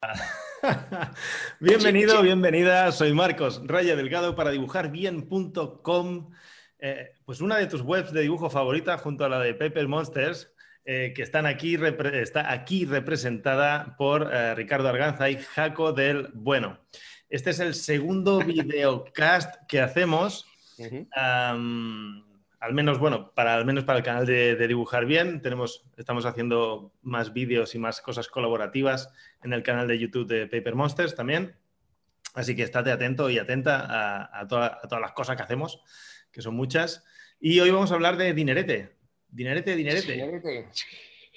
Bienvenido, bienvenida. Soy Marcos Raya Delgado para dibujarbien.com. Eh, pues una de tus webs de dibujo favorita junto a la de Paper Monsters, eh, que están aquí, está aquí representada por eh, Ricardo Arganza y Jaco del Bueno. Este es el segundo videocast que hacemos al menos, bueno, para, al menos para el canal de, Dibujar Bien, tenemos, estamos haciendo más vídeos y más cosas colaborativas en el canal de YouTube de Paper Monsters también. Así que estate atento y atenta a, todas las cosas que hacemos, que son muchas. Y hoy vamos a hablar de dinerete. Dinerete, dinerete. dinerete.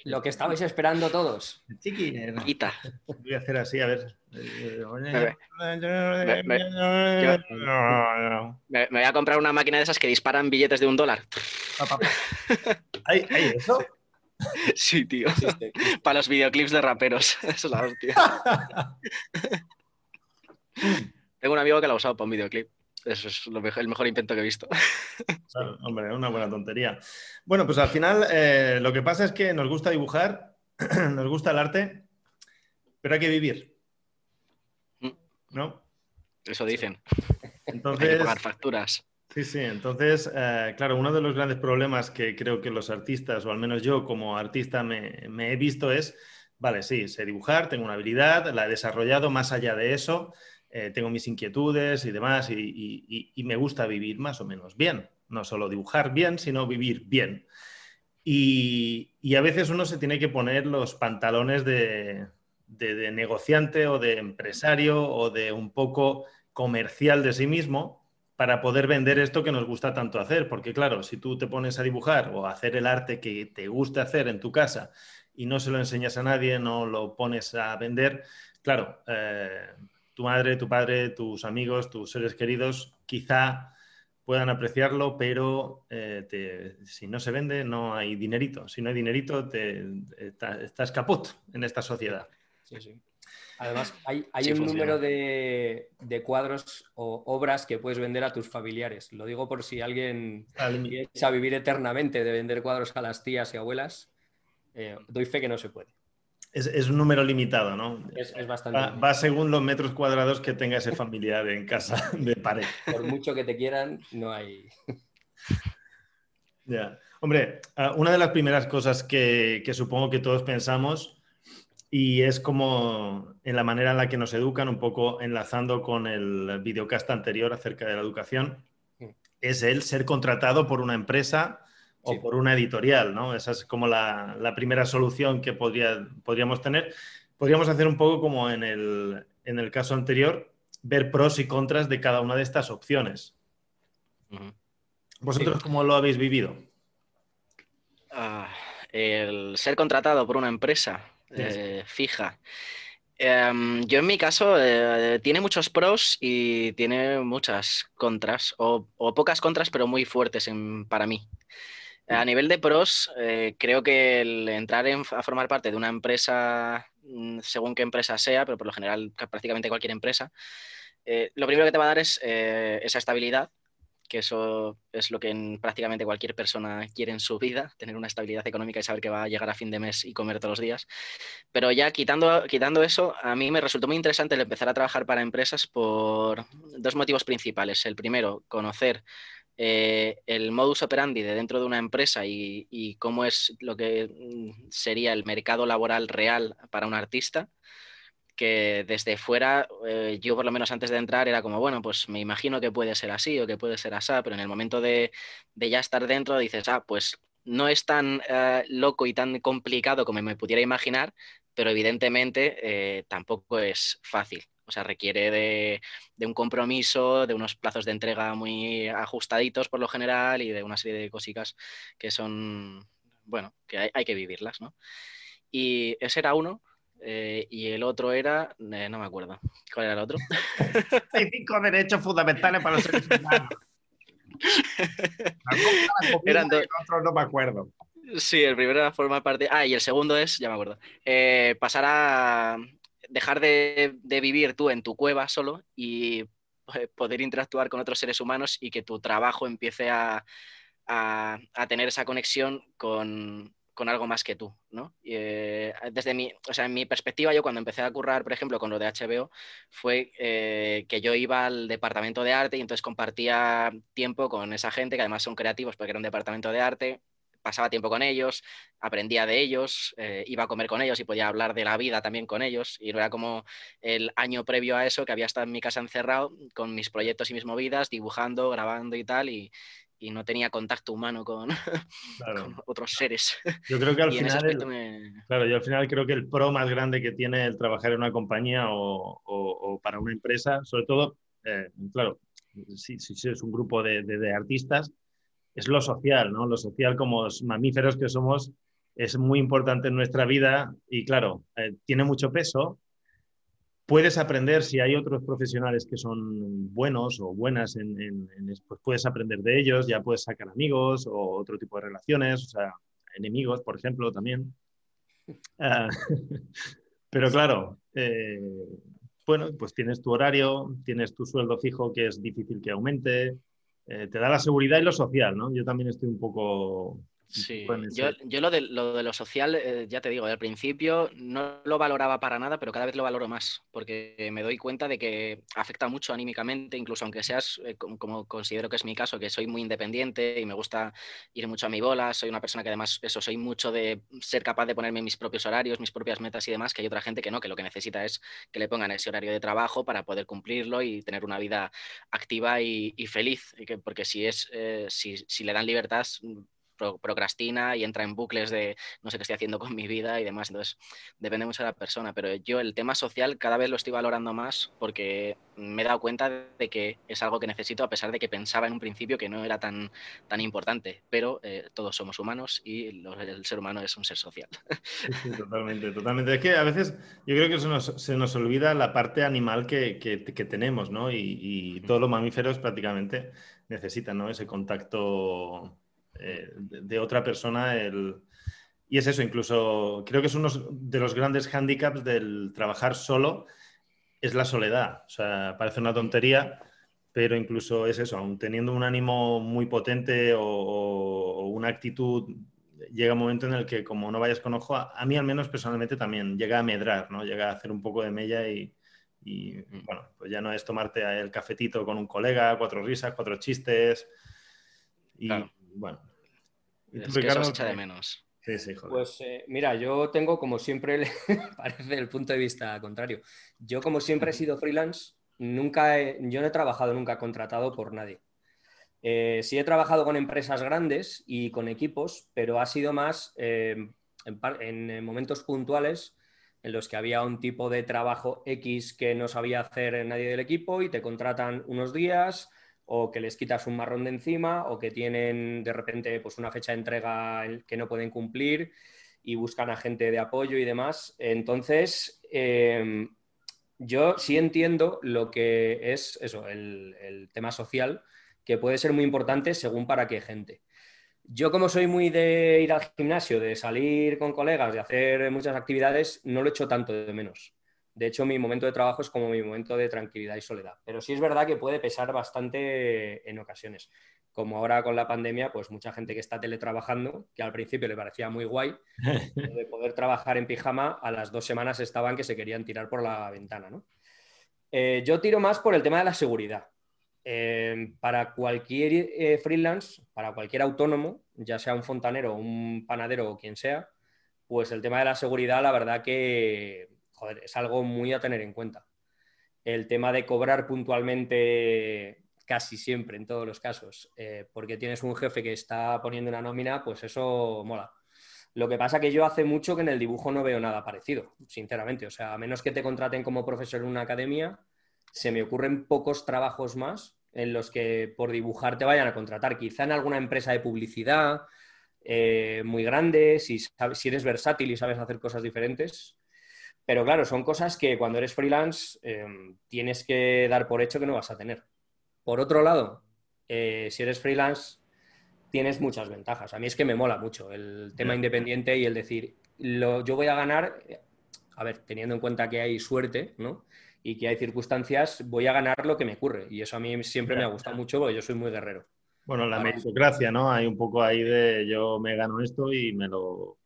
Lo que estabais esperando todos. Chiqui. Quita. Voy a hacer así, a ver. Me, voy a comprar una máquina de esas que disparan billetes de un dólar. ¿Hay, eso? Sí, tío. Para los videoclips de raperos. Eso es la hostia. Tengo un amigo que lo ha usado para un videoclip. Eso es el mejor invento que he visto. Claro, hombre, una buena tontería. Bueno, pues al final eh, lo que pasa es que nos gusta dibujar, nos gusta el arte, pero hay que vivir. Mm. ¿No? Eso dicen. Entonces, hay que pagar facturas. Sí, sí. Entonces, eh, claro, uno de los grandes problemas que creo que los artistas, o al menos yo como artista me, me he visto es, vale, sí, sé dibujar, tengo una habilidad, la he desarrollado, más allá de eso, eh, tengo mis inquietudes y demás, y, me gusta vivir más o menos bien. No solo dibujar bien, sino vivir bien. Y, a veces uno se tiene que poner los pantalones de, negociante o de empresario o de un poco comercial de sí mismo para poder vender esto que nos gusta tanto hacer. Porque claro, si tú te pones a dibujar o a hacer el arte que te gusta hacer en tu casa y no se lo enseñas a nadie, no lo pones a vender, claro, eh, tu madre, tu padre, tus amigos, tus seres queridos quizá puedan apreciarlo, pero eh, si no se vende no hay dinerito. Si no hay dinerito, te, estás caput en esta sociedad. Sí, sí. Además, hay, un número de, cuadros o obras que puedes vender a tus familiares. Lo digo por si alguien piensa vivir eternamente de vender cuadros a las tías y abuelas. Eh, doy fe que no se puede. Es, un número limitado, ¿no? Es, bastante. Va, según los metros cuadrados que tenga ese familiar en casa de pared. Por mucho que te quieran, no hay. Ya. Hombre, ah, una de las primeras cosas que, supongo que todos pensamos, y es como en la manera en la que nos educan, un poco enlazando con el videocast anterior acerca de la educación, mm. es el ser contratado por una empresa o por una editorial, ¿no? Esa es como la, primera solución que podría, podríamos tener. Podríamos hacer un poco como en el, caso anterior, ver pros y contras de cada una de estas opciones. ¿Vosotros cómo lo habéis vivido? Ah, el ser contratado por una empresa eh, fija. Em, yo en mi caso eh, tiene muchos pros y tiene muchas contras, o, pocas contras, pero muy fuertes para mí. A nivel de pros, eh, creo que el entrar a formar parte de una empresa, mm, según qué empresa sea, pero por lo general prácticamente cualquier empresa, eh, lo primero que te va a dar es eh, esa estabilidad, que eso es lo que prácticamente cualquier persona quiere en su vida, tener una estabilidad económica y saber que va a llegar a fin de mes y comer todos los días. Pero ya quitando, quitando eso, a mí me resultó muy interesante el empezar a trabajar para empresas por dos motivos principales. El primero, conocer eh, el modus operandi de dentro de una empresa y, cómo es lo que mm, sería el mercado laboral real para un artista, que desde fuera, eh, yo por lo menos antes de entrar era como, bueno, pues me imagino que puede ser así o que puede ser así, pero en el momento de, ya estar dentro dices, ah, pues no es tan eh, loco y tan complicado como me pudiera imaginar, pero evidentemente tampoco es fácil. O sea, requiere de, un compromiso, de unos plazos de entrega muy ajustaditos por lo general y de una serie de cositas que son, bueno, que hay, que vivirlas, ¿no? Y ese era uno. Eh, y el otro era, eh, no me acuerdo. ¿Cuál era el otro? Hay cinco derechos fundamentales para los seres humanos. Eran dos. no me acuerdo. Sí, el primero era formar parte. Ah, y el segundo es, ya me acuerdo, eh, pasar a, dejar de, vivir tú en tu cueva solo y eh, poder interactuar con otros seres humanos y que tu trabajo empiece a, tener esa conexión con, con algo más que tú, ¿no? Eh, desde mi, o sea, en mi perspectiva, yo cuando empecé a currar, por ejemplo, con lo de HBO, fue eh, que yo iba al departamento de arte y entonces compartía tiempo con esa gente, que además son creativos porque era un departamento de arte, pasaba tiempo con ellos, aprendía de ellos, eh, iba a comer con ellos y podía hablar de la vida también con ellos. Y era como el año previo a eso que había estado en mi casa encerrado con mis proyectos y mis movidas, dibujando, grabando y tal. Y, y no tenía contacto humano con, otros seres. Yo creo que al final, claro, yo al final creo que el pro más grande que tiene el trabajar en una compañía o, para una empresa, sobre todo, eh, claro, si, si, es un grupo de, de, artistas, es lo social, ¿no? Lo social como mamíferos que somos es muy importante en nuestra vida y claro, eh, tiene mucho peso puedes aprender si hay otros profesionales que son buenos o buenas en, pues puedes aprender de ellos, ya puedes sacar amigos o otro tipo de relaciones, o sea, enemigos, por ejemplo, también. Ah, pero claro, eh, bueno, pues tienes tu horario, tienes tu sueldo fijo que es difícil que aumente, eh, te da la seguridad y lo social, ¿no? Yo también estoy un poco Sí, yo, yo, lo, de, lo de lo social, eh, ya te digo, al principio no lo valoraba para nada, pero cada vez lo valoro más, porque me doy cuenta de que afecta mucho anímicamente, incluso aunque seas, eh, como, considero que es mi caso, que soy muy independiente y me gusta ir mucho a mi bola, soy una persona que además, eso, soy mucho de ser capaz de ponerme mis propios horarios, mis propias metas y demás, que hay otra gente que no, que lo que necesita es que le pongan ese horario de trabajo para poder cumplirlo y tener una vida activa y, feliz, porque si, es, eh, si, si le dan libertad procrastina y entra en bucles de no sé qué estoy haciendo con mi vida y demás. Entonces, depende mucho de la persona, pero yo el tema social cada vez lo estoy valorando más porque me he dado cuenta de que es algo que necesito a pesar de que pensaba en un principio que no era tan, tan importante, pero eh, todos somos humanos y el ser humano es un ser social. Sí, totalmente, totalmente. Es que a veces yo creo que se nos, se nos olvida la parte animal que, que, tenemos, ¿no? Y, y, todos los mamíferos prácticamente necesitan, ¿no? Ese contacto eh, de, otra persona. El... Y es eso, incluso creo que es uno de los grandes hándicaps del trabajar solo, es la soledad. O sea, parece una tontería, pero incluso es eso, aun teniendo un ánimo muy potente o, una actitud, llega un momento en el que como no vayas con ojo, a, mí al menos personalmente también llega a medrar, ¿no? Llega a hacer un poco de mella y, mm. bueno, pues ya no es tomarte el cafetito con un colega, cuatro risas, cuatro chistes. Y, bueno. Es que eso se echa de menos. Sí, sí, joder. Pues eh, mira, yo tengo como siempre, parece el punto de vista contrario. Yo como siempre he sido freelance, nunca yo no he trabajado nunca contratado por nadie. Eh, sí he trabajado con empresas grandes y con equipos, pero ha sido más eh, en, momentos puntuales en los que había un tipo de trabajo X que no sabía hacer nadie del equipo y te contratan unos días o que les quitas un marrón de encima o que tienen de repente pues, una fecha de entrega que no pueden cumplir y buscan a gente de apoyo y demás. Entonces, em, yo sí entiendo lo que es eso, el, tema social, que puede ser muy importante según para qué gente. Yo como soy muy de ir al gimnasio, de salir con colegas, de hacer muchas actividades, no lo echo tanto de menos. De hecho, mi momento de trabajo es como mi momento de tranquilidad y soledad. Pero sí es verdad que puede pesar bastante en ocasiones. Como ahora con la pandemia, pues mucha gente que está teletrabajando, que al principio le parecía muy guay, de poder trabajar en pijama, a las dos semanas estaban que se querían tirar por la ventana. ¿no? Eh, yo tiro más por el tema de la seguridad. Eh, para cualquier eh, freelance, para cualquier autónomo, ya sea un fontanero, un panadero o quien sea, pues el tema de la seguridad, la verdad que es algo muy a tener en cuenta. El tema de cobrar puntualmente casi siempre, en todos los casos, eh, porque tienes un jefe que está poniendo una nómina, pues eso mola. Lo que pasa que yo hace mucho que en el dibujo no veo nada parecido, sinceramente. O sea, a menos que te contraten como profesor en una academia, se me ocurren pocos trabajos más en los que por dibujar te vayan a contratar. Quizá en alguna empresa de publicidad eh, muy grande, si, si eres versátil y sabes hacer cosas diferentes, pero claro, son cosas que cuando eres freelance em, tienes que dar por hecho que no vas a tener. Por otro lado, eh, si eres freelance, tienes muchas ventajas. A mí es que me mola mucho el tema independiente y el decir, lo, yo voy a ganar, a ver, teniendo en cuenta que hay suerte, ¿no? Y que hay circunstancias, voy a ganar lo que me ocurre. Y eso a mí siempre me ha gustado mucho porque yo soy muy guerrero. Bueno, la meritocracia, ¿no? Hay un poco ahí de yo me gano esto y me lo,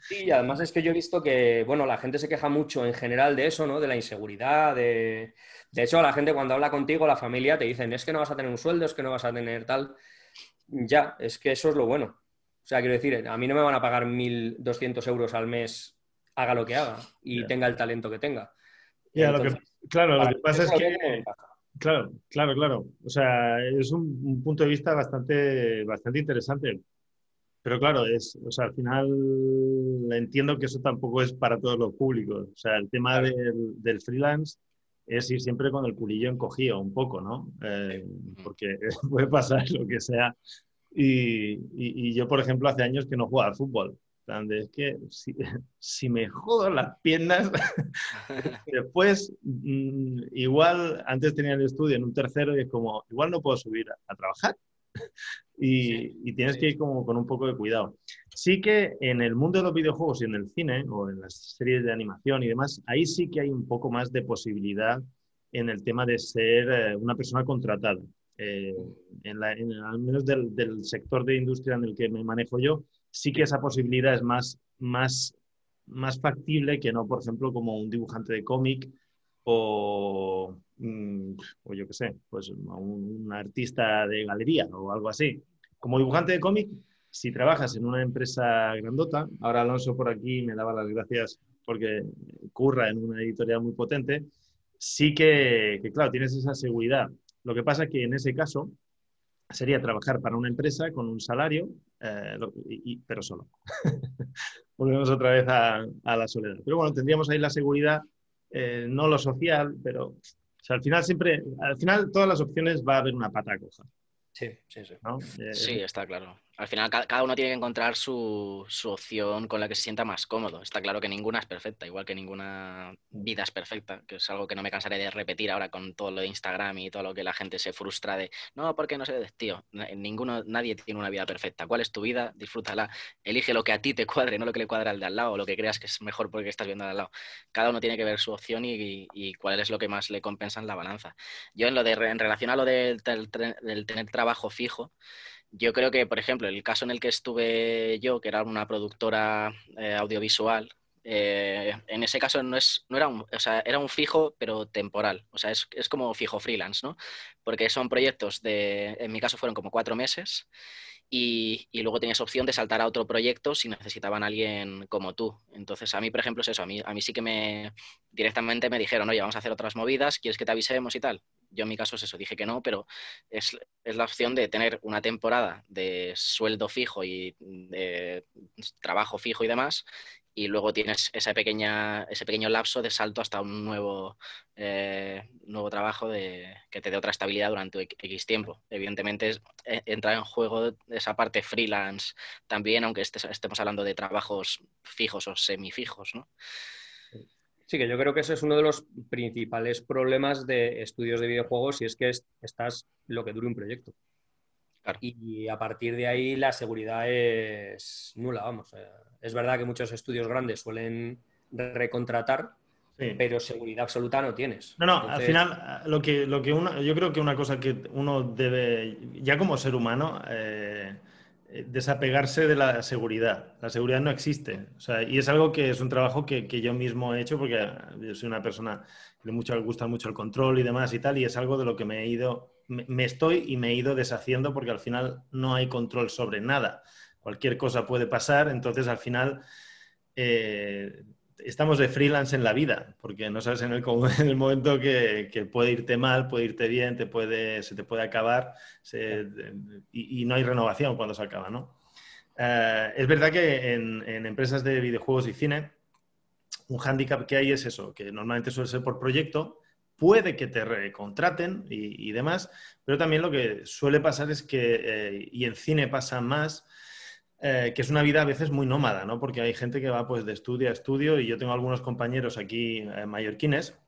Sí, y además es que yo he visto que, bueno, la gente se queja mucho en general de eso, ¿no? De la inseguridad, de... De hecho, la gente cuando habla contigo, la familia, te dicen, es que no vas a tener un sueldo, es que no vas a tener tal. Ya, es que eso es lo bueno. O sea, quiero decir, a mí no me van a pagar 1.200 euros al mes, haga lo que haga y tenga el talento que tenga. claro, lo que pasa es que... Claro, claro, claro. O sea, es un, punto de vista bastante, bastante interesante. Pero claro, es, o sea, al final entiendo que eso tampoco es para todos los públicos. O sea, el tema del, freelance es ir siempre con el culillo encogido un poco, ¿no? Eh, porque puede pasar lo que sea. Y, y, yo, por ejemplo, hace años que no juego al fútbol es que si, me jodo las piernas, después mm, igual antes tenía el estudio en un tercero y es como, igual no puedo subir a, trabajar. Y, tienes que ir como con un poco de cuidado. Sí que en el mundo de los videojuegos y en el cine o en las series de animación y demás, ahí sí que hay un poco más de posibilidad en el tema de ser eh, una persona contratada. Eh, en al menos del, del, sector de industria en el que me manejo yo, sí que esa posibilidad es más, más, más factible que no, por ejemplo, como un dibujante de cómic o, mm, o yo qué sé, pues un, artista de galería o algo así. Como dibujante de cómic, si trabajas en una empresa grandota, ahora Alonso por aquí me daba las gracias porque curra en una editorial muy potente, sí que, claro, tienes esa seguridad. Lo que pasa es que en ese caso, sería trabajar para una empresa con un salario, eh, pero solo. Volvemos otra vez a, la soledad. Pero bueno, tendríamos ahí la seguridad, eh, no lo social, pero al final siempre, al final todas las opciones va a haber una pata coja. Sí, sí, sí. Eh, sí, está claro. Al final cada uno tiene que encontrar su, opción con la que se sienta más cómodo. Está claro que ninguna es perfecta, igual que ninguna vida es perfecta, que es algo que no me cansaré de repetir ahora con todo lo de Instagram y todo lo que la gente se frustra de, no, porque no sé, tío, ninguno, nadie tiene una vida perfecta. ¿Cuál es tu vida? Disfrútala, elige lo que a ti te cuadre, no lo que le cuadra al de al lado o lo que creas que es mejor porque estás viendo al lado. Cada uno tiene que ver su opción y, cuál es lo que más le compensa en la balanza. Yo en lo de en relación a lo del tener trabajo fijo, yo creo que, por ejemplo, el caso en el que estuve yo, que era una productora eh, audiovisual, eh, en ese caso no, es, no era, un, o sea, era un fijo, pero temporal. O sea, es, es, como fijo freelance, ¿no? Porque son proyectos de, en mi caso fueron como cuatro meses y, y, luego tenías opción de saltar a otro proyecto si necesitaban a alguien como tú. Entonces, a mí, por ejemplo, es eso. A mí, a mí sí que me directamente me dijeron, oye, vamos a hacer otras movidas, ¿quieres que te avisemos y tal? Yo en mi caso es eso, dije que no, pero es, es la opción de tener una temporada de sueldo fijo y de trabajo fijo y demás, y luego tienes pequeña, ese pequeño lapso de salto hasta un nuevo, eh, nuevo trabajo que te dé otra estabilidad durante X tiempo. Evidentemente eh, entra en juego esa parte freelance también, aunque estemos hablando de trabajos fijos o semifijos, ¿no? Sí, que yo creo que ese es uno de los principales problemas de estudios de videojuegos y es que estás lo que dure un proyecto. Y a partir de ahí la seguridad es nula, vamos. Eh, es verdad que muchos estudios grandes suelen recontratar, pero seguridad absoluta no tienes. No, no, al final lo que, lo que uno, yo creo que una cosa que uno debe, ya como ser humano, eh, eh, desapegarse de la seguridad. La seguridad no existe. y es algo que es un trabajo que, yo mismo he hecho porque yo soy una persona que le mucho, gusta mucho el control y demás y tal, y es algo de lo que me he ido, me, estoy y me he ido deshaciendo porque al final no hay control sobre nada. Cualquier cosa puede pasar, entonces al final eh, estamos de freelance en la vida, porque no sabes en el, momento que, puede irte mal, puede irte bien, te puede, se te puede acabar y, no hay renovación cuando se acaba, ¿no? Eh, es verdad que en, empresas de videojuegos y cine, un hándicap que hay es eso, que normalmente suele ser por proyecto, puede que te recontraten y, demás, pero también lo que suele pasar es que, eh, y en cine pasa más, eh, que es una vida a veces muy nómada, ¿no? Porque hay gente que va pues de estudio a estudio y yo tengo algunos compañeros aquí eh, mallorquines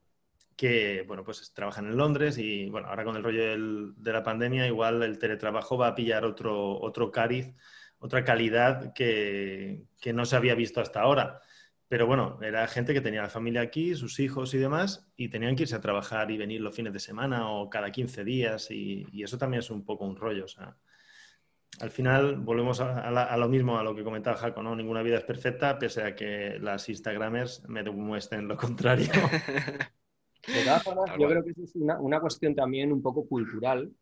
que, bueno, pues trabajan en Londres y, bueno, ahora con el rollo de la pandemia igual el teletrabajo va a pillar otro, otro cariz, otra calidad que, que no se había visto hasta ahora. Pero bueno, era gente que tenía la familia aquí, sus hijos y demás, y tenían que irse a trabajar y venir los fines de semana o cada 15 días, y, eso también es un poco un rollo. O sea, al final volvemos a, lo mismo, a lo que comentaba Jaco, ¿no? Ninguna vida es perfecta, pese a que las Instagramers me demuestren lo contrario. De todas formas, yo creo que es una, una, cuestión también un poco cultural,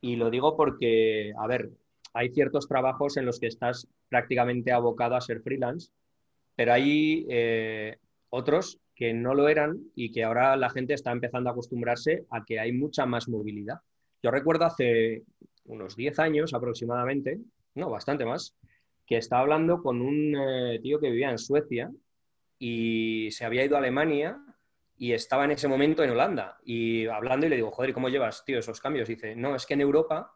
y lo digo porque, a ver, hay ciertos trabajos en los que estás prácticamente abocado a ser freelance, pero hay eh, otros que no lo eran y que ahora la gente está empezando a acostumbrarse a que hay mucha más movilidad. Yo recuerdo hace unos 10 años aproximadamente, no, bastante más, que estaba hablando con un eh, tío que vivía en Suecia y se había ido a Alemania y estaba en ese momento en Holanda y hablando y le digo, joder, ¿cómo llevas, tío, esos cambios? Dice, no, es que en Europa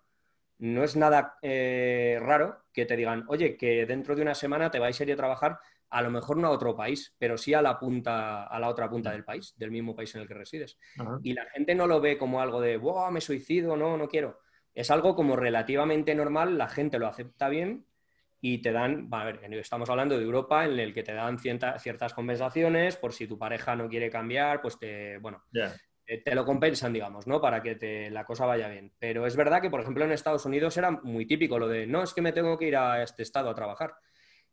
no es nada eh, raro que te digan, oye, que dentro de una semana te vais a ir a trabajar, a lo mejor no a otro país, pero sí a la punta, a la otra punta del país, del mismo país en el que resides. Y la gente no lo ve como algo de, wow, me suicido, no, no quiero es algo como relativamente normal, la gente lo acepta bien y te dan, a ver, estamos hablando de Europa en el que te dan ciertas compensaciones por si tu pareja no quiere cambiar, pues te, bueno, te, lo compensan, digamos, ¿no? Para que te, la cosa vaya bien. Pero es verdad que, por ejemplo, en Estados Unidos era muy típico lo de, no, es que me tengo que ir a este estado a trabajar.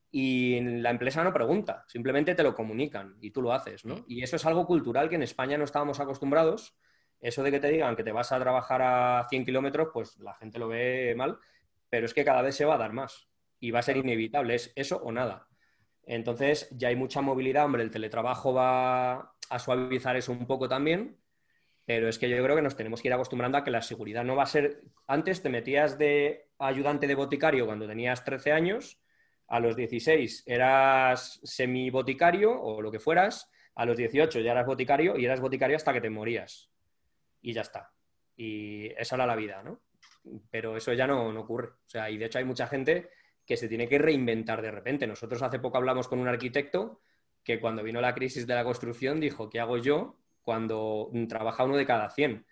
Y la empresa no pregunta, simplemente te lo comunican y tú lo haces, ¿no? Mm. Y eso es algo cultural que en España no estábamos acostumbrados eso de que te digan que te vas a trabajar a 100 kilómetros, pues la gente lo ve mal, pero es que cada vez se va a dar más y va a ser inevitable, es eso o nada. Entonces ya hay mucha movilidad, hombre, el teletrabajo va a suavizar eso un poco también, pero es que yo creo que nos tenemos que ir acostumbrando a que la seguridad no va a ser... Antes te metías de ayudante de boticario cuando tenías 13 años, a los 16 eras semi-boticario o lo que fueras, a los 18 ya eras boticario y eras boticario hasta que te morías y ya está. Y esa era la vida, ¿no? Pero eso ya no, ocurre. O sea, y de hecho hay mucha gente que se tiene que reinventar de repente. Nosotros hace poco hablamos con un arquitecto que cuando vino la crisis de la construcción dijo, ¿qué hago yo cuando trabaja uno de cada 100?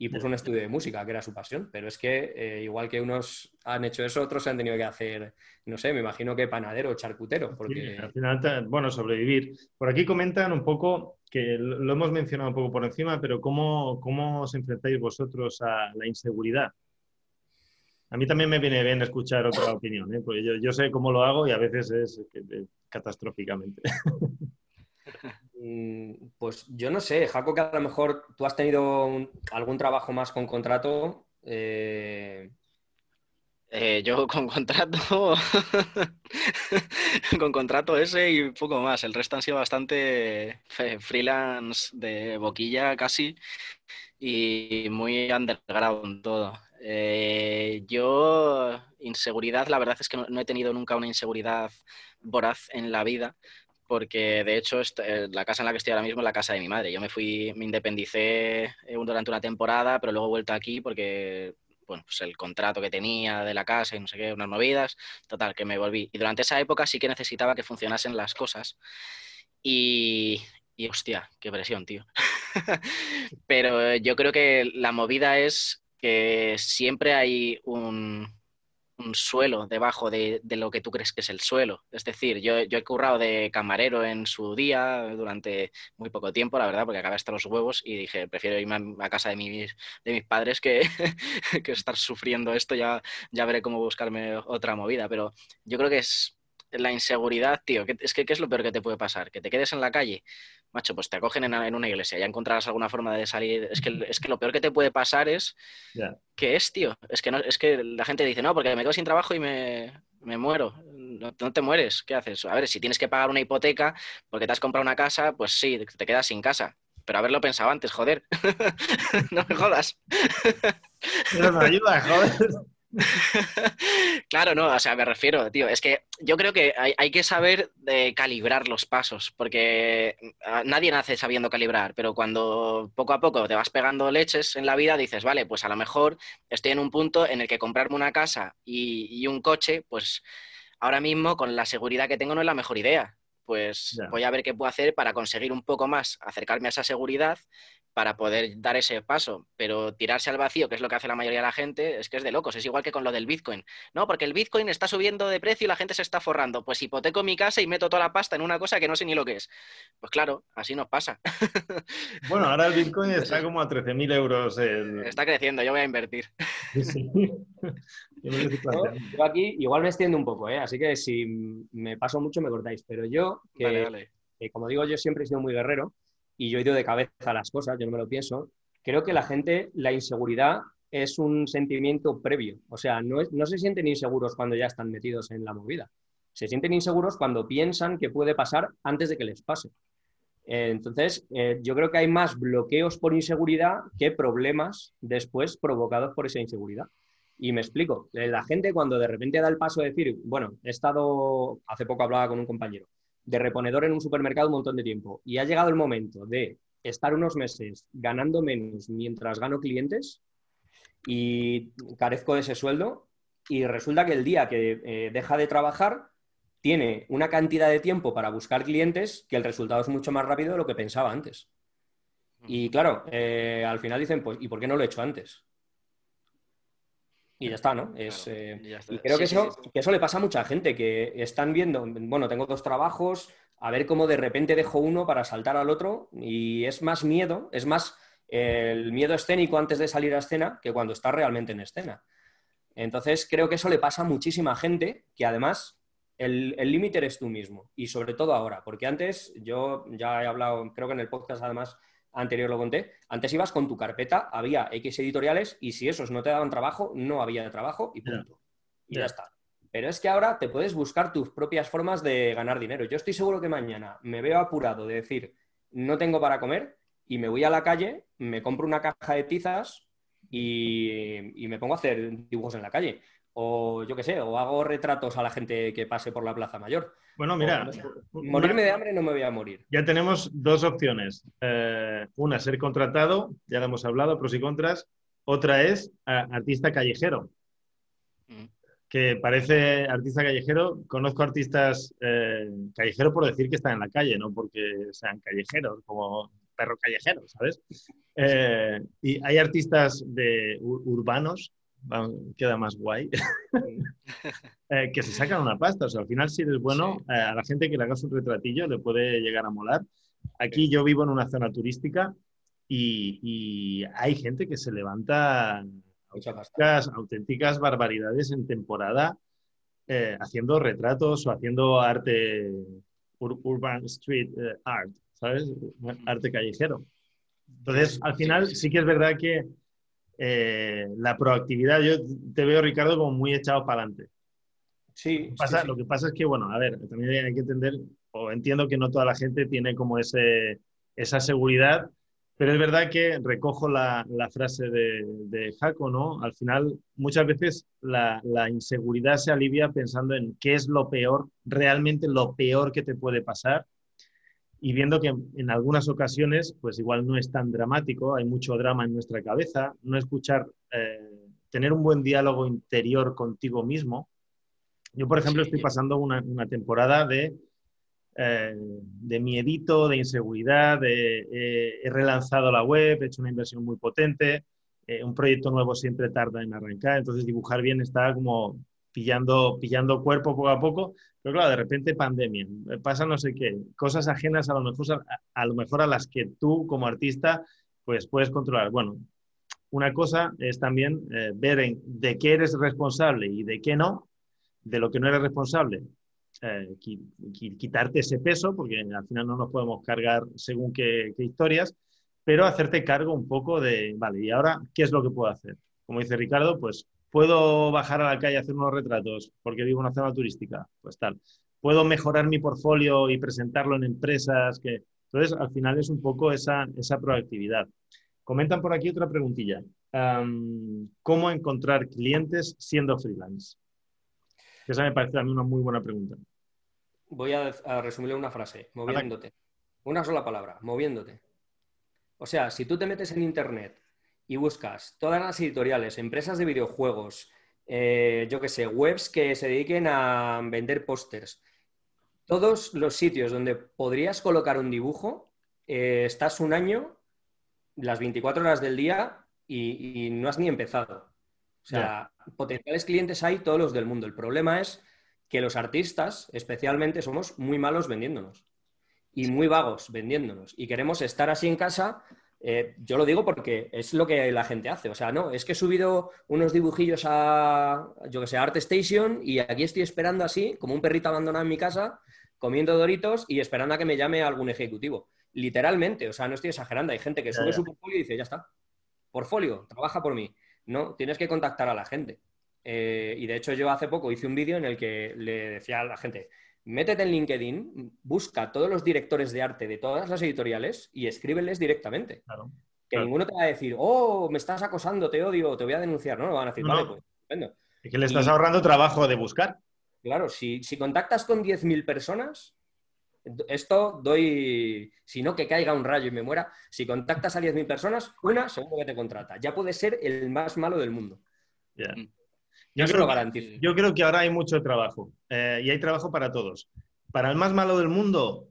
Y puso un estudio de música, que era su pasión. Pero es que eh, igual que unos han hecho eso, otros se han tenido que hacer, no sé, me imagino que panadero o charcutero. Porque... al final, bueno, sobrevivir. Por aquí comentan un poco, que lo hemos mencionado un poco por encima, pero ¿cómo, cómo os enfrentáis vosotros a la inseguridad? A mí también me viene bien escuchar otra opinión, ¿eh? porque yo, yo, sé cómo lo hago y a veces es catastróficamente. Mm, pues yo no sé, Jaco, que a lo mejor tú has tenido algún trabajo más con contrato. Eh, eh, yo con contrato, con contrato ese y poco más. El resto han sido bastante freelance de boquilla casi y muy underground todo. Eh, yo, inseguridad, la verdad es que no, he tenido nunca una inseguridad voraz en la vida porque de hecho eh, la casa en la que estoy ahora mismo es la casa de mi madre. Yo me fui, me independicé eh, durante una temporada, pero luego he vuelto aquí porque bueno, pues el contrato que tenía de la casa y no sé qué, unas movidas, total, que me volví. Y durante esa época sí que necesitaba que funcionasen las cosas. Y, y hostia, qué presión, tío. pero yo creo que la movida es que siempre hay un, un suelo debajo de, lo que tú crees que es el suelo. Es decir, yo, he currado de camarero en su día durante muy poco tiempo, la verdad, porque acabé hasta los huevos y dije, prefiero irme a, casa de mis, de mis padres que, que estar sufriendo esto, ya, ya veré cómo buscarme otra movida. Pero yo creo que es la inseguridad, tío. Es que, ¿qué es lo peor que te puede pasar? Que te quedes en la calle macho, pues te acogen en, una iglesia, ya encontrarás alguna forma de salir. Es que, es que lo peor que te puede pasar es ¿qué es, tío? Es que, no, es que la gente dice, no, porque me quedo sin trabajo y me, muero. No, te mueres, ¿qué haces? A ver, si tienes que pagar una hipoteca porque te has comprado una casa, pues sí, te quedas sin casa. Pero haberlo pensado antes, joder. no me jodas. no me ayuda, joder. claro, no, o sea, me refiero, tío, es que yo creo que hay, que saber de calibrar los pasos, porque ah, nadie nace sabiendo calibrar, pero cuando poco a poco te vas pegando leches en la vida, dices, vale, pues a lo mejor estoy en un punto en el que comprarme una casa y, un coche, pues ahora mismo con la seguridad que tengo no es la mejor idea. Pues voy a ver qué puedo hacer para conseguir un poco más, acercarme a esa seguridad para poder dar ese paso, pero tirarse al vacío, que es lo que hace la mayoría de la gente, es que es de locos. Es igual que con lo del Bitcoin. No, porque el Bitcoin está subiendo de precio y la gente se está forrando. Pues hipoteco mi casa y meto toda la pasta en una cosa que no sé ni lo que es. Pues claro, así nos pasa. Bueno, ahora el Bitcoin está como a 13.000 euros. Está creciendo, yo voy a invertir. Yo, aquí igual me extiendo un poco, ¿eh? así que si me paso mucho me cortáis, pero yo, que, como digo, yo siempre he sido muy guerrero y yo he ido de cabeza a las cosas, yo no me lo pienso, creo que la gente, la inseguridad es un sentimiento previo, o sea, no, no se sienten inseguros cuando ya están metidos en la movida, se sienten inseguros cuando piensan que puede pasar antes de que les pase. Eh, entonces, eh, yo creo que hay más bloqueos por inseguridad que problemas después provocados por esa inseguridad. Y me explico, eh, la gente cuando de repente da el paso de decir, bueno, he estado, hace poco hablaba con un compañero, de reponedor en un supermercado un montón de tiempo y ha llegado el momento de estar unos meses ganando menos mientras gano clientes y carezco de ese sueldo y resulta que el día que eh, deja de trabajar tiene una cantidad de tiempo para buscar clientes que el resultado es mucho más rápido de lo que pensaba antes. Y claro, eh, al final dicen, pues, ¿y por qué no lo he hecho antes? Y ya está, ¿no? Es, eh, Y creo que, eso, que eso le pasa a mucha gente, que están viendo, bueno, tengo dos trabajos, a ver cómo de repente dejo uno para saltar al otro, y es más miedo, es más el miedo escénico antes de salir a escena que cuando está realmente en escena. Entonces, creo que eso le pasa a muchísima gente, que además el límite eres tú mismo, y sobre todo ahora, porque antes yo ya he hablado, creo que en el podcast además anterior lo conté, antes ibas con tu carpeta, había X editoriales y si esos no te daban trabajo, no había trabajo y punto. Y ya está. Pero es que ahora te puedes buscar tus propias formas de ganar dinero. Yo estoy seguro que mañana me veo apurado de decir, no tengo para comer y me voy a la calle, me compro una caja de tizas y, y me pongo a hacer dibujos en la calle o yo qué sé, o hago retratos a la gente que pase por la Plaza Mayor. Bueno, mira. morirme de hambre no me voy a morir. Ya tenemos dos opciones. Eh, una, ser contratado, ya lo hemos hablado, pros y contras. Otra es eh, artista callejero. Mm. Que parece artista callejero. Conozco artistas eh, callejeros por decir que están en la calle, no porque sean callejeros, como perro callejero, ¿sabes? y hay artistas de urbanos queda más guay, eh, que se sacan una pasta. O sea, al final, si eres bueno, eh, a la gente que le hagas un retratillo le puede llegar a molar. Aquí yo vivo en una zona turística y, hay gente que se levanta auténticas, auténticas barbaridades en temporada eh, haciendo retratos o haciendo arte, urban street art, ¿sabes? Arte callejero. Entonces, al final sí que es verdad que eh, la proactividad, yo te veo, Ricardo, como muy echado para adelante. Sí, pasa, Lo que pasa es que, bueno, a ver, también hay que entender, o entiendo que no toda la gente tiene como ese, esa seguridad, pero es verdad que recojo la, la frase de, de, Jaco, ¿no? Al final, muchas veces la, la, inseguridad se alivia pensando en qué es lo peor, realmente lo peor que te puede pasar y viendo que en algunas ocasiones, pues igual no es tan dramático, hay mucho drama en nuestra cabeza, no escuchar, eh, tener un buen diálogo interior contigo mismo. Yo, por ejemplo, estoy pasando una, una temporada de, eh, de miedito, de inseguridad, de, he relanzado la web, he hecho una inversión muy potente, eh, un proyecto nuevo siempre tarda en arrancar, entonces dibujar bien está como pillando, pillando cuerpo poco a poco, pero claro, de repente pandemia, pasa no sé qué, cosas ajenas a lo mejor a, lo mejor a las que tú como artista pues puedes controlar. Bueno, una cosa es también eh, ver en, de qué eres responsable y de qué no, de lo que no eres responsable, eh, quitarte ese peso, porque al final no nos podemos cargar según qué, qué historias, pero hacerte cargo un poco de, vale, ¿y ahora qué es lo que puedo hacer? Como dice Ricardo, pues ¿Puedo bajar a la calle a hacer unos retratos porque vivo en una zona turística? Pues tal. ¿Puedo mejorar mi portfolio y presentarlo en empresas? Que... Entonces, al final es un poco esa, esa proactividad. Comentan por aquí otra preguntilla. ¿Cómo encontrar clientes siendo freelance? Esa me parece también una muy buena pregunta. Voy a, a resumirle una frase, moviéndote. Una sola palabra, moviéndote. O sea, si tú te metes en Internet y buscas todas las editoriales, empresas de videojuegos, eh, yo qué sé, webs que se dediquen a vender pósters, todos los sitios donde podrías colocar un dibujo, eh, estás un año las 24 horas del día y, no has ni empezado. O sea, potenciales clientes hay todos los del mundo. El problema es que los artistas, especialmente, somos muy malos vendiéndonos y muy vagos vendiéndonos. Y queremos estar así en casa. Eh, yo lo digo porque es lo que la gente hace. O sea, no, es que he subido unos dibujillos a, yo que sé, Art Station y aquí estoy esperando así, como un perrito abandonado en mi casa, comiendo doritos y esperando a que me llame algún ejecutivo. Literalmente, o sea, no estoy exagerando. Hay gente que sube su portfolio y dice, ya está, portfolio, trabaja por mí. No, tienes que contactar a la gente. Eh, y de hecho yo hace poco hice un vídeo en el que le decía a la gente, métete en LinkedIn, busca todos los directores de arte de todas las editoriales y escríbeles directamente. que ninguno te va a decir, oh, me estás acosando, te odio, te voy a denunciar. No, no van a decir, vale, pues, Es que le estás ahorrando trabajo de buscar. Claro, si, si contactas con 10.000 personas, esto doy, si no que caiga un rayo y me muera, si contactas a 10.000 personas, una seguro que te contrata. Ya puede ser el más malo del mundo. Mm. Yo, creo, garantizo. yo creo que ahora hay mucho trabajo eh, y hay trabajo para todos. Para el más malo del mundo,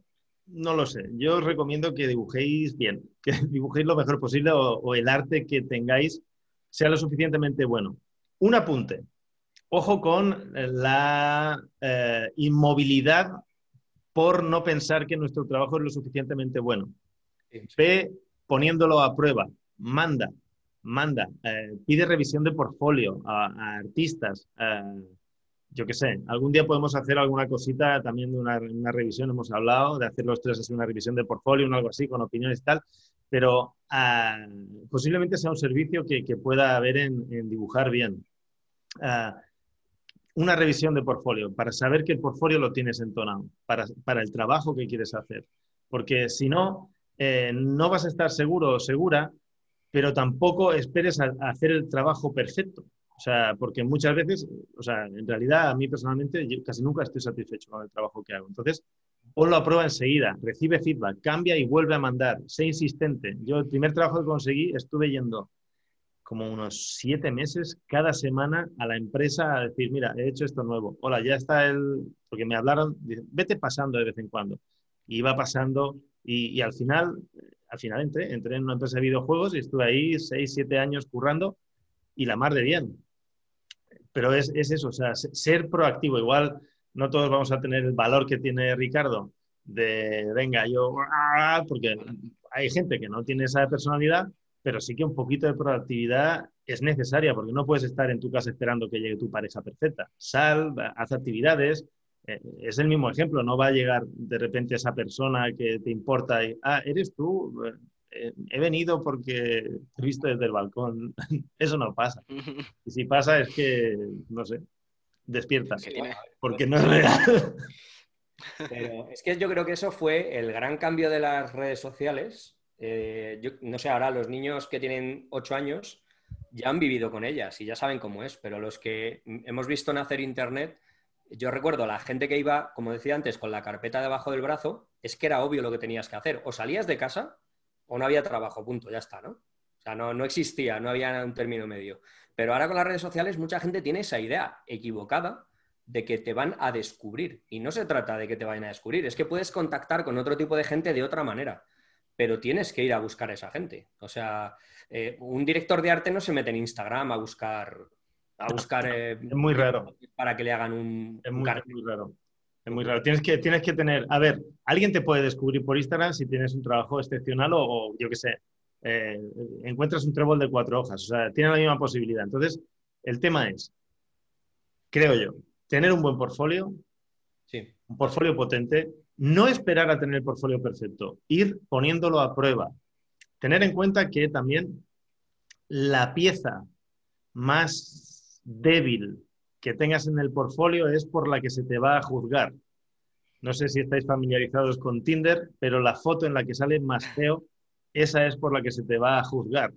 no lo sé. Yo os recomiendo que dibujéis bien, que dibujéis lo mejor posible o, el arte que tengáis sea lo suficientemente bueno. Un apunte. Ojo con la eh, inmovilidad por no pensar que nuestro trabajo es lo suficientemente bueno. Poniéndolo a prueba, manda, manda, eh, pide revisión de portfolio a, artistas. Eh, yo qué sé, algún día podemos hacer alguna cosita también de una, revisión, hemos hablado de hacer los tres así una revisión de portfolio, algo así, con opiniones y tal, pero ah, posiblemente sea un servicio que, pueda haber en, dibujar bien. Una revisión de portfolio para saber que el portfolio lo tienes entonado para, para el trabajo que quieres hacer. Porque si no, eh, no vas a estar seguro o segura, pero tampoco esperes a, hacer el trabajo perfecto. O sea, porque muchas veces, o sea, en realidad a mí personalmente casi nunca estoy satisfecho con el trabajo que hago. Entonces, ponlo a prueba enseguida, recibe feedback, cambia y vuelve a mandar, sé insistente. Yo el primer trabajo que conseguí estuve yendo como unos siete meses cada semana a la empresa a decir, mira, he hecho esto nuevo. Hola, ya está el... Porque me hablaron, vete pasando de vez en cuando. Y iba pasando y, al final, al final entré, entré en una empresa de videojuegos y estuve ahí seis, siete años currando y la mar de bien. Pero es, es eso, o sea, ser proactivo. Igual no todos vamos a tener el valor que tiene Ricardo de, venga, yo, ah", porque hay gente que no tiene esa personalidad pero sí que un poquito de proactividad es necesaria porque no puedes estar en tu casa esperando que llegue tu pareja perfecta. Sal, haz actividades. Eh, es el mismo ejemplo, no va a llegar de repente esa persona que te importa y, ah, eres tú, eh, he venido porque te he visto desde el balcón. Eso no pasa. Y si pasa es que, no sé, despierta, porque no es real. Pero es que yo creo que eso fue el gran cambio de las redes sociales eh, yo no sé, ahora los niños que tienen 8 años ya han vivido con ellas y ya saben cómo es, pero los que hemos visto nacer Internet, yo recuerdo la gente que iba, como decía antes, con la carpeta debajo del brazo, es que era obvio lo que tenías que hacer. O salías de casa o no había trabajo, punto, ya está, ¿no? O sea, no, no existía, no había un término medio. Pero ahora con las redes sociales mucha gente tiene esa idea equivocada de que te van a descubrir. Y no se trata de que te vayan a descubrir, es que puedes contactar con otro tipo de gente de otra manera pero tienes que ir a buscar a esa gente. O sea, eh, un director de arte no se mete en Instagram a buscar. A buscar eh, es muy raro. Para que le hagan un. Es muy, raro. Es muy raro. Tienes que, tienes que tener. A ver, alguien te puede descubrir por Instagram si tienes un trabajo excepcional o, yo qué sé, eh, encuentras un trébol de cuatro hojas. O sea, tiene la misma posibilidad. Entonces, el tema es, creo yo, tener un buen portfolio, sí. un portfolio potente, no esperar a tener el portfolio perfecto, ir poniéndolo a prueba. Tener en cuenta que también la pieza más débil que tengas en el portfolio es por la que se te va a juzgar. No sé si estáis familiarizados con Tinder, pero la foto en la que sale más feo, esa es por la que se te va a juzgar.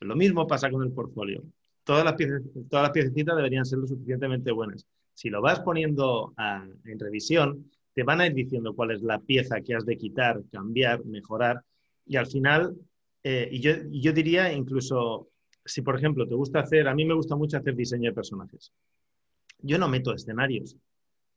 Lo mismo pasa con el portfolio. Todas las, piezas, todas las piececitas deberían ser lo suficientemente buenas. Si lo vas poniendo en revisión, te van a ir diciendo cuál es la pieza que has de quitar, cambiar, mejorar. Y al final, eh, yo diría incluso, si por ejemplo te gusta hacer, a mí me gusta mucho hacer diseño de personajes. Yo no meto escenarios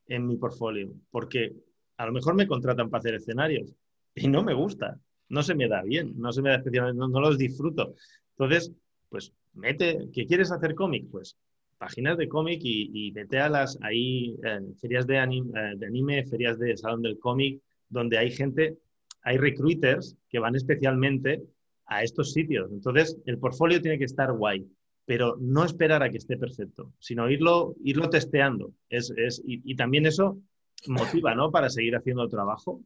en mi portfolio, porque a lo mejor me contratan para hacer escenarios y no me gusta. no se me da bien, no se me da especialmente, no, los disfruto. Entonces, pues mete, ¿qué quieres hacer cómic? Pues páginas de cómic y, mete a las ahí eh, ferias de anime, eh, de anime, ferias de salón del cómic, donde hay gente, hay recruiters que van especialmente a estos sitios. Entonces, el portfolio tiene que estar guay, pero no esperar a que esté perfecto, sino irlo, irlo testeando. Es, es, y, también eso motiva, ¿no? Para seguir haciendo el trabajo.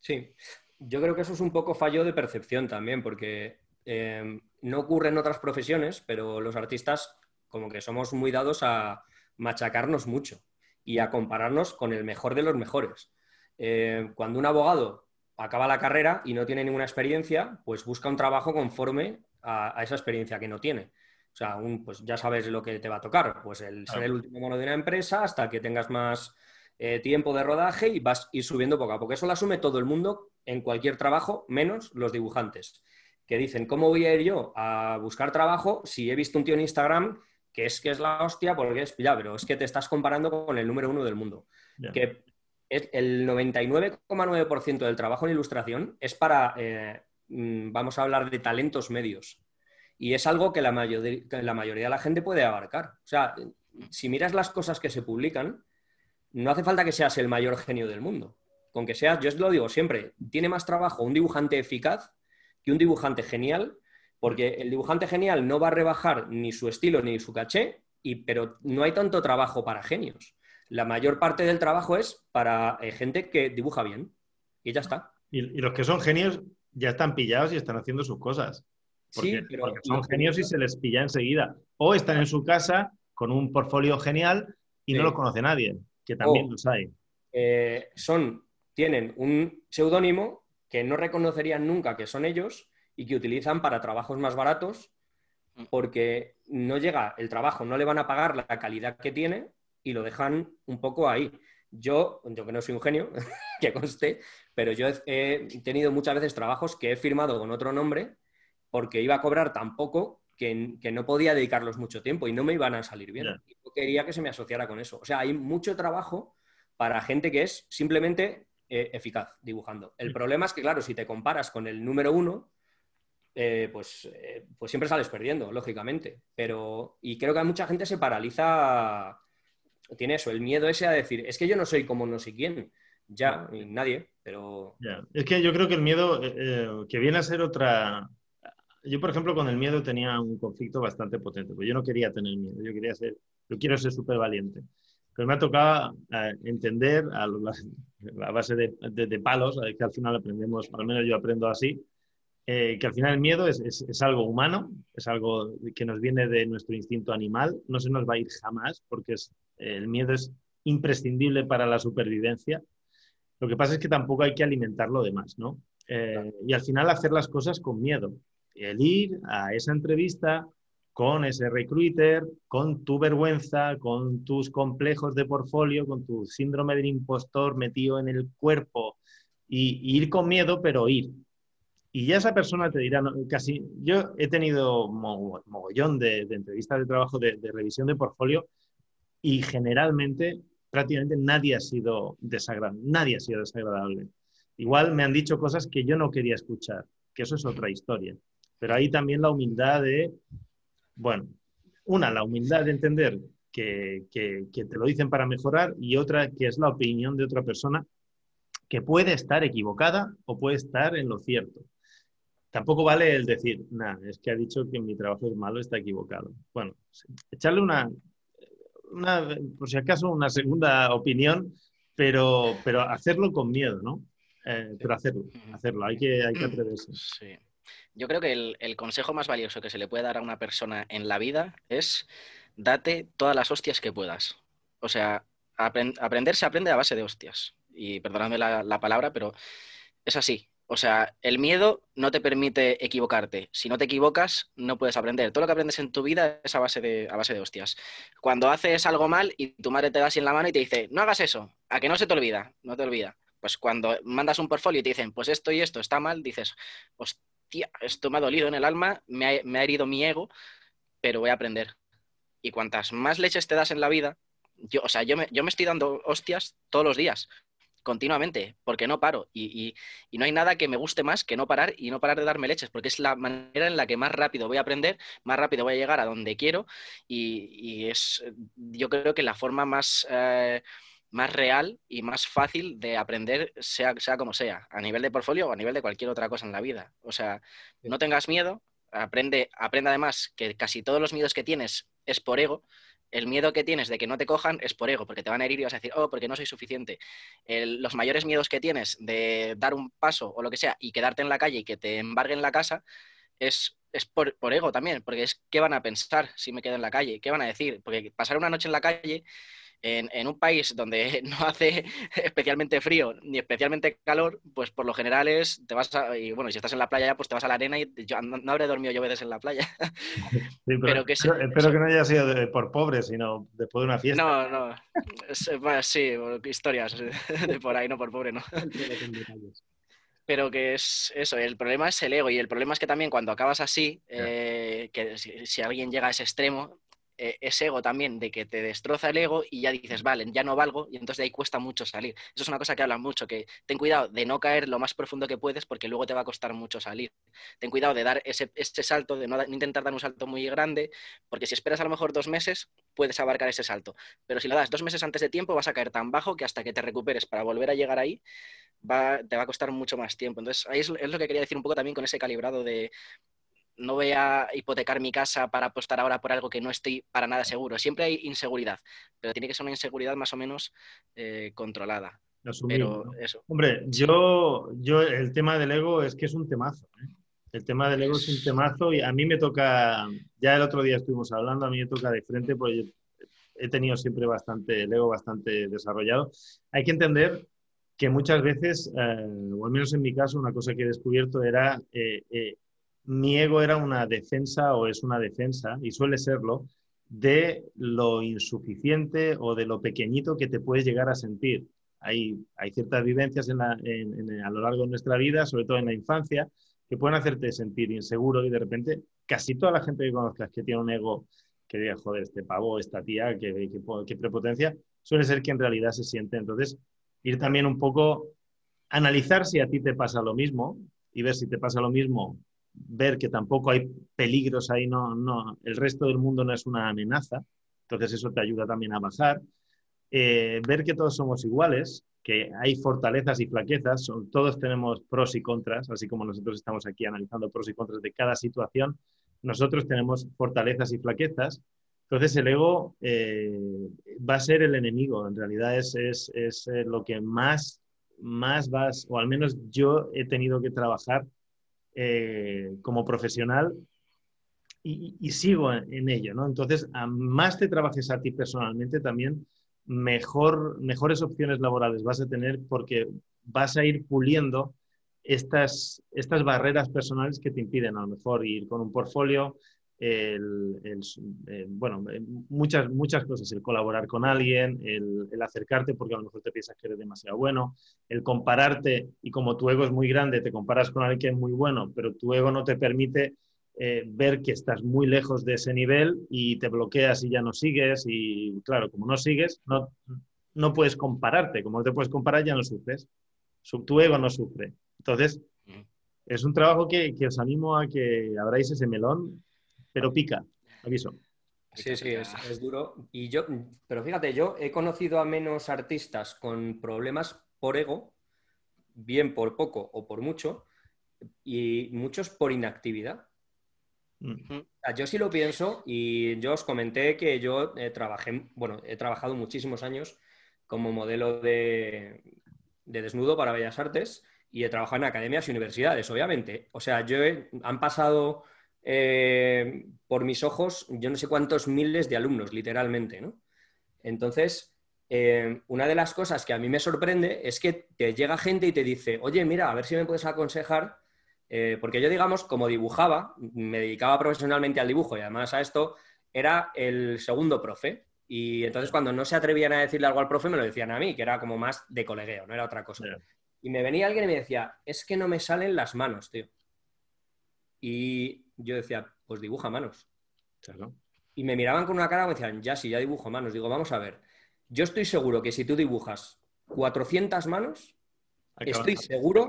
Sí, yo creo que eso es un poco fallo de percepción también, porque eh, no ocurre en otras profesiones, pero los artistas como que somos muy dados a machacarnos mucho y a compararnos con el mejor de los mejores. Eh, cuando un abogado acaba la carrera y no tiene ninguna experiencia, pues busca un trabajo conforme a, esa experiencia que no tiene. O sea, pues ya sabes lo que te va a tocar, pues el ser el último mono de una empresa hasta que tengas más eh, tiempo de rodaje y vas a ir subiendo poco a poco. Eso lo asume todo el mundo en cualquier trabajo, menos los dibujantes, que dicen, ¿cómo voy a ir yo a buscar trabajo si he visto un tío en Instagram que es que es la hostia porque es, ya, pero es que te estás comparando con el número uno del mundo? Que el 99,9% del trabajo en ilustración es para, eh, mm, vamos a hablar de talentos medios. Y es algo que la, la mayoría de la gente puede abarcar. O sea, si miras las cosas que se publican, no hace falta que seas el mayor genio del mundo. Con que seas, yo lo digo siempre, tiene más trabajo un dibujante eficaz que un dibujante genial, porque el dibujante genial no va a rebajar ni su estilo ni su caché, y, pero no hay tanto trabajo para genios la mayor parte del trabajo es para eh, gente que dibuja bien. Y ya está. Y, los que son genios ya están pillados y están haciendo sus cosas. sí, pero son genios y se les pilla enseguida. O están en su casa con un portfolio genial y no lo conoce nadie, que también los hay. Eh, son, tienen un seudónimo que no reconocerían nunca que son ellos y que utilizan para trabajos más baratos mm. porque no llega el trabajo, no le van a pagar la calidad que tiene y lo dejan un poco ahí. Yo, yo que no soy un genio, que conste, pero yo he, tenido muchas veces trabajos que he firmado con otro nombre porque iba a cobrar tan poco que, no podía dedicarlos mucho tiempo y no me iban a salir bien. Yo quería que se me asociara con eso. O sea, hay mucho trabajo para gente que es simplemente eh, eficaz dibujando. El problema es que, claro, si te comparas con el número uno, eh, pues, eh, pues siempre sales perdiendo, lógicamente. Pero, y creo que a mucha gente se paraliza tiene eso, el miedo ese a decir, es que yo no soy como no sé quién. Ya, nadie, pero... Es que yo creo que el miedo, eh, eh, que viene a ser otra... Yo, por ejemplo, con el miedo tenía un conflicto bastante potente, porque yo no quería tener miedo, yo quería ser, yo quiero ser súper valiente. Pero me ha tocado eh, entender a, la, base de, de, palos, que al final aprendemos, al menos yo aprendo así, que al final el miedo es, es, es, algo humano, es algo que nos viene de nuestro instinto animal, no se nos va a ir jamás porque es el miedo es imprescindible para la supervivencia. Lo que pasa es que tampoco hay que alimentarlo de más, ¿no? Eh, y al final hacer las cosas con miedo. El ir a esa entrevista con ese recruiter, con tu vergüenza, con tus complejos de portfolio, con tu síndrome del impostor metido en el cuerpo y, ir con miedo, pero ir. Y ya esa persona te dirá, casi, yo he tenido mogollón de, entrevistas de trabajo de, de revisión de portfolio y generalmente prácticamente nadie ha sido desagradable. Igual me han dicho cosas que yo no quería escuchar, que eso es otra historia. Pero ahí también la humildad de, bueno, una, la humildad de entender que, que, te lo dicen para mejorar y otra que es la opinión de otra persona que puede estar equivocada o puede estar en lo cierto. Tampoco vale el decir, nada, es que ha dicho que mi trabajo es malo, está equivocado. Bueno, echarle una, por si acaso, una segunda opinión, pero, pero hacerlo con miedo, ¿no? Eh, pero hacerlo, hacerlo, hay que, hay que atreverse. Sí. Yo creo que el, consejo más valioso que se le puede dar a una persona en la vida es date todas las hostias que puedas. O sea, aprender se aprende a base de hostias. Y perdonadme la palabra, pero es así. O sea, el miedo no te permite equivocarte. Si no te equivocas, no puedes aprender. Todo lo que aprendes en tu vida es a base de, a base de hostias. Cuando haces algo mal y tu madre te da así en la mano y te dice, no hagas eso, a que no se te olvida, no te olvida. Pues cuando mandas un portfolio y te dicen, pues esto y esto está mal, dices, hostia, esto me ha dolido en el alma, me ha, herido mi ego, pero voy a aprender. Y cuantas más leches te das en la vida, yo, o sea, yo me, yo me estoy dando hostias todos los días continuamente, porque no paro. Y, no hay nada que me guste más que no parar y no parar de darme leches, porque es la manera en la que más rápido voy a aprender, más rápido voy a llegar a donde quiero y, es, yo creo que la forma más... Eh, más real y más fácil de aprender, sea, sea como sea, a nivel de portfolio o a nivel de cualquier otra cosa en la vida. O sea, no tengas miedo, aprende, aprende además que casi todos los miedos que tienes es por ego el miedo que tienes de que no te cojan es por ego, porque te van a herir y vas a decir, oh, porque no soy suficiente. los mayores miedos que tienes de dar un paso o lo que sea y quedarte en la calle y que te embarguen la casa es, es por, por, ego también, porque es qué van a pensar si me quedo en la calle, qué van a decir, porque pasar una noche en la calle en, un país donde no hace especialmente frío ni especialmente calor, pues por lo general es, te vas a, y bueno, si estás en la playa, pues te vas a la arena y yo no, habré dormido yo veces en la playa. pero, que espero que no haya sido por pobre, sino después de una fiesta. No, no, sí, historias de por ahí, no por pobre, no. pero que es eso, el problema es el ego y el problema es que también cuando acabas así, eh, que si, alguien llega a ese extremo, eh, ese ego también de que te destroza el ego y ya dices, vale, ya no valgo y entonces de ahí cuesta mucho salir. Eso es una cosa que hablan mucho, que ten cuidado de no caer lo más profundo que puedes porque luego te va a costar mucho salir. Ten cuidado de dar ese, salto, de no, intentar dar un salto muy grande, porque si esperas a lo mejor dos meses, puedes abarcar ese salto. Pero si lo das dos meses antes de tiempo, vas a caer tan bajo que hasta que te recuperes para volver a llegar ahí, te va a costar mucho más tiempo. Entonces, ahí es, es, lo que quería decir un poco también con ese calibrado de no voy a hipotecar mi casa para apostar ahora por algo que no estoy para nada seguro. Siempre hay inseguridad, pero tiene que ser una inseguridad más o menos eh, controlada. Pero eso. Hombre, yo, yo el tema del ego es que es un temazo. ¿eh? El tema del ego es un temazo y a mí me toca, ya el otro día estuvimos hablando, a mí me toca de frente porque he tenido siempre bastante, el ego bastante desarrollado. Hay que entender que muchas veces, eh, o al menos en mi caso, una cosa que he descubierto era mi ego era una defensa o es una defensa, y suele serlo, de lo insuficiente o de lo pequeñito que te puedes llegar a sentir. Hay, ciertas vivencias a lo largo de nuestra vida, sobre todo en la infancia, que pueden hacerte sentir inseguro y de repente casi toda la gente que conozcas que tiene un ego que diga, joder, este pavo, esta tía, que, que, prepotencia, suele ser que en realidad se siente. Entonces, ir también un poco, analizar si a ti te pasa lo mismo y ver si te pasa lo mismo ver que tampoco hay peligros ahí, no, no, el resto del mundo no es una amenaza, entonces eso te ayuda también a bajar. Eh, ver que todos somos iguales, que hay fortalezas y flaquezas, todos tenemos pros y contras, así como nosotros estamos aquí analizando pros y contras de cada situación, nosotros tenemos fortalezas y flaquezas. Entonces el ego eh, va a ser el enemigo, en realidad es, es, es eh, lo que más, más vas, o al menos yo he tenido que trabajar eh, como profesional y, sigo en, ello, ¿no? Entonces, a más te trabajes a ti personalmente, también mejor, mejores opciones laborales vas a tener porque vas a ir puliendo estas, estas barreras personales que te impiden a lo mejor ir con un portfolio, el, bueno, muchas, muchas cosas, el colaborar con alguien, el, acercarte porque a lo mejor te piensas que eres demasiado bueno, el compararte y como tu ego es muy grande, te comparas con alguien que es muy bueno, pero tu ego no te permite eh, ver que estás muy lejos de ese nivel y te bloqueas y ya no sigues y claro, como no sigues, no, no puedes compararte, como no te puedes comparar ya no sufres, tu ego no sufre. Entonces, es un trabajo que, que os animo a que abráis ese melón pero pica, aviso. Sí, sí, es, duro. Y yo, pero fíjate, yo he conocido a menos artistas con problemas por ego, bien por poco o por mucho, y muchos por inactividad. yo sí lo pienso y yo os comenté que yo eh, trabajé, bueno, he trabajado muchísimos años como modelo de, de, desnudo para Bellas Artes y he trabajado en academias y universidades, obviamente. O sea, yo han pasado eh, por mis ojos yo no sé cuántos miles de alumnos, literalmente, ¿no? Entonces, eh, una de las cosas que a mí me sorprende es que te llega gente y te dice, oye, mira, a ver si me puedes aconsejar, eh, porque yo, digamos, como dibujaba, me dedicaba profesionalmente al dibujo y además a esto, era el segundo profe. Y entonces cuando no se atrevían a decirle algo al profe, me lo decían a mí, que era como más de colegueo, no era otra cosa. Y me venía alguien y me decía, es que no me salen las manos, tío. Y yo decía, pues dibuja manos. Y me miraban con una cara y me decían, ya sí, ya dibujo manos. Digo, vamos a ver, yo estoy seguro que si tú dibujas 400 manos, estoy seguro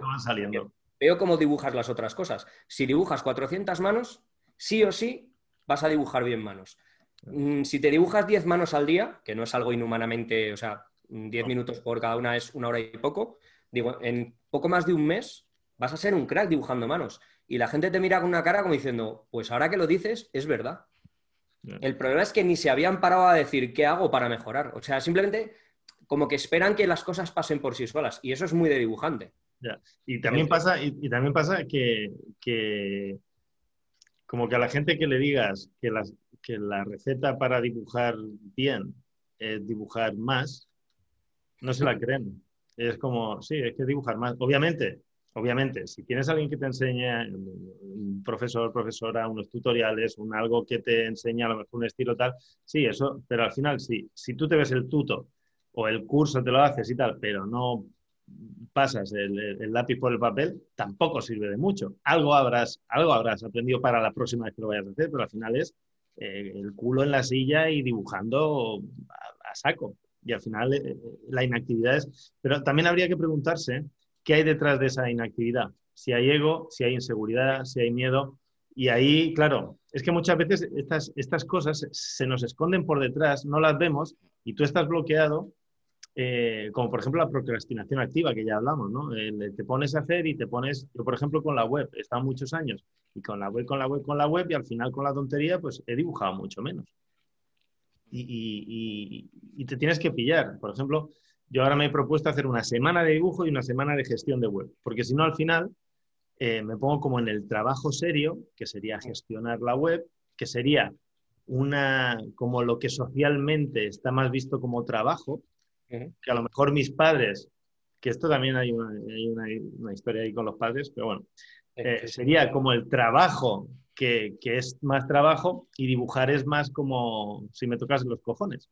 que veo cómo dibujas las otras cosas. Si dibujas 400 manos, sí o sí vas a dibujar bien manos. Mm, si te dibujas 10 manos al día, que no es algo inhumanamente, o sea, 10 minutos por cada una es una hora y poco, digo, en poco más de un mes vas a ser un crack dibujando manos. Y la gente te mira con una cara como diciendo, pues ahora que lo dices, es verdad. El problema es que ni se habían parado a decir qué hago para mejorar. O sea, simplemente como que esperan que las cosas pasen por sí solas. Y eso es muy de dibujante. Y también pasa, y, también pasa que, que, como que a la gente que le digas que, las, que la receta para dibujar bien es dibujar más, no se la creen. Es como, sí, hay que dibujar más. Obviamente, obviamente, si tienes alguien que te enseña, un profesor, profesora, unos tutoriales, un algo que te enseña a lo mejor un estilo tal, sí, eso, pero al final, si tú te ves el tuto o el curso te lo haces y tal, pero no pasas el, lápiz por el papel, tampoco sirve de mucho. Algo habrás, algo habrás aprendido para la próxima vez que lo vayas a hacer, pero al final es eh, el culo en la silla y dibujando a, saco. Y al final eh, la inactividad es... Pero también habría que preguntarse qué hay detrás de esa inactividad. Si hay ego, si hay inseguridad, si hay miedo. Y ahí, claro, es que muchas veces estas, estas cosas se nos esconden por detrás, no las vemos y tú estás bloqueado eh, como por ejemplo la procrastinación activa que ya hablamos, ¿no? te pones a hacer y te pones, yo por ejemplo con la web, he estado muchos años y con la web, con la web, con la web y al final con la tontería pues he dibujado mucho menos. Y, te tienes que pillar. Por ejemplo, yo ahora me he propuesto hacer una semana de dibujo y una semana de gestión de web, porque si no al final eh, me pongo como en el trabajo serio, que sería gestionar la web, que sería una, como lo que socialmente está más visto como trabajo, que a lo mejor mis padres, que esto también hay una, historia ahí con los padres, pero bueno, eh, sería como el trabajo que, es más trabajo y dibujar es más como si me tocas los cojones.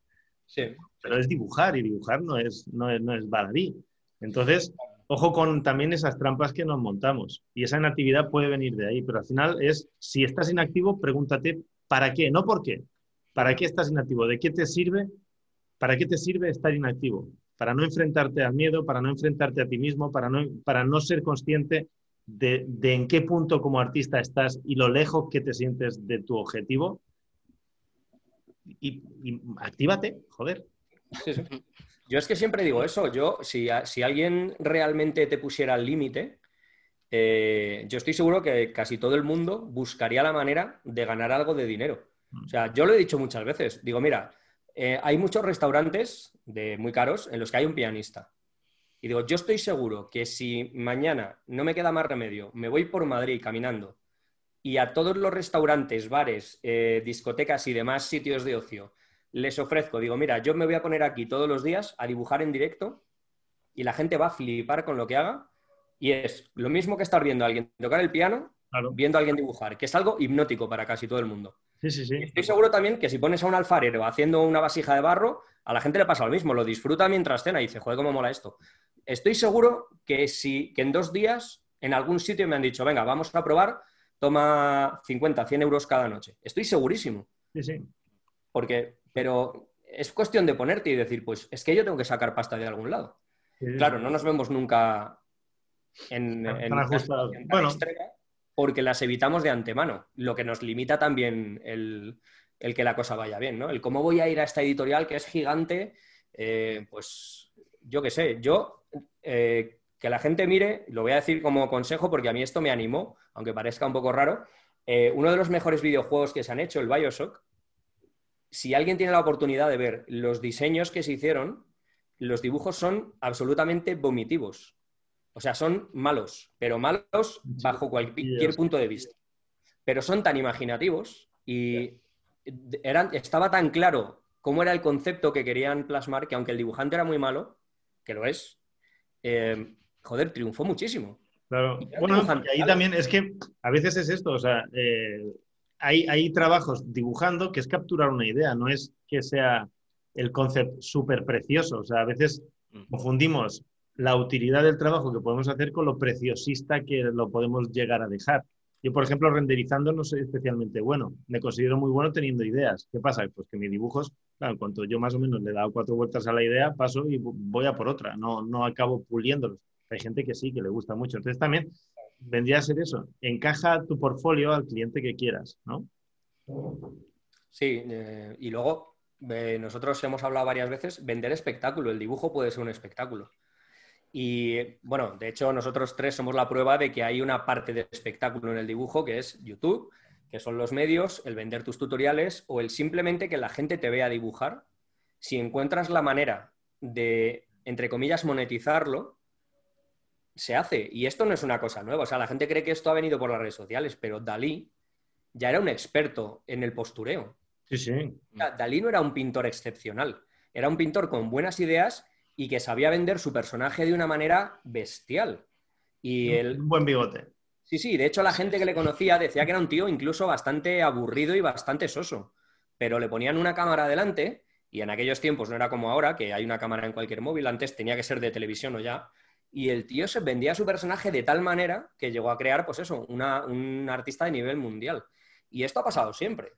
Pero es dibujar y dibujar no es, no es, no es baladí. Entonces, ojo con también esas trampas que nos montamos. Y esa inactividad puede venir de ahí, pero al final es, si estás inactivo, pregúntate, ¿para qué? No por qué. ¿Para qué estás inactivo? ¿De qué te sirve ¿Para qué te sirve estar inactivo? Para no enfrentarte al miedo, para no enfrentarte a ti mismo, para no, para no ser consciente de, en qué punto como artista estás y lo lejos que te sientes de tu objetivo. Y, actívate, joder. Yo es que siempre digo eso. Yo, si, si alguien realmente te pusiera al límite, eh, yo estoy seguro que casi todo el mundo buscaría la manera de ganar algo de dinero. O sea, yo lo he dicho muchas veces. Digo, mira, eh, hay muchos restaurantes de muy caros en los que hay un pianista. Y digo, yo estoy seguro que si mañana no me queda más remedio, me voy por Madrid caminando y a todos los restaurantes, bares, eh, discotecas y demás sitios de ocio les ofrezco, digo, mira, yo me voy a poner aquí todos los días a dibujar en directo y la gente va a flipar con lo que haga. Y es lo mismo que estar viendo a alguien tocar el piano, viendo a alguien dibujar, que es algo hipnótico para casi todo el mundo. Estoy seguro también que si pones a un alfarero haciendo una vasija de barro, a la gente le pasa lo mismo, lo disfruta mientras cena y dice, joder, cómo mola esto. Estoy seguro que si que en dos días en algún sitio me han dicho, venga, vamos a probar, toma 50, 100 euros cada noche. Estoy segurísimo. Sí, sí. Porque, pero es cuestión de ponerte y decir, pues es que yo tengo que sacar pasta de algún lado. Claro, no nos vemos nunca en, en, bueno, porque las evitamos de antemano, lo que nos limita también el, que la cosa vaya bien, ¿no? El cómo voy a ir a esta editorial que es gigante, eh, pues yo qué sé, yo eh, que la gente mire, lo voy a decir como consejo porque a mí esto me animó, aunque parezca un poco raro, eh, uno de los mejores videojuegos que se han hecho, el Bioshock, si alguien tiene la oportunidad de ver los diseños que se hicieron, los dibujos son absolutamente vomitivos. O sea, son malos, pero malos bajo cualquier punto de vista. Pero son tan imaginativos y estaba tan claro cómo era el concepto que querían plasmar que aunque el dibujante era muy malo, que lo es, eh, joder, triunfó muchísimo. Claro. Bueno, ahí también es que a veces es esto, o sea, eh, hay, hay, trabajos dibujando que es capturar una idea, no es que sea el concepto súper precioso. O sea, a veces mm. confundimos la utilidad del trabajo que podemos hacer con lo preciosista que lo podemos llegar a dejar. Yo, por ejemplo, renderizando no soy especialmente bueno. Me considero muy bueno teniendo ideas. ¿Qué pasa? Pues que mis dibujos, claro, en cuanto yo más o menos le he dado cuatro vueltas a la idea, paso y voy a por otra. No, no acabo puliéndolos. Hay gente que sí, que le gusta mucho. Entonces también vendría a ser eso. Encaja tu portfolio al cliente que quieras, ¿no? Sí, eh, y luego nosotros hemos hablado varias veces, vender espectáculo. El dibujo puede ser un espectáculo. Y bueno, de hecho nosotros tres somos la prueba de que hay una parte de espectáculo en el dibujo que es YouTube, que son los medios, el vender tus tutoriales o el simplemente que la gente te vea dibujar. Si encuentras la manera de, entre comillas, monetizarlo, se hace. Y esto no es una cosa nueva. O sea, la gente cree que esto ha venido por las redes sociales, pero Dalí ya era un experto en el postureo. Sí, sí. Dalí no era un pintor excepcional. Era un pintor con buenas ideas y que sabía vender su personaje de una manera bestial. Y Un buen bigote. Sí, sí, de hecho la gente que le conocía decía que era un tío incluso bastante aburrido y bastante soso, pero le ponían una cámara delante y en aquellos tiempos no era como ahora, que hay una cámara en cualquier móvil, antes tenía que ser de televisión o ya, y el tío se vendía su personaje de tal manera que llegó a crear, pues eso, un artista de nivel mundial. Y esto ha pasado siempre.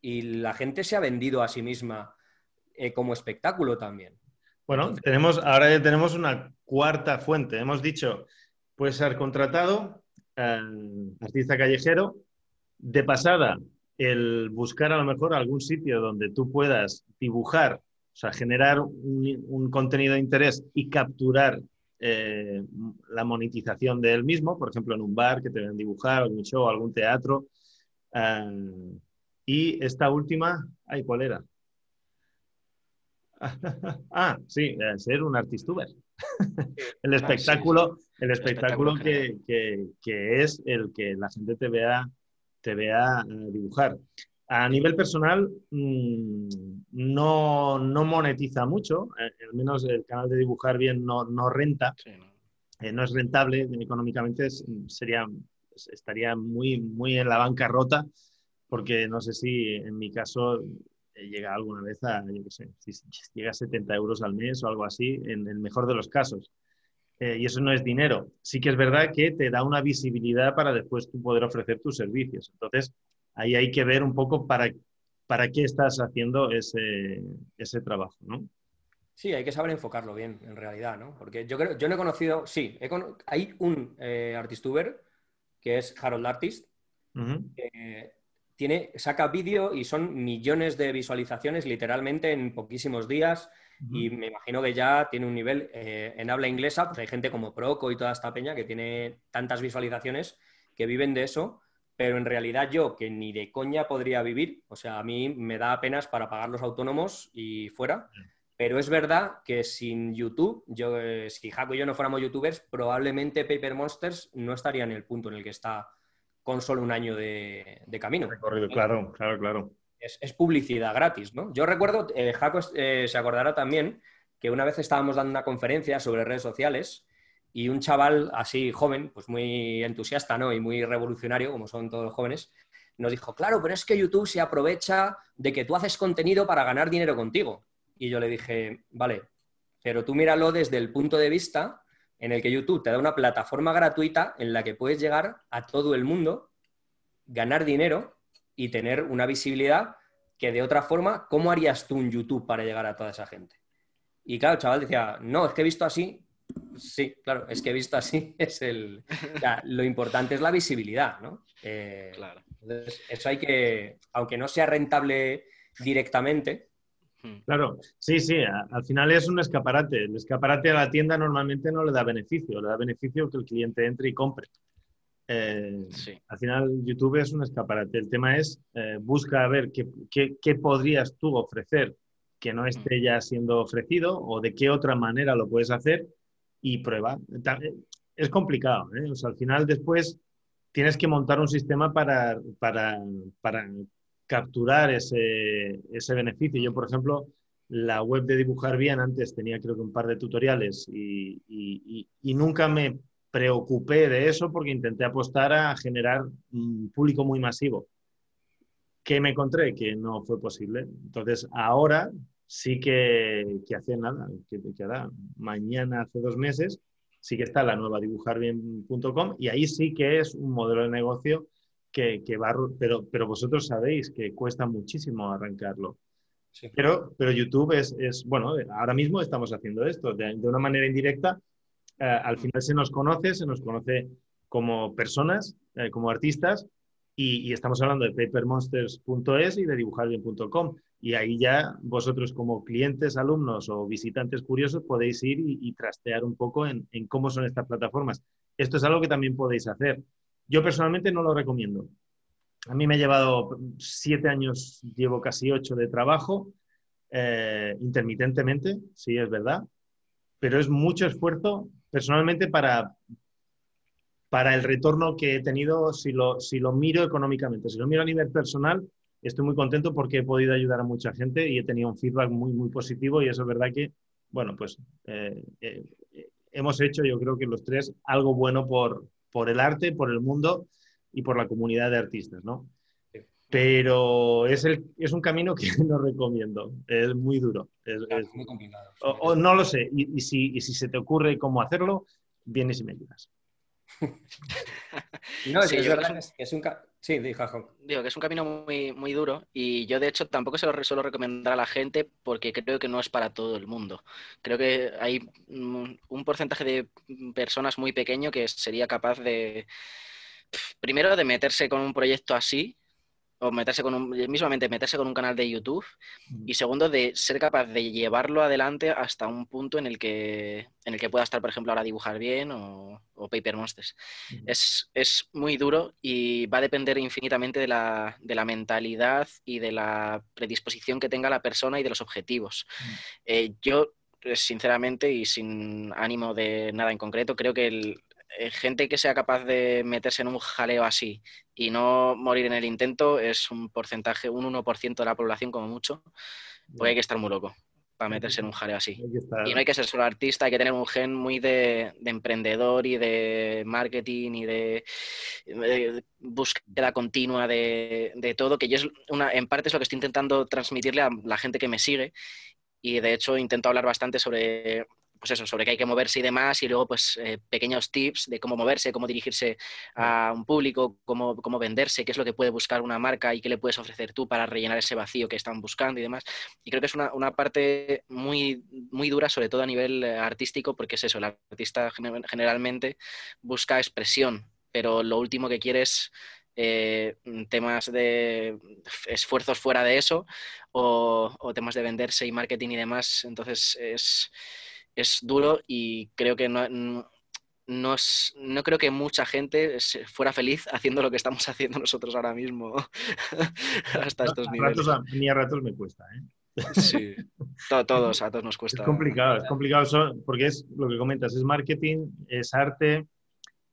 Y la gente se ha vendido a sí misma eh, como espectáculo también. Bueno, tenemos, ahora ya tenemos una cuarta fuente. Hemos dicho, puede ser contratado, eh, artista callejero. De pasada, el buscar a lo mejor algún sitio donde tú puedas dibujar, o sea, generar un, contenido de interés y capturar eh, la monetización de él mismo, por ejemplo, en un bar que te ven dibujar, algún show, algún teatro. Eh, y esta última, ay, ¿cuál era? ah, sí, eh, ser un artistuber. el espectáculo, el espectáculo, que, es el que la gente te vea, te vea eh, dibujar. A nivel personal, mm, no, monetiza mucho, eh, al menos el canal de dibujar bien no, renta, no. es rentable económicamente, sería, estaría muy, muy en la bancarrota, porque no sé si en mi caso llega alguna vez a, yo qué sé, si llega a 70 euros al mes o algo así, en el mejor de los casos. Eh, y eso no es dinero. Sí que es verdad que te da una visibilidad para después tú poder ofrecer tus servicios. Entonces, ahí hay que ver un poco para, para qué estás haciendo ese, ese trabajo, ¿no? Sí, hay que saber enfocarlo bien, en realidad, ¿no? Porque yo creo, yo no he conocido, sí, hay un eh, artistuber que es Harold Artist, tiene, saca vídeo y son millones de visualizaciones literalmente en poquísimos días. Y me imagino que ya tiene un nivel eh, en habla inglesa, pues hay gente como Proco y toda esta peña que tiene tantas visualizaciones que viven de eso, pero en realidad yo, que ni de coña podría vivir, o sea, a mí me da apenas para pagar los autónomos y fuera. Pero es verdad que sin YouTube, yo, eh, si Jaco y yo no fuéramos youtubers, probablemente Paper Monsters no estaría en el punto en el que está con solo un año de, camino. Recorrido, claro, claro, claro. Es, publicidad gratis, ¿no? Yo recuerdo, eh, Jaco eh, se acordará también que una vez estábamos dando una conferencia sobre redes sociales y un chaval así joven, pues muy entusiasta, ¿no? Y muy revolucionario, como son todos los jóvenes, nos dijo, claro, pero es que YouTube se aprovecha de que tú haces contenido para ganar dinero contigo. Y yo le dije, vale, pero tú míralo desde el punto de vista en el que YouTube te da una plataforma gratuita en la que puedes llegar a todo el mundo, ganar dinero y tener una visibilidad que de otra forma, ¿cómo harías tú un YouTube para llegar a toda esa gente? Y claro, el chaval decía, no, es que he visto así. Sí, claro, es que he visto así. Es el. lo importante es la visibilidad, ¿no? Eh, claro. Entonces, eso hay que, aunque no sea rentable directamente, Hmm. Claro, sí, sí, al final es un escaparate. El escaparate a la tienda normalmente no le da beneficio, le da beneficio que el cliente entre y compre. Eh, al final YouTube es un escaparate. El tema es, eh, busca a ver qué, podrías tú ofrecer que no esté hmm. ya siendo ofrecido o de qué otra manera lo puedes hacer y prueba. Es complicado, ¿eh? al final después tienes que montar un sistema para, para, para capturar ese, ese beneficio. Yo, por ejemplo, la web de Dibujar Bien antes tenía creo que un par de tutoriales y, y, nunca me preocupé de eso porque intenté apostar a generar un público muy masivo. ¿Qué me encontré? Que no fue posible. Entonces, ahora sí que, que hace nada, que, que hará mañana, hace dos meses, sí que está la nueva dibujarbien.com y ahí sí que es un modelo de negocio que, va, pero, pero vosotros sabéis que cuesta muchísimo arrancarlo. Pero, pero YouTube es, es, bueno, ahora mismo estamos haciendo esto de, de una manera indirecta. Eh, al final se nos conoce, se nos conoce como personas, eh, como artistas, y, estamos hablando de papermonsters.es y de dibujarbién.com. Y ahí ya vosotros como clientes, alumnos o visitantes curiosos podéis ir y, trastear un poco en, en, cómo son estas plataformas. Esto es algo que también podéis hacer. Yo personalmente no lo recomiendo. A mí me ha llevado siete años, llevo casi ocho de trabajo, eh, intermitentemente, sí, es verdad, pero es mucho esfuerzo personalmente para, para el retorno que he tenido si lo, si lo miro económicamente. Si lo miro a nivel personal, estoy muy contento porque he podido ayudar a mucha gente y he tenido un feedback muy, muy positivo y eso es verdad que, bueno, pues eh, eh, hemos hecho, yo creo que los tres, algo bueno por, por el arte, por el mundo y por la comunidad de artistas, ¿no? Pero es, el, es un camino que no recomiendo, es muy duro. Es, muy complicado. O, no lo sé, y, si, y si se te ocurre cómo hacerlo, vienes y me ayudas. no, es, verdad que es un... Sí, Digo que es un camino muy, muy duro y yo de hecho tampoco se lo suelo recomendar a la gente porque creo que no es para todo el mundo. Creo que hay un porcentaje de personas muy pequeño que sería capaz de, primero, de meterse con un proyecto así o meterse con un, mismamente meterse con un canal de YouTube y segundo de ser capaz de llevarlo adelante hasta un punto en el que en el que pueda estar por ejemplo ahora dibujar bien o, Paper Monsters. Es, es, muy duro y va a depender infinitamente de la, de la, mentalidad y de la predisposición que tenga la persona y de los objetivos. Eh, yo sinceramente y sin ánimo de nada en concreto creo que el, eh, gente que sea capaz de meterse en un jaleo así y no morir en el intento es un porcentaje, un 1% de la población como mucho, pues hay que estar muy loco para meterse en un jaleo así. Y no hay que ser solo artista, hay que tener un gen muy de, emprendedor y de marketing y de, búsqueda continua de, de, todo, que yo es una, en parte es lo que estoy intentando transmitirle a la gente que me sigue. Y de hecho intento hablar bastante sobre pues eso, sobre qué hay que moverse y demás, y luego pues eh, pequeños tips de cómo moverse, cómo dirigirse a un público, cómo, cómo, venderse, qué es lo que puede buscar una marca y qué le puedes ofrecer tú para rellenar ese vacío que están buscando y demás. Y creo que es una, una parte muy, muy dura, sobre todo a nivel eh, artístico, porque es eso, el artista generalmente busca expresión, pero lo último que quiere es eh, temas de esfuerzos fuera de eso o, temas de venderse y marketing y demás. Entonces es, es duro y creo que no, no, no, creo que mucha gente fuera feliz haciendo lo que estamos haciendo nosotros ahora mismo hasta estos a niveles. a mí a ratos me cuesta, ¿eh? Sí, todos, a todos nos cuesta. Es complicado, es complicado porque es lo que comentas, es marketing, es arte,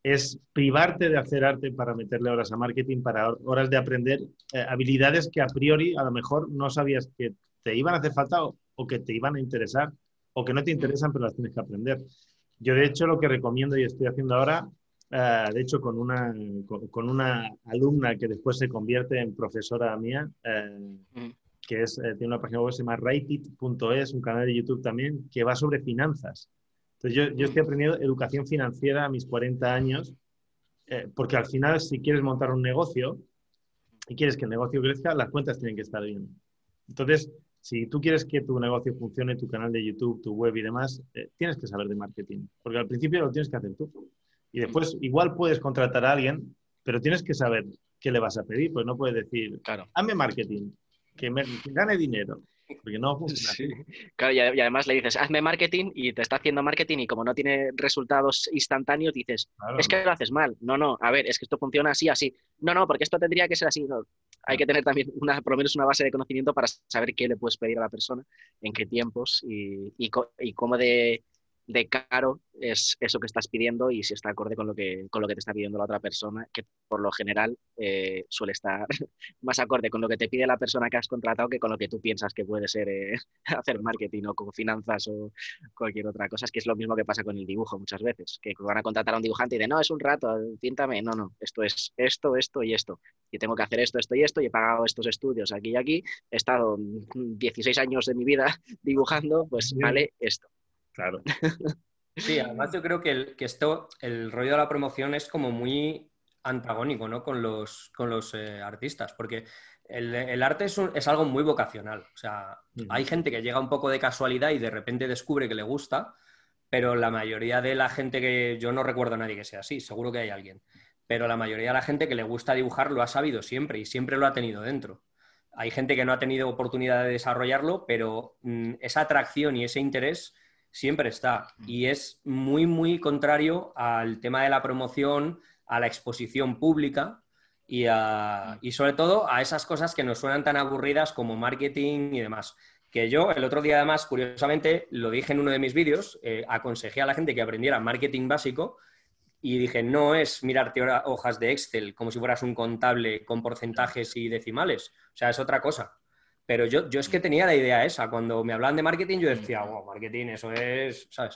es privarte de hacer arte para meterle horas a marketing, para horas de aprender eh, habilidades que a priori a lo mejor no sabías que te iban a hacer falta o que te iban a interesar o que no te interesan, pero las tienes que aprender. Yo, de hecho, lo que recomiendo y estoy haciendo ahora, eh, de hecho, con una, con, una alumna que después se convierte en profesora mía, eh, que es, eh, tiene una página web que se llama writeit.es, un canal de YouTube también, que va sobre finanzas. Entonces, yo, yo estoy aprendiendo educación financiera a mis 40 años, porque al final, si quieres montar un negocio y quieres que el negocio crezca, las cuentas tienen que estar bien. Entonces, si tú quieres que tu negocio funcione, tu canal de YouTube, tu web y demás, eh, tienes que saber de marketing, porque al principio lo tienes que hacer tú. Y después igual puedes contratar a alguien, pero tienes que saber qué le vas a pedir, pues no puedes decir, claro. hazme marketing, que, me, gane dinero. Porque no funciona. Claro, y, además le dices, hazme marketing y te está haciendo marketing y como no tiene resultados instantáneos, dices, es que lo haces mal. No, no, a ver, es que esto funciona así, así. No, no, porque esto tendría que ser así. No hay que tener también una, por lo menos una base de conocimiento para saber qué le puedes pedir a la persona, en qué tiempos y, y, y cómo de, de caro es eso que estás pidiendo y si está acorde con lo que, con lo que te está pidiendo la otra persona, que por lo general eh, suele estar más acorde con lo que te pide la persona que has contratado que con lo que tú piensas que puede ser eh, hacer marketing o con finanzas o cualquier otra cosa. Es que es lo mismo que pasa con el dibujo muchas veces, que van a contratar a un dibujante y de no, es un rato, píntame. No, no, esto es esto, esto y esto. Y tengo que hacer esto, esto y esto y he pagado estos estudios aquí y aquí. He estado 16 años de mi vida dibujando, pues vale esto. Claro. Sí, además yo creo que, el, que esto, el rollo de la promoción es como muy antagónico ¿no? con los, con los eh, artistas, porque el, arte es, algo muy vocacional. O sea, hay gente que llega un poco de casualidad y de repente descubre que le gusta, pero la mayoría de la gente que yo no recuerdo a nadie que sea así, seguro que hay alguien, pero la mayoría de la gente que le gusta dibujar lo ha sabido siempre y siempre lo ha tenido dentro. Hay gente que no ha tenido oportunidad de desarrollarlo, pero mm, esa atracción y ese interés siempre está. Y es muy, muy contrario al tema de la promoción, a la exposición pública y, y sobre todo a esas cosas que nos suenan tan aburridas como marketing y demás que yo el otro día además, curiosamente, lo dije en uno de mis vídeos, eh, aconsejé a la gente que aprendiera marketing básico y dije, no es mirarte hojas de Excel como si fueras un contable con porcentajes y decimales, o sea, es otra cosa. Pero yo, yo es que tenía la idea esa, cuando me hablaban de marketing yo decía, wow, marketing, eso es, ¿sabes?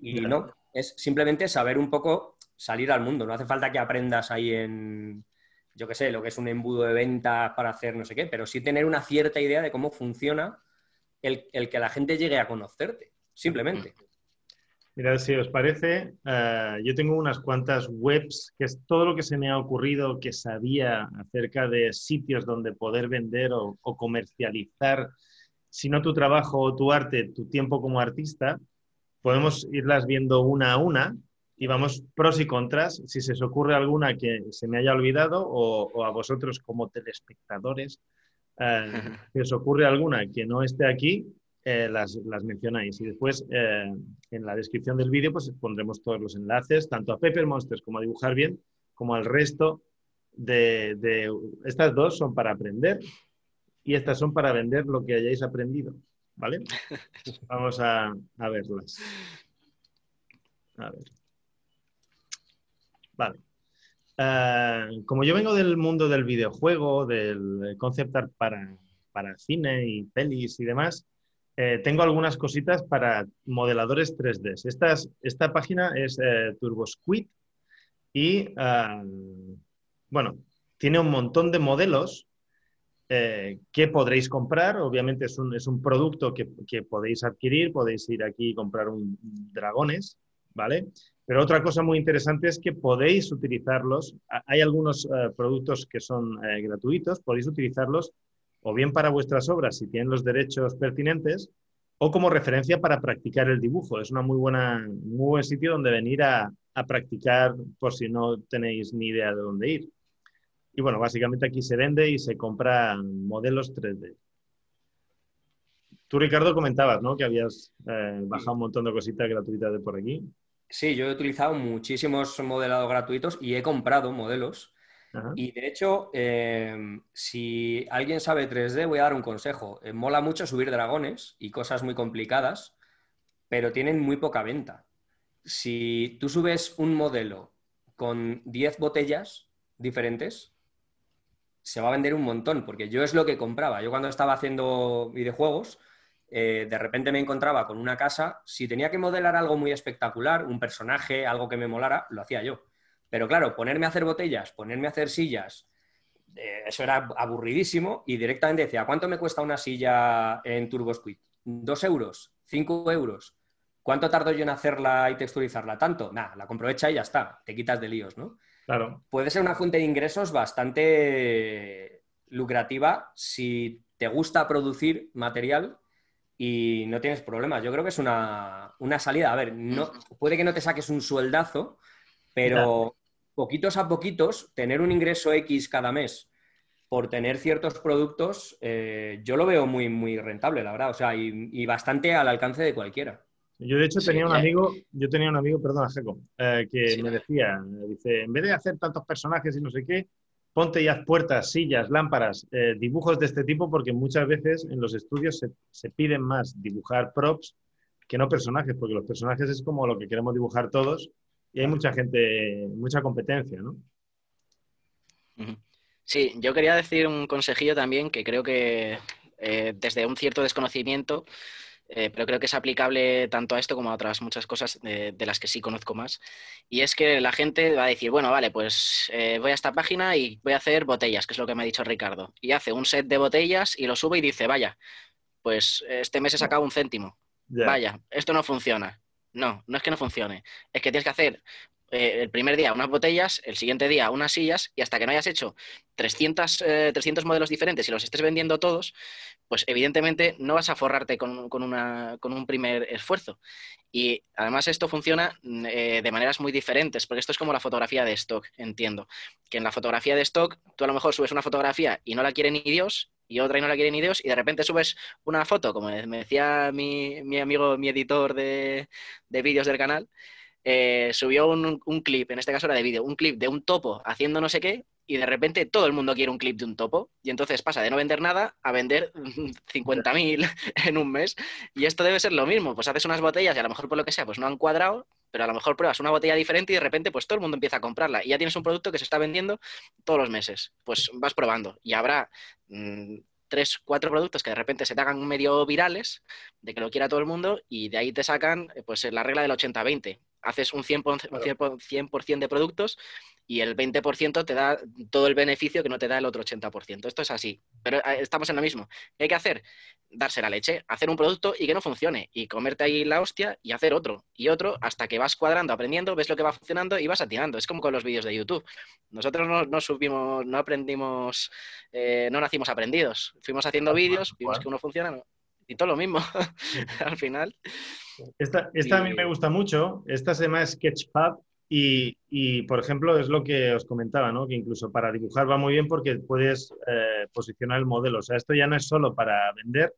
Y no, es simplemente saber un poco salir al mundo, no hace falta que aprendas ahí en, yo qué sé, lo que es un embudo de ventas para hacer no sé qué, pero sí tener una cierta idea de cómo funciona el, que la gente llegue a conocerte, simplemente. Mira, si os parece, eh, yo tengo unas cuantas webs, que es todo lo que se me ha ocurrido que sabía acerca de sitios donde poder vender o, comercializar, si no tu trabajo o tu arte, tu tiempo como artista. Podemos irlas viendo una a una y vamos pros y contras. Si se os ocurre alguna que se me haya olvidado o a vosotros como telespectadores, eh, si os ocurre alguna que no esté aquí, eh, las, mencionáis. Y después eh, en la descripción del vídeo pues pondremos todos los enlaces, tanto a Pepper Monsters como a Dibujar Bien, como al resto de, Estas dos son para aprender y estas son para vender lo que hayáis aprendido. ¿Vale? Vamos a, a verlas. A ver. Vale. Eh, como yo vengo del mundo del videojuego, del concept art para, cine y pelis y demás, eh, tengo algunas cositas para modeladores 3D. Esta, esta página es eh, TurboSquid y, bueno, tiene un montón de modelos que podréis comprar. Obviamente es un, es un producto que, que, podéis adquirir, podéis ir aquí y comprar un, dragones, ¿vale? Pero otra cosa muy interesante es que podéis utilizarlos. Hay algunos eh, productos que son eh, gratuitos, podéis utilizarlos o bien para vuestras obras si tienen los derechos pertinentes o como referencia para practicar el dibujo. Es una muy buena, muy buen sitio donde venir a, practicar por si no tenéis ni idea de dónde ir. Y bueno, básicamente aquí se vende y se compran modelos 3D. Tú, Ricardo, comentabas, ¿no? Que habías eh, bajado un montón de cositas gratuitas de por aquí. Sí, yo he utilizado muchísimos modelados gratuitos y he comprado modelos. Y de hecho, em, si alguien sabe 3D, voy a dar un consejo. Eh, mola mucho subir dragones y cosas muy complicadas, pero tienen muy poca venta. Si tú subes un modelo con 10 botellas diferentes, se va a vender un montón, porque yo es lo que compraba. Yo cuando estaba haciendo videojuegos, eh, de repente me encontraba con una casa, si tenía que modelar algo muy espectacular, un personaje, algo que me molara, lo hacía yo. Pero claro, ponerme a hacer botellas, ponerme a hacer sillas, eh, eso era aburridísimo y directamente decía, ¿cuánto me cuesta una silla en TurboSquid? ¿Dos euros? ¿Cinco euros? ¿Cuánto tardo yo en hacerla y texturizarla? ¿Tanto? Nada, la compro hecha y ya está, te quitas de líos, ¿no? Claro. Puede ser una fuente de ingresos bastante lucrativa si te gusta producir material y no tienes problemas. Yo creo que es una, salida. A ver, no, puede que no te saques un sueldazo, pero poquitos a poquitos, tener un ingreso X cada mes por tener ciertos productos, eh, yo lo veo muy, muy rentable, la verdad. O sea, y, bastante al alcance de cualquiera. Yo de hecho tenía un amigo, yo tenía un amigo, perdona, Jacob, eh, que me decía, dice, en vez de hacer tantos personajes y no sé qué, ponte ya puertas, sillas, lámparas, eh, dibujos de este tipo, porque muchas veces en los estudios se, piden más dibujar props que no personajes, porque los personajes es como lo que queremos dibujar todos y hay mucha gente, mucha competencia, ¿no? Sí, yo quería decir un consejillo también que creo que eh, desde un cierto desconocimiento eh, pero creo que es aplicable tanto a esto como a otras muchas cosas de, las que sí conozco más. Y es que la gente va a decir, bueno, vale, pues eh, voy a esta página y voy a hacer botellas, que es lo que me ha dicho Ricardo. Y hace un set de botellas y lo sube y dice, vaya, pues este mes he sacado un céntimo. Vaya, esto no funciona. No, no es que no funcione. Es que tienes que hacer eh, el primer día unas botellas, el siguiente día unas sillas, y hasta que no hayas hecho 300, 300 modelos diferentes y los estés vendiendo todos, pues evidentemente no vas a forrarte con, con, un primer esfuerzo. Y además esto funciona mm, eh, de maneras muy diferentes, porque esto es como la fotografía de stock, entiendo. Que en la fotografía de stock tú a lo mejor subes una fotografía y no la quiere ni Dios, y otra y no la quiere ni Dios, y de repente subes una foto, como me decía mi, mi amigo, mi editor de, de vídeos del canal, eh, subió un, un, clip, en este caso era de vídeo, un clip de un topo haciendo no sé qué, y de repente todo el mundo quiere un clip de un topo y entonces pasa de no vender nada a vender 50.000 en un mes. Y esto debe ser lo mismo, pues haces unas botellas y a lo mejor por lo que sea pues no han cuadrado, pero a lo mejor pruebas una botella diferente y de repente pues todo el mundo empieza a comprarla y ya tienes un producto que se está vendiendo todos los meses, pues vas probando y habrá mm, tres, cuatro productos que de repente se te hagan medio virales, de que lo quiera todo el mundo, y de ahí te sacan pues la regla del 80-20 haces un 100%, 100 de productos y el 20% te da todo el beneficio que no te da el otro 80%. Esto es así, pero eh, estamos en lo mismo. ¿Qué hay que hacer? Darse la leche, hacer un producto y que no funcione, y comerte ahí la hostia y hacer otro y otro hasta que vas cuadrando, aprendiendo, ves lo que va funcionando y vas atinando. Es como con los vídeos de YouTube. Nosotros no, no subimos, no aprendimos, eh, no nacimos aprendidos. Fuimos haciendo vídeos, vimos que uno funciona y todo lo mismo al final. Esta, esta a mí me gusta mucho. Esta se llama Sketchpad y, por ejemplo, es lo que os comentaba, ¿no? Que incluso para dibujar va muy bien porque puedes eh, posicionar el modelo. O sea, esto ya no es solo para vender,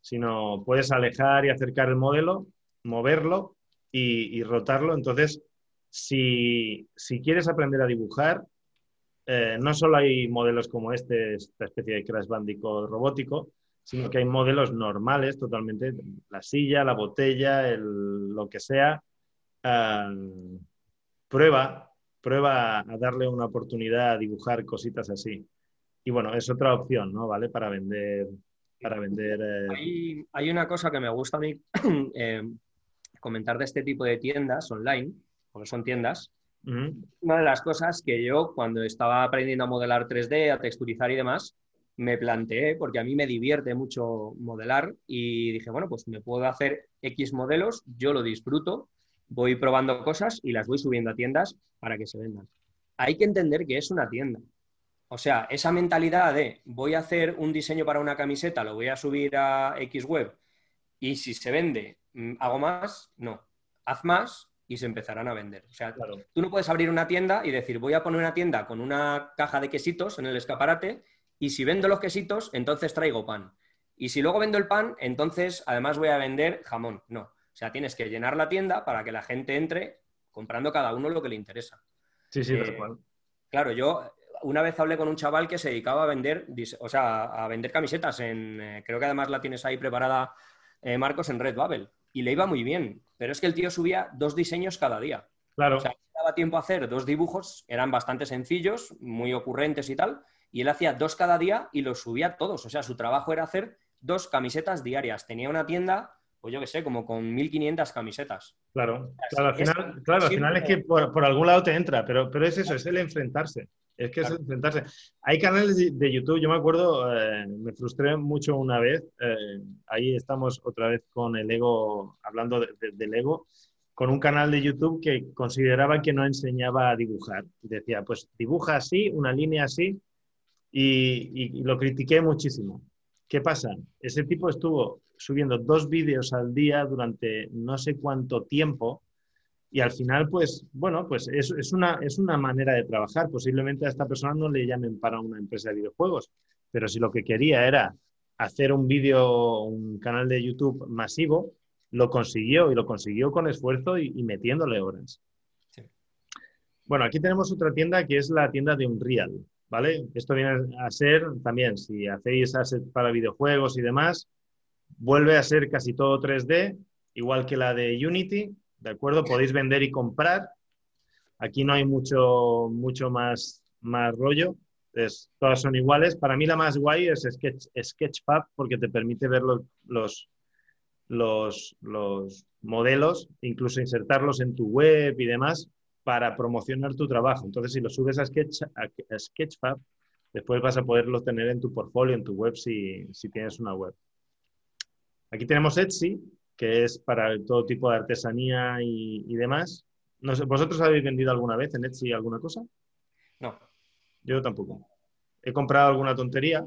sino puedes alejar y acercar el modelo, moverlo y, rotarlo. Entonces, si, si, quieres aprender a dibujar, eh, no solo hay modelos como este, esta especie de Crash robótico, sino que hay modelos normales totalmente, la silla, la botella, el, lo que sea. Prueba, prueba a darle una oportunidad a dibujar cositas así. Y bueno, es otra opción, ¿no? ¿Vale? Para vender. Para vender eh, hay, una cosa que me gusta a mí eh, comentar de este tipo de tiendas online, porque son tiendas. Una de las cosas que yo, cuando estaba aprendiendo a modelar 3D, a texturizar y demás, me planteé, porque a mí me divierte mucho modelar, y dije, bueno, pues me puedo hacer X modelos, yo lo disfruto, voy probando cosas y las voy subiendo a tiendas para que se vendan. Hay que entender que es una tienda. O sea, esa mentalidad de voy a hacer un diseño para una camiseta, lo voy a subir a X web y si se vende, mm, hago más, no. Haz más y se empezarán a vender. O sea, tú no puedes abrir una tienda y decir voy a poner una tienda con una caja de quesitos en el escaparate y si vendo los quesitos, entonces traigo pan. Y si luego vendo el pan, entonces además voy a vender jamón. No. O sea, tienes que llenar la tienda para que la gente entre comprando cada uno lo que le interesa. Sí, sí, eh, Claro, yo una vez hablé con un chaval que se dedicaba a vender, o sea, a vender camisetas en, eh, creo que además la tienes ahí preparada, eh, Marcos, en Redbubble. Y le iba muy bien, pero es que el tío subía dos diseños cada día. Claro. O sea, daba tiempo a hacer dos dibujos, eran bastante sencillos, muy ocurrentes y tal, y él hacía dos cada día y los subía todos. O sea, su trabajo era hacer dos camisetas diarias. Tenía una tienda, pues yo qué sé, como con 1.500 camisetas. Claro, claro, al final, claro, al final es que por, algún lado te entra, pero, pero es eso, es el enfrentarse. Es que es enfrentarse. Hay canales de, YouTube, yo me acuerdo, eh, me frustré mucho una vez, eh, ahí estamos otra vez con el ego, hablando del ego, con un canal de YouTube que consideraba que no enseñaba a dibujar. Decía, pues dibuja así, una línea así, y, lo critiqué muchísimo. ¿Qué pasa? Ese tipo estuvo subiendo dos vídeos al día durante no sé cuánto tiempo y al final, pues, bueno, pues es, es, una, es una manera de trabajar. Posiblemente a esta persona no le llamen para una empresa de videojuegos, pero si lo que quería era hacer un vídeo, un canal de YouTube masivo, lo consiguió y lo consiguió con esfuerzo y, metiéndole horas. Bueno, aquí tenemos otra tienda que es la tienda de Unreal. ¿vale? Esto viene a ser también, si hacéis assets para videojuegos y demás, vuelve a ser casi todo 3D, igual que la de Unity, ¿de acuerdo? Podéis vender y comprar. Aquí no hay mucho, mucho más, más rollo. Es, todas son iguales. Para mí la más guay es Sketch, Sketchpad porque te permite ver los, los, los, los modelos, incluso insertarlos en tu web y demás para promocionar tu trabajo. Entonces, si lo subes a, Sketch, a Sketchfab, después vas a poderlo tener en tu portfolio, en tu web, si, tienes una web. Aquí tenemos Etsy, que es para todo tipo de artesanía y, demás. No sé, ¿vosotros habéis vendido alguna vez en Etsy alguna cosa? No. Yo tampoco. He comprado alguna tontería,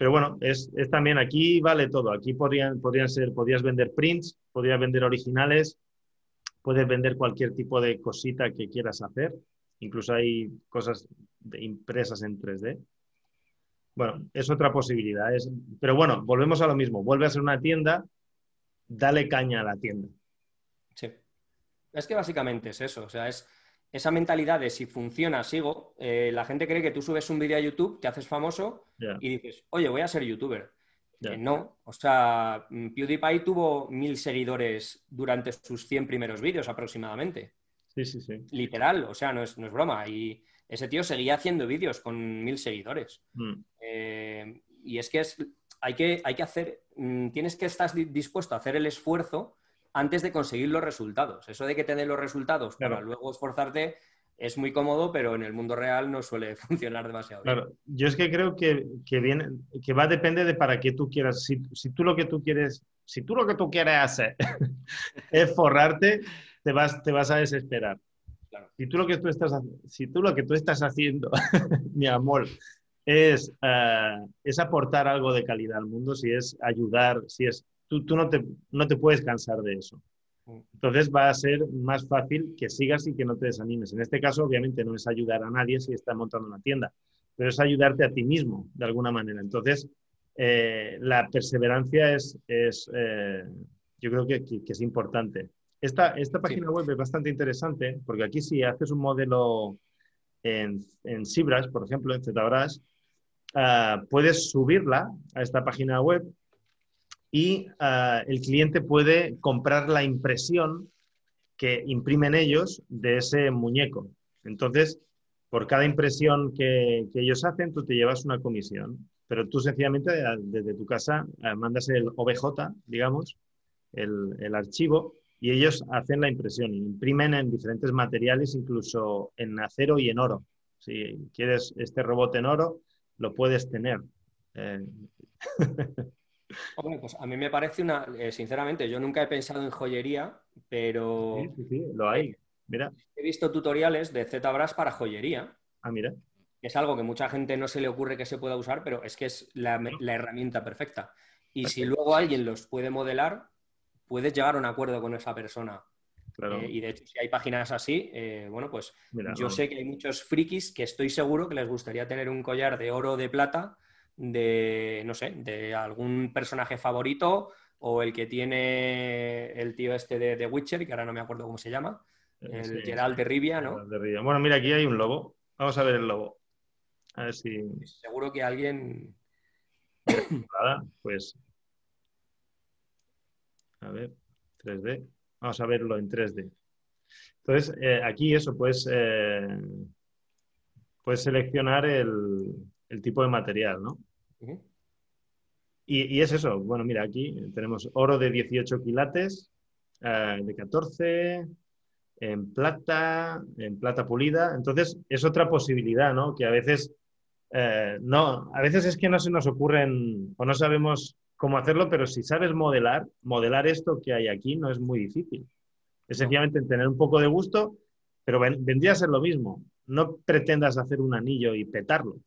pero bueno, es, también aquí vale todo. Aquí podrían, podrían ser, podrías vender prints, podrías vender originales, puedes vender cualquier tipo de cosita que quieras hacer. Incluso hay cosas impresas en 3D. Bueno, es otra posibilidad. Es, pero bueno, volvemos a lo mismo. Vuelve a ser una tienda, dale caña a la tienda. Sí. Es que básicamente es eso. O sea, es esa mentalidad de si funciona, sigo. Eh, la gente cree que tú subes un vídeo a YouTube, te haces famoso y dices, oye, voy a ser youtuber. Eh, no, o sea, mm, PewDiePie tuvo mil seguidores durante sus 100 primeros vídeos aproximadamente. Sí, sí, sí. Literal, o sea, no es, no es broma. Y ese tío seguía haciendo vídeos con mil seguidores. Mm. Eh, y es que, es, hay, que hay que hacer, mm, tienes que estar dispuesto a hacer el esfuerzo antes de conseguir los resultados. Eso de que te den los resultados para luego esforzarte es muy cómodo, pero en el mundo real no suele funcionar demasiado bien. Claro, yo es que creo que, viene, que va a depender de para qué tú quieras. Si, tú lo que tú quieres, si tú lo que tú quieres hacer es forrarte, te vas, te vas a desesperar. Si tú lo que tú estás, si tú lo que tú estás haciendo, mi amor, es, eh, es aportar algo de calidad al mundo, si es ayudar, si es tú, tú no, te, no te puedes cansar de eso. Entonces va a ser más fácil que sigas y que no te desanimes. En este caso, obviamente, no es ayudar a nadie si está montando una tienda, pero es ayudarte a ti mismo, de alguna manera. Entonces, eh, la perseverancia es, es eh, yo creo que, que, es importante. Esta, esta página web es bastante interesante porque aquí si haces un modelo en, en ZBrush, por ejemplo, en ZBrush, uh, puedes subirla a esta página web y ah, el cliente puede comprar la impresión que imprimen ellos de ese muñeco. Entonces, por cada impresión que, ellos hacen, tú te llevas una comisión, pero tú sencillamente ah, desde tu casa ah, mandas el OBJ, digamos, el, archivo, y ellos hacen la impresión, imprimen en diferentes materiales, incluso en acero y en oro. Si quieres este robot en oro, lo puedes tener. Eh, Hombre, pues a mí me parece una, eh, sinceramente, yo nunca he pensado en joyería, pero... Sí, sí, sí, lo hay. Mira. He visto tutoriales de ZBrush para joyería. Ah, mira. Es algo que mucha gente no se le ocurre que se pueda usar, pero es que es la, herramienta perfecta. Y si luego alguien los puede modelar, puedes llegar a un acuerdo con esa persona. Claro. Eh, y de hecho, si hay páginas así, eh, bueno, pues yo sé que hay muchos frikis que estoy seguro que les gustaría tener un collar de oro o de plata de, no sé, de algún personaje favorito o el que tiene el tío este de The Witcher, que ahora no me acuerdo cómo se llama, eh, el Gerald de Rivia, ¿no? Bueno, mira, aquí hay un lobo. Vamos a ver el lobo. A ver si... Seguro que alguien... Nada, pues... A ver, 3D. Vamos a verlo en 3D. Entonces, eh, aquí eso, pues, eh, puedes seleccionar el, el tipo de material, ¿no? y, es eso. Bueno, mira, aquí tenemos oro de 18 quilates, eh, de 14, en plata, en plata pulida. Entonces, es otra posibilidad, ¿no? Que a veces, no, a veces es que no se nos ocurren o no sabemos cómo hacerlo, pero si sabes modelar, modelar esto que hay aquí no es muy difícil. Es sencillamente tener un poco de gusto, pero vendría a ser lo mismo. No pretendas hacer un anillo y petarlo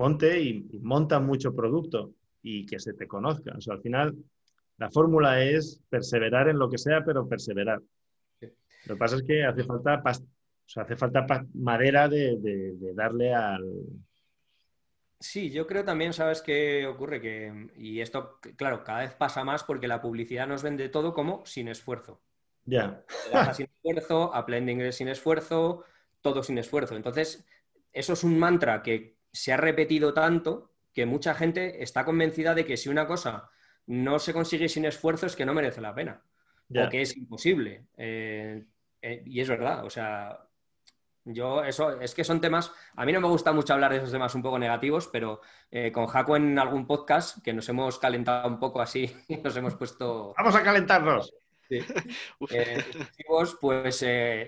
ponte y, monta mucho producto y que se te conozca. O sea, al final, la fórmula es perseverar en lo que sea, pero perseverar. Lo que pasa es que hace falta, hace falta madera de, darle al, Sí, yo creo también, ¿sabes qué ocurre? Que, y esto, claro, cada vez pasa más porque la publicidad nos vende todo como sin esfuerzo. Ya. sin esfuerzo, Apple sin esfuerzo, todo sin esfuerzo. Entonces, eso es un mantra que se ha repetido tanto que mucha gente está convencida de que si una cosa no se consigue sin esfuerzo es que no merece la pena o que es imposible. Eh, eh, y es verdad, o sea, yo eso es que son temas, a mí no me gusta mucho hablar de esos temas un poco negativos, pero eh, con Jaco en algún podcast que nos hemos calentado un poco así, nos hemos puesto... Vamos a calentarnos. pues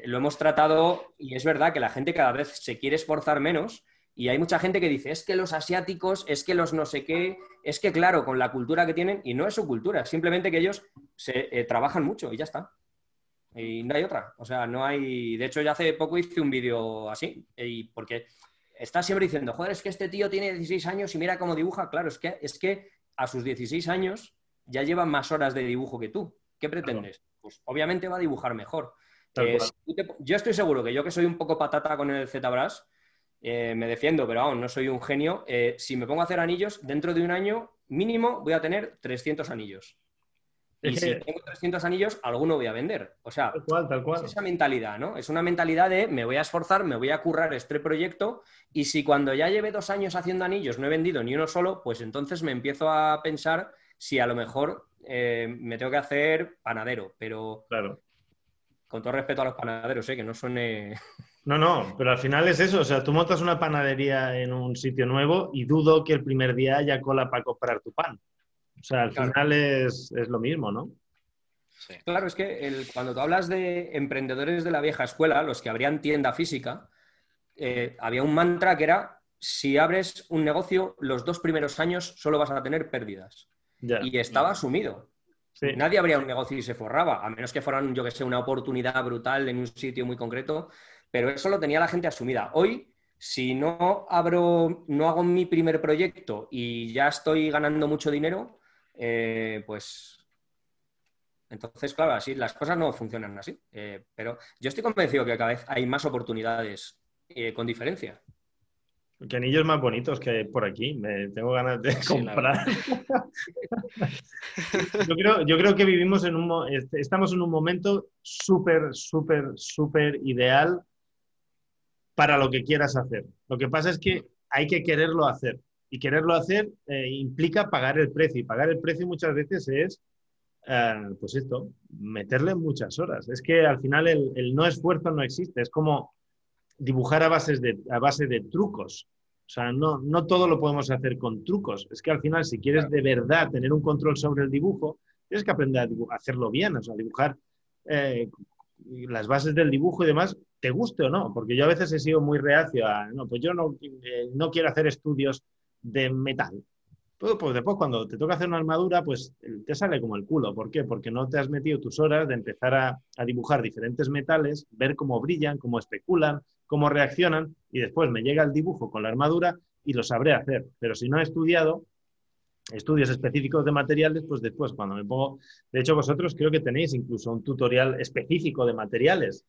lo hemos tratado y es verdad que la gente cada vez se quiere esforzar menos y hay mucha gente que dice, es que los asiáticos, es que los no sé qué, es que claro, con la cultura que tienen, y no es su cultura, simplemente que ellos se eh, trabajan mucho y ya está. Y no hay otra. O sea, no hay. De hecho, ya hace poco hice un vídeo así. Y porque estás siempre diciendo, joder, es que este tío tiene 16 años y mira cómo dibuja. Claro, es que, es que a sus 16 años ya lleva más horas de dibujo que tú. ¿Qué pretendes? Pues obviamente va a dibujar mejor. Eh, yo estoy seguro que yo que soy un poco patata con el ZBrush, eh, me defiendo, pero aún no soy un genio. Eh, si me pongo a hacer anillos, dentro de un año mínimo voy a tener 300 anillos. Y si tengo 300 anillos, alguno voy a vender. O sea, es esa mentalidad, ¿no? Es una mentalidad de me voy a esforzar, me voy a currar este proyecto y si cuando ya lleve dos años haciendo anillos no he vendido ni uno solo, pues entonces me empiezo a pensar si a lo mejor eh, me tengo que hacer panadero. Pero claro. con todo respeto a los panaderos, ¿eh? que no suene... No, no, pero al final es eso. O sea, tú montas una panadería en un sitio nuevo y dudo que el primer día haya cola para comprar tu pan. O sea, al final es, lo mismo, ¿no? Claro, es que cuando tú hablas de emprendedores de la vieja escuela, los que abrían tienda física, eh, había un mantra que era, si abres un negocio, los dos primeros años solo vas a tener pérdidas. Y estaba asumido. Nadie abría un negocio y se forraba, a menos que fueran, yo que sé, una oportunidad brutal en un sitio muy concreto, pero eso lo tenía la gente asumida. Hoy si no abro, no hago mi primer proyecto y ya estoy ganando mucho dinero, eh, pues entonces, claro, así las cosas no funcionan así. Eh, pero yo estoy convencido que cada vez hay más oportunidades eh, con diferencia. Que anillos más bonitos que por aquí. Me tengo ganas de comprar. yo, creo, yo creo que vivimos en un estamos en un momento súper, súper, súper ideal para lo que quieras hacer. Lo que pasa es que hay que quererlo hacer. Y quererlo hacer eh, implica pagar el precio. Y pagar el precio muchas veces es, eh, pues esto, meterle muchas horas. Es que al final el, no esfuerzo no existe. Es como dibujar a, bases de, a base de trucos. O sea, no, no todo lo podemos hacer con trucos. Es que al final, si quieres de verdad tener un control sobre el dibujo, tienes que aprender a, hacerlo bien. O sea, dibujar eh, las bases del dibujo y demás, te guste o no. Porque yo a veces he sido muy reacio a, no, pues yo no, no quiero hacer estudios de metal. Pues, pues después cuando te toca hacer una armadura, pues te sale como el culo. ¿Por qué? Porque no te has metido tus horas de empezar a, dibujar diferentes metales, ver cómo brillan, cómo especulan, cómo reaccionan, y después me llega el dibujo con la armadura y lo sabré hacer. Pero si no he estudiado estudios específicos de materiales, pues después cuando me pongo... De hecho, vosotros creo que tenéis incluso un tutorial específico de materiales,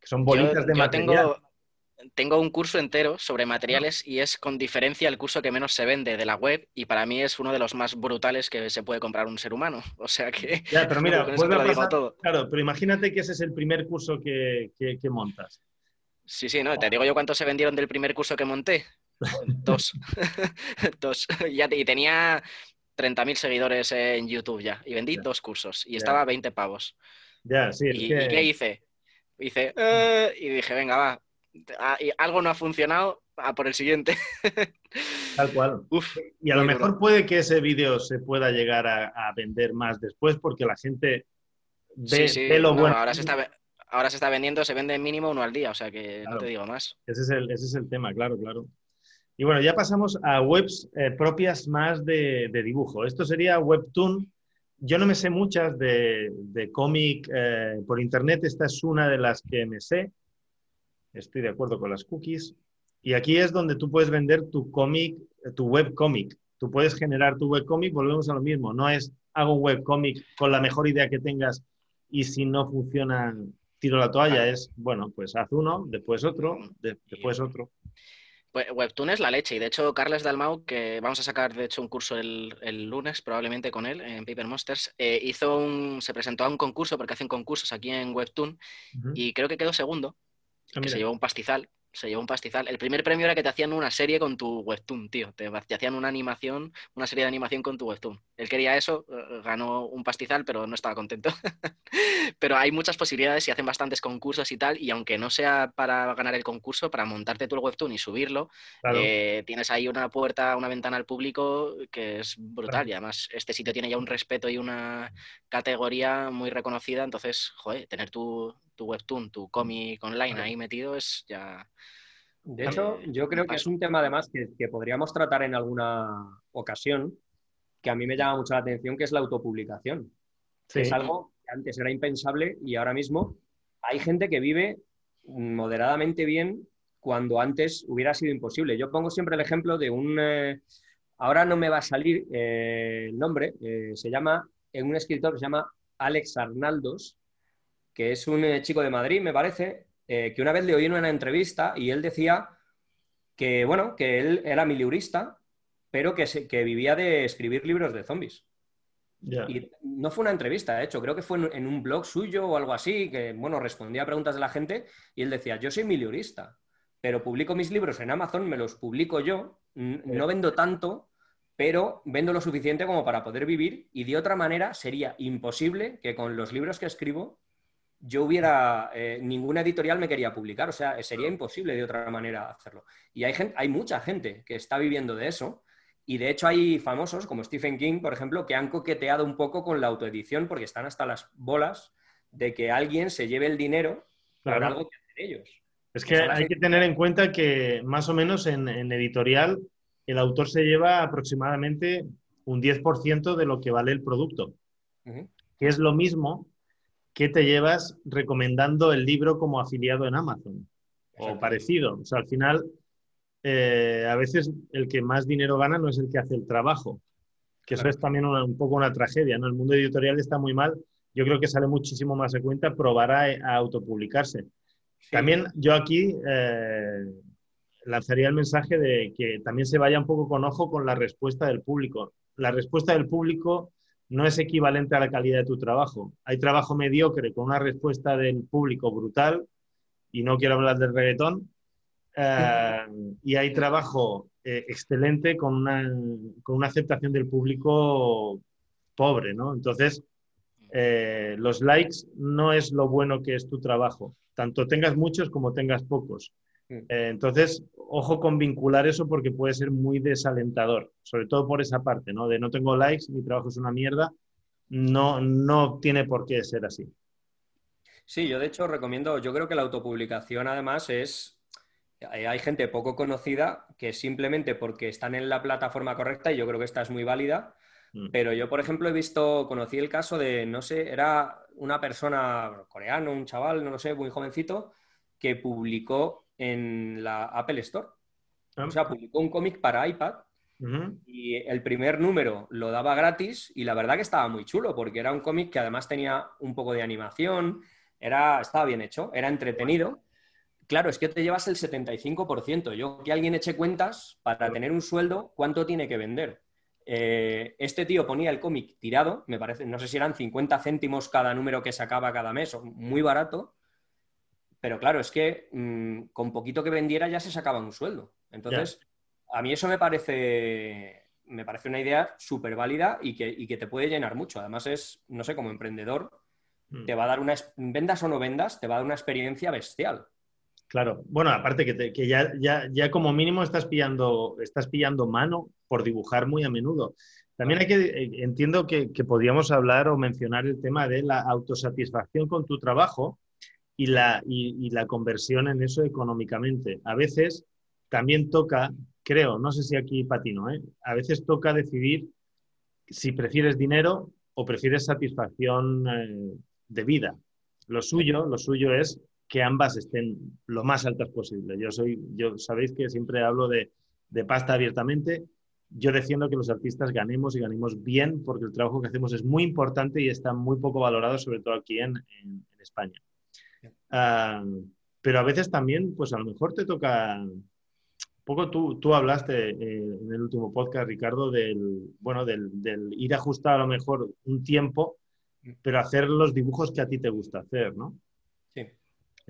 que son bolitas de material tengo un curso entero sobre materiales y es con diferencia el curso que menos se vende de la web y para mí es uno de los más brutales que se puede comprar un ser humano. O sea que... Ya, pero mira, todo. claro, pero imagínate que ese es el primer curso que, montas. Sí, sí, no, te digo yo cuántos se vendieron del primer curso que monté. Dos. dos. y tenía 30.000 seguidores en YouTube ya y vendí dos cursos y estaba a 20 pavos. Ya, sí. ¿Y, qué hice? Hice, eh", y dije, venga, va, algo no ha funcionado, a por el siguiente. Tal cual. y a lo mejor puede que ese vídeo se pueda llegar a, vender más después porque la gente ve, lo bueno. Ahora se, está, ahora se está vendiendo, se vende mínimo uno al día, o sea que no te digo más. Ese es, el, ese es el tema, claro, claro. Y bueno, ya pasamos a webs eh, propias más de, dibujo. Esto sería Webtoon. Yo no me sé muchas de, cómic eh, por internet, esta es una de las que me sé estoy de acuerdo con las cookies. Y aquí es donde tú puedes vender tu cómic, tu web cómic. Tú puedes generar tu web cómic, volvemos a lo mismo. No es hago un web cómic con la mejor idea que tengas y si no funciona, tiro la toalla. Es, bueno, pues haz uno, después otro, después otro. Pues Webtoon es la leche y de hecho Carles Dalmau, que vamos a sacar de hecho un curso el, lunes probablemente con él en Paper Monsters, eh, hizo un, se presentó a un concurso porque hacen concursos aquí en Webtoon y creo que quedó segundo Ah, que se llevó un pastizal se llevó un pastizal. El primer premio era que te hacían una serie con tu webtoon, tío. Te, hacían una animación, una serie de animación con tu webtoon. Él quería eso, eh, ganó un pastizal, pero no estaba contento. pero hay muchas posibilidades y hacen bastantes concursos y tal. Y aunque no sea para ganar el concurso, para montarte tu webtoon y subirlo, eh, tienes ahí una puerta, una ventana al público que es brutal. Y además, este sitio tiene ya un respeto y una categoría muy reconocida. Entonces, joder, tener tu, tu webtoon, tu cómic online ahí metido es ya de hecho, yo creo que es un tema además que, podríamos tratar en alguna ocasión, que a mí me llama mucho la atención, que es la autopublicación. Es algo antes era impensable y ahora mismo hay gente que vive moderadamente bien cuando antes hubiera sido imposible. Yo pongo siempre el ejemplo de un... Eh, ahora no me va a salir eh, el nombre, eh, se llama, en un escritor que se llama Alex Arnaldos, que es un chico de Madrid, me parece, que una vez le oí en una entrevista y él decía que, bueno, que él era miliurista, pero que, que vivía de escribir libros de zombies. Y no fue una entrevista, de hecho, creo que fue en, un blog suyo o algo así, que, bueno, respondía a preguntas de la gente y él decía, yo soy miliurista, pero publico mis libros en Amazon, me los publico yo, no vendo tanto, pero vendo lo suficiente como para poder vivir y de otra manera sería imposible que con los libros que escribo yo hubiera, eh, ninguna editorial me quería publicar, o sea, sería imposible de otra manera hacerlo. Y hay, gente, hay mucha gente que está viviendo de eso y de hecho hay famosos como Stephen King, por ejemplo, que han coqueteado un poco con la autoedición porque están hasta las bolas de que alguien se lleve el dinero para algo que hacen ellos. Es que hay que tener en cuenta que más o menos en, editorial el autor se lleva aproximadamente un 10% de lo que vale el producto, que es lo mismo que te llevas recomendando el libro como afiliado en Amazon o parecido. O sea, al final eh, a veces el que más dinero gana no es el que hace el trabajo, que eso es también un poco una tragedia, ¿no? El mundo editorial está muy mal. Yo creo que sale muchísimo más de cuenta probar a, autopublicarse. También yo aquí eh, lanzaría el mensaje de que también se vaya un poco con ojo con la respuesta del público. La respuesta del público no es equivalente a la calidad de tu trabajo. Hay trabajo mediocre con una respuesta del público brutal, y no quiero hablar del reggaetón, eh, y hay trabajo eh, excelente con una, con una, aceptación del público pobre, ¿no? Entonces, eh, los likes no es lo bueno que es tu trabajo, tanto tengas muchos como tengas pocos. Mm. entonces, ojo con vincular eso porque puede ser muy desalentador, sobre todo por esa parte, ¿no? De no tengo likes, mi trabajo es una mierda, no, no tiene por qué ser así. Sí, yo de hecho recomiendo, yo creo que la autopublicación además es hay gente poco conocida que simplemente porque están en la plataforma correcta, y yo creo que esta es muy válida, mm. pero yo, por ejemplo, he visto, conocí el caso de, no sé, era una persona coreano, un chaval, no lo sé, muy jovencito, que publicó en la Apple Store. Ah. O sea, publicó un cómic para iPad y el primer número lo daba gratis y la verdad que estaba muy chulo porque era un cómic que además tenía un poco de animación, era, estaba bien hecho, era entretenido Claro, es que te llevas el 75%. Yo que alguien eche cuentas para tener un sueldo, ¿cuánto tiene que vender? Eh, este tío ponía el cómic tirado, me parece, no sé si eran 50 céntimos cada número que sacaba cada mes, muy barato, pero claro, es que mm, con poquito que vendiera ya se sacaba un sueldo. Entonces, a mí eso me parece, me parece una idea súper válida y que, te puede llenar mucho. Además es, no sé, como emprendedor, mm. te va a dar una, vendas o no vendas, te va a dar una experiencia bestial. Claro, bueno, aparte que, ya, ya, como mínimo estás pillando, estás pillando mano por dibujar muy a menudo. También hay que, eh, entiendo que, podríamos hablar o mencionar el tema de la autosatisfacción con tu trabajo y la, y, la conversión en eso económicamente. A veces también toca, creo, no sé si aquí patino, ¿eh? a veces toca decidir si prefieres dinero o prefieres satisfacción eh, de vida. Lo suyo, lo suyo es que ambas estén lo más altas posible. Yo soy, yo sabéis que siempre hablo de, pasta abiertamente. Yo defiendo que los artistas ganemos y ganemos bien porque el trabajo que hacemos es muy importante y está muy poco valorado, sobre todo aquí en, España. Pero a veces también, pues a lo mejor te toca. Un poco tú, tú hablaste eh, en el último podcast, Ricardo, del, bueno, del, del ir a ajustar a lo mejor un tiempo, mm. pero hacer los dibujos que a ti te gusta hacer, ¿no?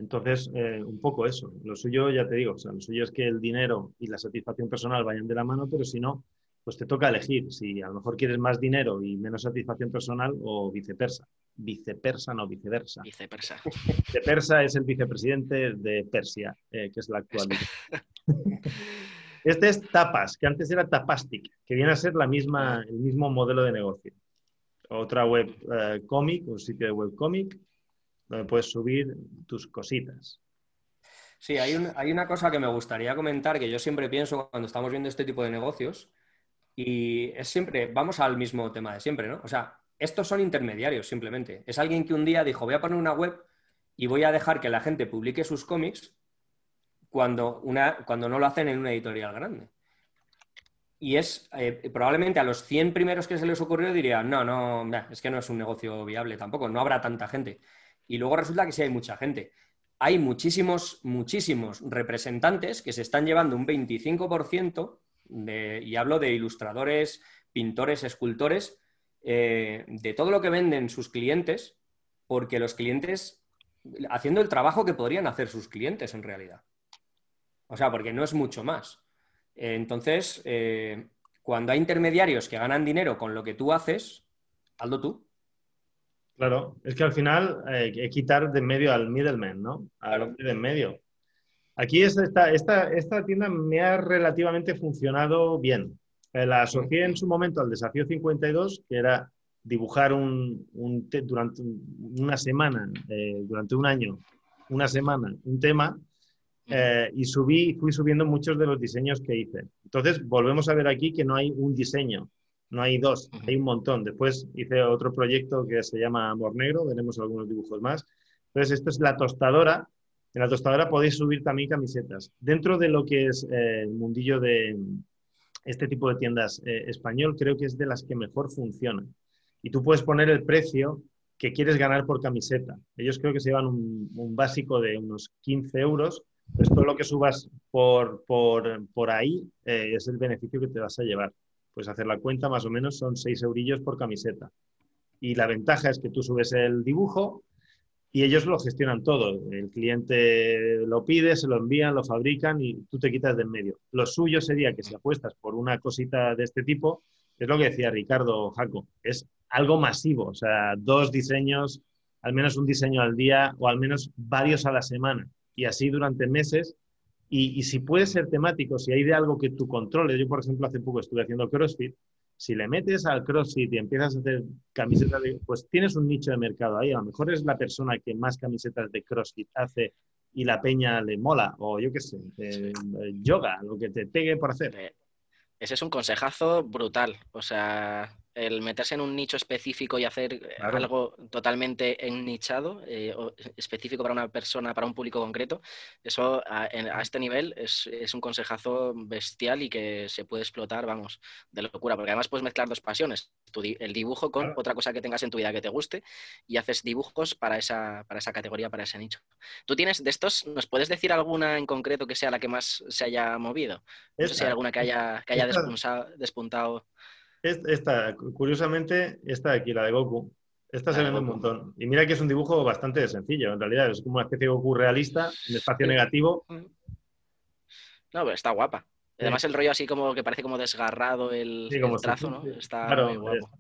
Entonces, eh, un poco eso. Lo suyo, ya te digo, o sea, lo suyo es que el dinero y la satisfacción personal vayan de la mano, pero si no, pues te toca elegir si a lo mejor quieres más dinero y menos satisfacción personal o viceversa. Viceversa, no viceversa. Viceversa. Viceversa es el vicepresidente de Persia, eh, que es la actual. Este es Tapas, que antes era Tapastic, que viene a ser la misma, el mismo modelo de negocio. Otra web eh, cómic, un sitio de web cómic, donde puedes subir tus cositas. Sí, hay, hay, una cosa que me gustaría comentar que yo siempre pienso cuando estamos viendo este tipo de negocios y es siempre, vamos al mismo tema de siempre, ¿no? O sea, estos son intermediarios simplemente. Es alguien que un día dijo, voy a poner una web y voy a dejar que la gente publique sus cómics cuando, una, cuando no lo hacen en una editorial grande. Y es eh, probablemente a los 100 primeros que se les ocurrió dirían, no, no, es que no es un negocio viable tampoco, no habrá tanta gente. Y luego resulta que sí hay mucha gente. Hay muchísimos, muchísimos representantes que se están llevando un 25% de, y hablo de ilustradores, pintores, escultores, eh, de todo lo que venden sus clientes, porque los clientes, haciendo el trabajo que podrían hacer sus clientes en realidad. O sea, porque no es mucho más. entonces, eh, cuando hay intermediarios que ganan dinero con lo que tú haces, hazlo tú. Claro, es que al final hay que quitar de en medio al middleman, ¿no? Al de en medio. Aquí esta, esta, esta tienda me ha relativamente funcionado bien. Eh, la asocié en su momento al desafío 52, que era dibujar un, durante una semana, eh, durante un año, una semana, un tema, eh, y subí, fui subiendo muchos de los diseños que hice. Entonces, volvemos a ver aquí que no hay un diseño, no hay dos, hay un montón. Después hice otro proyecto que se llama Amor Negro, veremos algunos dibujos más. Entonces, esto es la tostadora, en la tostadora podéis subir también camisetas. Dentro de lo que es eh, el mundillo de este tipo de tiendas eh, español, creo que es de las que mejor funcionan. Y tú puedes poner el precio que quieres ganar por camiseta. Ellos creo que se llevan un, básico de unos 15 euros. Pues todo lo que subas por, por, ahí eh, es el beneficio que te vas a llevar. Puedes hacer la cuenta, más o menos son 6 eurillos por camiseta. Y la ventaja es que tú subes el dibujo, y ellos lo gestionan todo. El cliente lo pide, se lo envían, lo fabrican y tú te quitas de en medio. Lo suyo sería que si apuestas por una cosita de este tipo, es lo que decía Ricardo Jaco, es algo masivo, o sea, dos diseños, al menos un diseño al día o al menos varios a la semana y así durante meses. Y, y si puede ser temático, si hay de algo que tú controles, yo por ejemplo hace poco estuve haciendo CrossFit si le metes al CrossFit y empiezas a hacer camisetas, pues tienes un nicho de mercado ahí. A lo mejor es la persona que más camisetas de CrossFit hace y la peña le mola, o yo qué sé, yoga, lo que te pegue por hacer. Eh, ese es un consejazo brutal. O sea, el meterse en un nicho específico y hacer eh, algo totalmente ennichado, eh, específico para una persona, para un público concreto, eso a, este nivel es, un consejazo bestial y que se puede explotar, vamos, de locura, porque además puedes mezclar dos pasiones, el dibujo con otra cosa que tengas en tu vida que te guste y haces dibujos para esa, para esa categoría, para ese nicho. ¿Tú tienes de estos, nos puedes decir alguna en concreto que sea la que más se haya movido? No sé si hay alguna que haya, que haya despuntado. Esta, curiosamente, esta de aquí, la de Goku, esta se vende un montón. Y mira que es un dibujo bastante sencillo, en realidad. Es como una especie de Goku realista, en espacio negativo. No, pero está guapa. Además, el rollo así como que parece como desgarrado el, trazo, ¿no? Está muy guapo.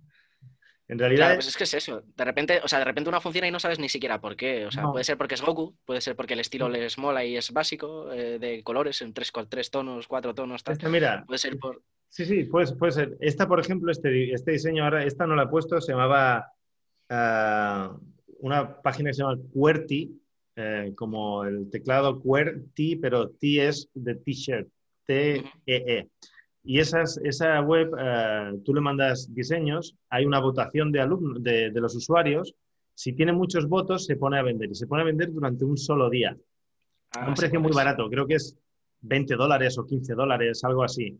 En realidad. pues es que es eso. De repente, o sea, de repente una funciona y no sabes ni siquiera por qué. O sea, puede ser porque es Goku, puede ser porque el estilo les mola y es básico, eh, de colores, en tres, tres tonos, cuatro tonos, tal. mira, puede ser por. Sí, sí, puede, puede ser. Esta, por ejemplo, este, este diseño, ahora, esta no la he puesto, se llamaba ah, una página que se llama QWERTY, eh, como el teclado QWERTY, pero T es de T-shirt, T-E-E. -E. Y esas, esa web, ah, tú le mandas diseños, hay una votación de, alumnos, de, los usuarios, si tiene muchos votos se pone a vender y se pone a vender durante un solo día. a un ah, precio muy barato, creo que es 20 dólares o 15 dólares, algo así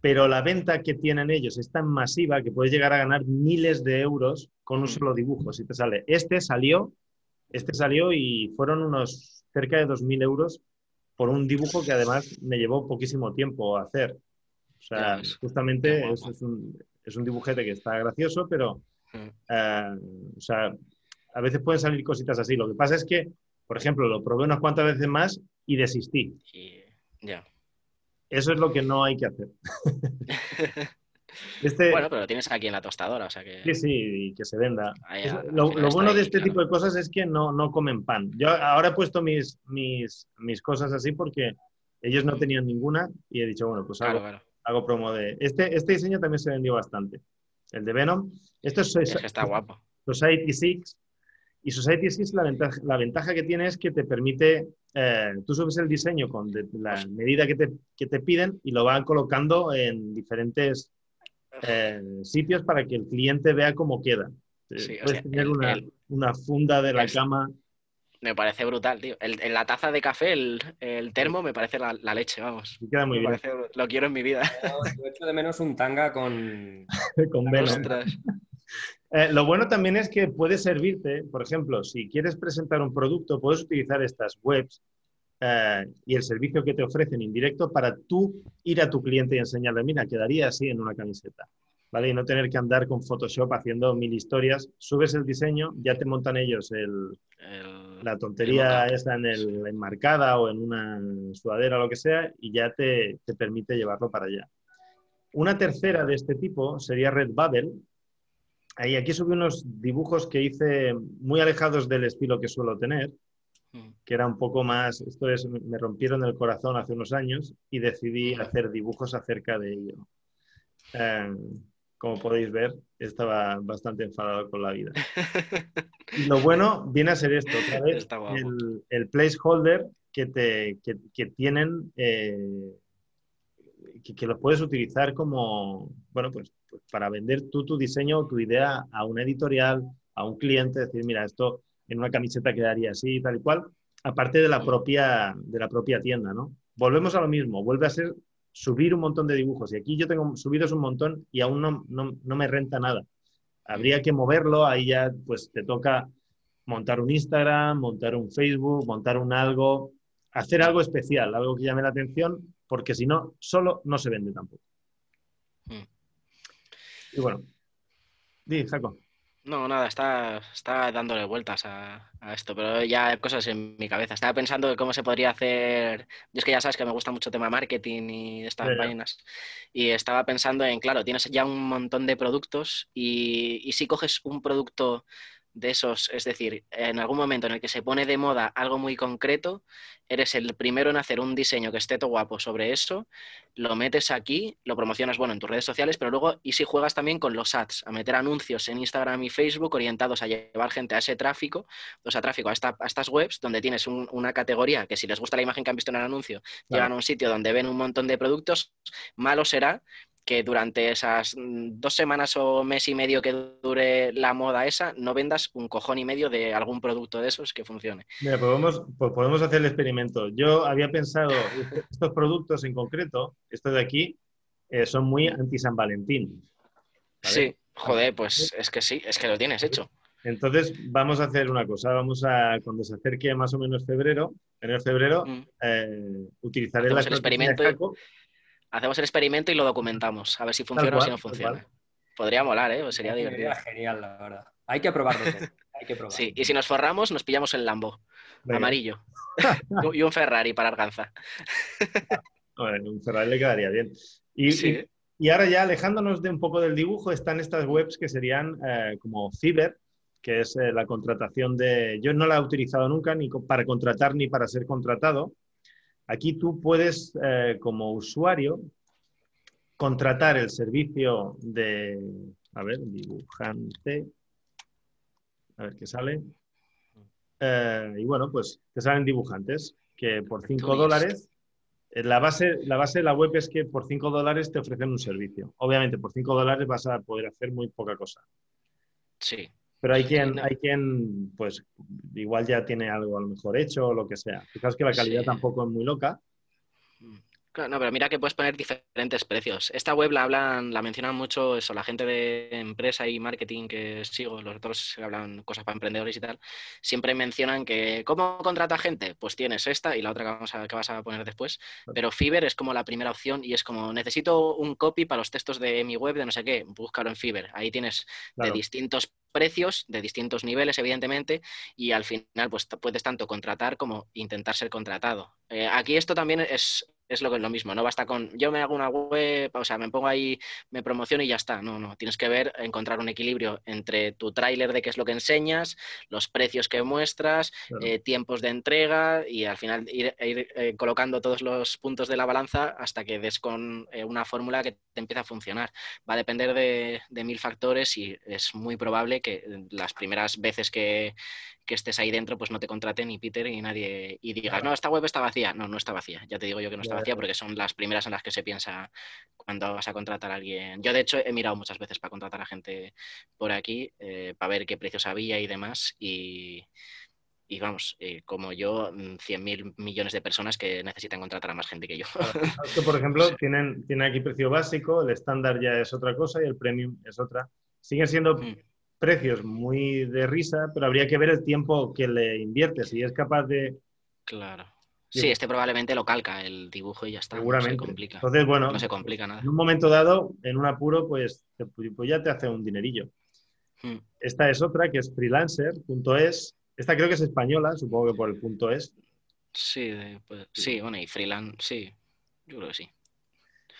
pero la venta que tienen ellos es tan masiva que puedes llegar a ganar miles de euros con un solo dibujo, si te sale. Este salió, este salió y fueron unos cerca de 2.000 euros por un dibujo que además me llevó poquísimo tiempo a hacer. O sea, justamente es, un, es, un, dibujete que está gracioso, pero eh, o sea, a veces pueden salir cositas así. Lo que pasa es que, por ejemplo, lo probé unas cuantas veces más y desistí. Ya. Eso es lo que no hay que hacer. Este bueno, pero lo tienes aquí en la tostadora, o sea que... Sí, sí, y que se venda. lo, bueno de este tipo de cosas es que no, no comen pan. Yo ahora he puesto mis, mis, mis cosas así porque ellos no tenían ninguna y he dicho, bueno, pues hago, hago promo de... Este, este diseño también se vendió bastante. El de Venom. Esto es, es que está guapo. Society Six. Y Society Six, la ventaja, la ventaja que tiene es que te permite eh, tú subes el diseño con la medida que te, piden y lo van colocando en diferentes eh, sitios para que el cliente vea cómo queda. Puedes tener una, funda de la cama. Me parece brutal, tío. en la taza de café, el, termo, me parece la, leche, vamos. queda muy bien. lo quiero en mi vida. Yo echo de menos un tanga con, con eh, lo bueno también es que puede servirte, por ejemplo, si quieres presentar un producto, puedes utilizar estas webs eh, y el servicio que te ofrecen indirecto para tú ir a tu cliente y enseñarle, mira, quedaría así en una camiseta. ¿Vale? Y no tener que andar con Photoshop haciendo mil historias. Subes el diseño, ya te montan ellos el, la tontería esa en el, enmarcada o en una sudadera o lo que sea y ya te, te permite llevarlo para allá. Una tercera de este tipo sería Redbubble. Ahí aquí subí unos dibujos que hice muy alejados del estilo que suelo tener, Mm. que era un poco más, esto es, me rompieron el corazón hace unos años y decidí hacer dibujos acerca de ello. Em, como podéis ver, estaba bastante enfadado con la vida. Y lo bueno viene a ser esto, otra vez, el, placeholder que, te, que, tienen, eh, que, que, los puedes utilizar como, bueno, pues, pues, para vender tú tu diseño o tu idea a una editorial, a un cliente, decir, mira, esto en una camiseta quedaría así, tal y cual, aparte de la propia, de la propia tienda, ¿no? Volvemos a lo mismo, vuelve a ser subir un montón de dibujos. Y aquí yo tengo subidos un montón y aún no, no, me renta nada. Habría que moverlo, ahí ya pues te toca montar un Instagram, montar un Facebook, montar un algo, hacer algo especial, algo que llame la atención, porque si no, solo no se vende tampoco. Mm. Y bueno, di, Jaco. No, nada, está, dándole vueltas a, esto, pero ya hay cosas en mi cabeza. Estaba pensando de cómo se podría hacer. Yo es que ya sabes que me gusta mucho el tema marketing y estas páginas. Y estaba pensando en, claro, tienes ya un montón de productos y, y si coges un producto de esos, es decir, en algún momento en el que se pone de moda algo muy concreto, eres el primero en hacer un diseño que esté todo guapo sobre eso, lo metes aquí, lo promocionas, bueno, en tus redes sociales, pero luego, y si juegas también con los ads, a meter anuncios en Instagram y Facebook orientados a llevar gente a ese tráfico, o sea, tráfico a, estas webs, donde tienes una categoría que si les gusta la imagen que han visto en el anuncio, llegan a un sitio donde ven un montón de productos, malo será que durante esas mm, dos semanas o mes y medio que dure la moda esa, no vendas un cojón y medio de algún producto de esos que funcione. Mira, podemos, pues podemos hacer el experimento. Yo había pensado, estos productos en concreto, estos de aquí, eh, son muy anti-San Valentín. Sí, joder, pues es que sí, es que lo tienes hecho. Entonces, vamos a hacer una cosa. Vamos a, cuando se acerque más o menos febrero, enero febrero, mm. eh, utilizaré el experimento hacemos el experimento y lo documentamos, a ver si funciona o si no funciona. Podría molar, ¿eh? Sería divertido. genial, la verdad. Hay que probarlo. Hay que probarlo. Sí, y si nos forramos, nos pillamos el Lambo, amarillo. y un Ferrari para Arganza. bueno, un Ferrari le quedaría bien. Y, y, ahora ya, alejándonos de un poco del dibujo, están estas webs que serían eh, como Fiverr, que es eh, la contratación de... Yo no la he utilizado nunca ni para contratar ni para ser contratado, Aquí tú puedes, eh, como usuario, contratar el servicio de, a ver, dibujante, a ver qué sale. Eh, y bueno, pues te salen dibujantes que por 5 dólares, eh, la base, la base de la web es que por 5 dólares te ofrecen un servicio. Obviamente, por 5 dólares vas a poder hacer muy poca cosa. Sí. Pero hay quien, hay quien, pues, igual ya tiene algo a lo mejor hecho o lo que sea. Fijaos que la calidad tampoco es muy loca. no, pero mira que puedes poner diferentes precios. Esta web la hablan, la mencionan mucho eso, la gente de empresa y marketing que sigo, los otros que hablan cosas para emprendedores y tal, siempre mencionan que ¿cómo contrata gente? Pues tienes esta y la otra que, vamos a, que vas a poner después. Pero Fiverr es como la primera opción y es como necesito un copy para los textos de mi web de no sé qué, búscalo en Fiverr. Ahí tienes de distintos precios de distintos niveles, evidentemente, y al final pues puedes tanto contratar como intentar ser contratado. Eh, aquí esto también es, es lo, lo mismo, no basta con yo me hago una web, o sea, me pongo ahí, me promociono y ya está. No, no, tienes que ver, encontrar un equilibrio entre tu tráiler de qué es lo que enseñas, los precios que muestras, eh, tiempos de entrega y al final ir, eh, colocando todos los puntos de la balanza hasta que des con una fórmula que te empiece a funcionar. Va a depender de, de mil factores y es muy probable que las primeras veces que, estés ahí dentro, pues no te contraten ni Peter ni nadie y digas, no, esta web está vacía. No, no está vacía. Ya te digo yo que no está fotografía porque son las primeras en las que se piensa cuando vas a contratar a alguien. Yo, de hecho, he mirado muchas veces para contratar a gente por aquí, eh, para ver qué precios había y demás. Y, y vamos, eh, como yo, 100.000 mm, millones de personas que necesitan contratar a más gente que yo. por ejemplo, tienen, tienen aquí precio básico, el estándar ya es otra cosa y el premium es otra. Siguen siendo mm. Precios muy de risa, pero habría que ver el tiempo que le inviertes. Si es capaz de... Claro. Sí, este probablemente lo calca el dibujo y ya está. Seguramente. No se complica. Entonces, bueno, no se complica nada. En un momento dado, en un apuro, pues, pues ya te hace un dinerillo. Mm. Esta es otra que es freelancer.es esta creo que es española, supongo que por el punto es. Sí, pues, sí, bueno, y freelance, sí, yo creo que sí.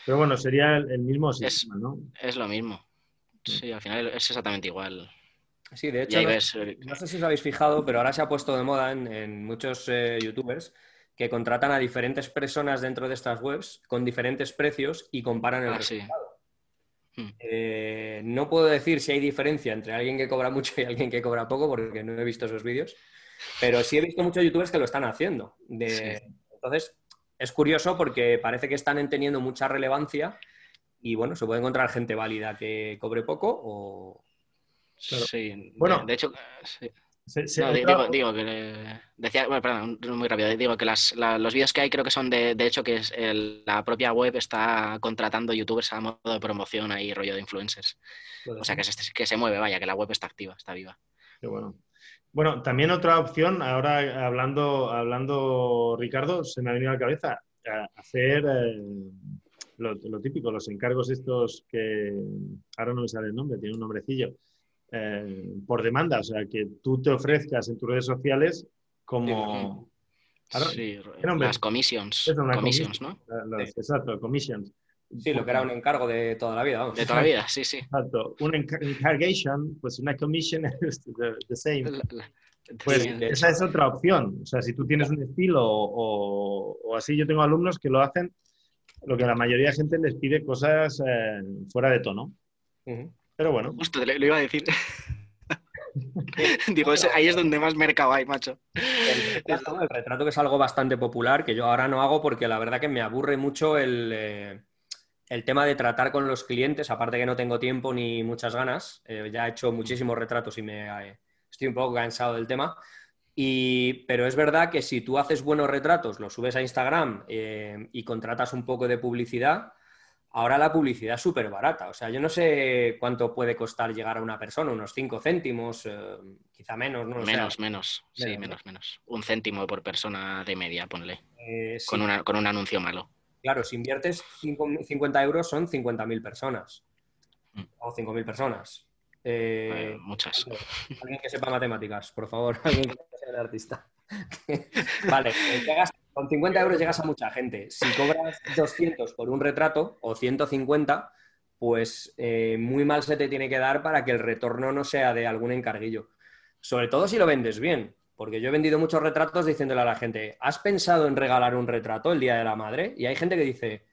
Pero bueno, sería el, mismo sistema, ¿no? Es lo mismo. Sí, al final es exactamente igual. Sí, de hecho, eh, no, sé si os habéis fijado, pero ahora se ha puesto de moda en, muchos eh, youtubers que contratan a diferentes personas dentro de estas webs con diferentes precios y comparan el ah, resultado. Hmm. Eh, no puedo decir si hay diferencia entre alguien que cobra mucho y alguien que cobra poco, porque no he visto esos vídeos, pero sí he visto muchos youtubers que lo están haciendo. Entonces, es curioso porque parece que están teniendo mucha relevancia y bueno, se puede encontrar gente válida que cobre poco o... Sí, bueno, de, hecho, digo, digo, que decía, bueno, perdón, muy rápido. Digo que los vídeos que hay creo que son de, de hecho, que es la propia web está contratando youtubers a modo de promoción ahí, rollo de influencers. o sea, que se, que se mueve, vaya, que la web está activa, está viva. Qué bueno. Bueno, también otra opción, ahora hablando, hablando Ricardo, se me ha venido a la cabeza hacer eh, lo, lo, típico, los encargos estos que ahora no me sale el nombre, tiene un nombrecillo eh, por demanda, o sea, que tú te ofrezcas en tus redes sociales como... Sí, las commissions, commissions ¿no? Exacto, commissions. Sí, lo que era un encargo de toda la vida. De toda la vida, sí, sí. Exacto. Un encargation, pues una commission es the, same. Pues esa es otra opción. O sea, si tú tienes un estilo o, así, yo tengo alumnos que lo hacen, lo que la mayoría de gente les pide cosas eh, fuera de tono. Pero bueno. Justo, lo iba a decir. Digo, ahí es donde más mercado hay, macho. El retrato, que es algo bastante popular, que yo ahora no hago porque la verdad que me aburre mucho el, eh, tema de tratar con los clientes, aparte que no tengo tiempo ni muchas ganas. Eh, ya he hecho muchísimos retratos y me eh, estoy un poco cansado del tema. Y, pero es verdad que si tú haces buenos retratos, los subes a Instagram y contratas un poco de publicidad, Ahora la publicidad es súper barata. O sea, yo no sé cuánto puede costar llegar a una persona, unos 5 céntimos, eh, quizá menos, ¿no? menos, menos, sí, menos, menos. Un céntimo por persona de media, ponle. Eh, con, con un anuncio malo. Claro, si inviertes 50 euros son 50.000 personas. Mm. O 5.000 personas. Eh, muchas. Alguien que sepa matemáticas, por favor. Alguien que sea el artista. vale, con 50 euros llegas a mucha gente. Si cobras 200 por un retrato o 150, pues eh, muy mal se te tiene que dar para que el retorno no sea de algún encarguillo. Sobre todo si lo vendes bien, porque yo he vendido muchos retratos diciéndole a la gente, ¿has pensado en regalar un retrato el Día de la Madre? Y hay gente que dice,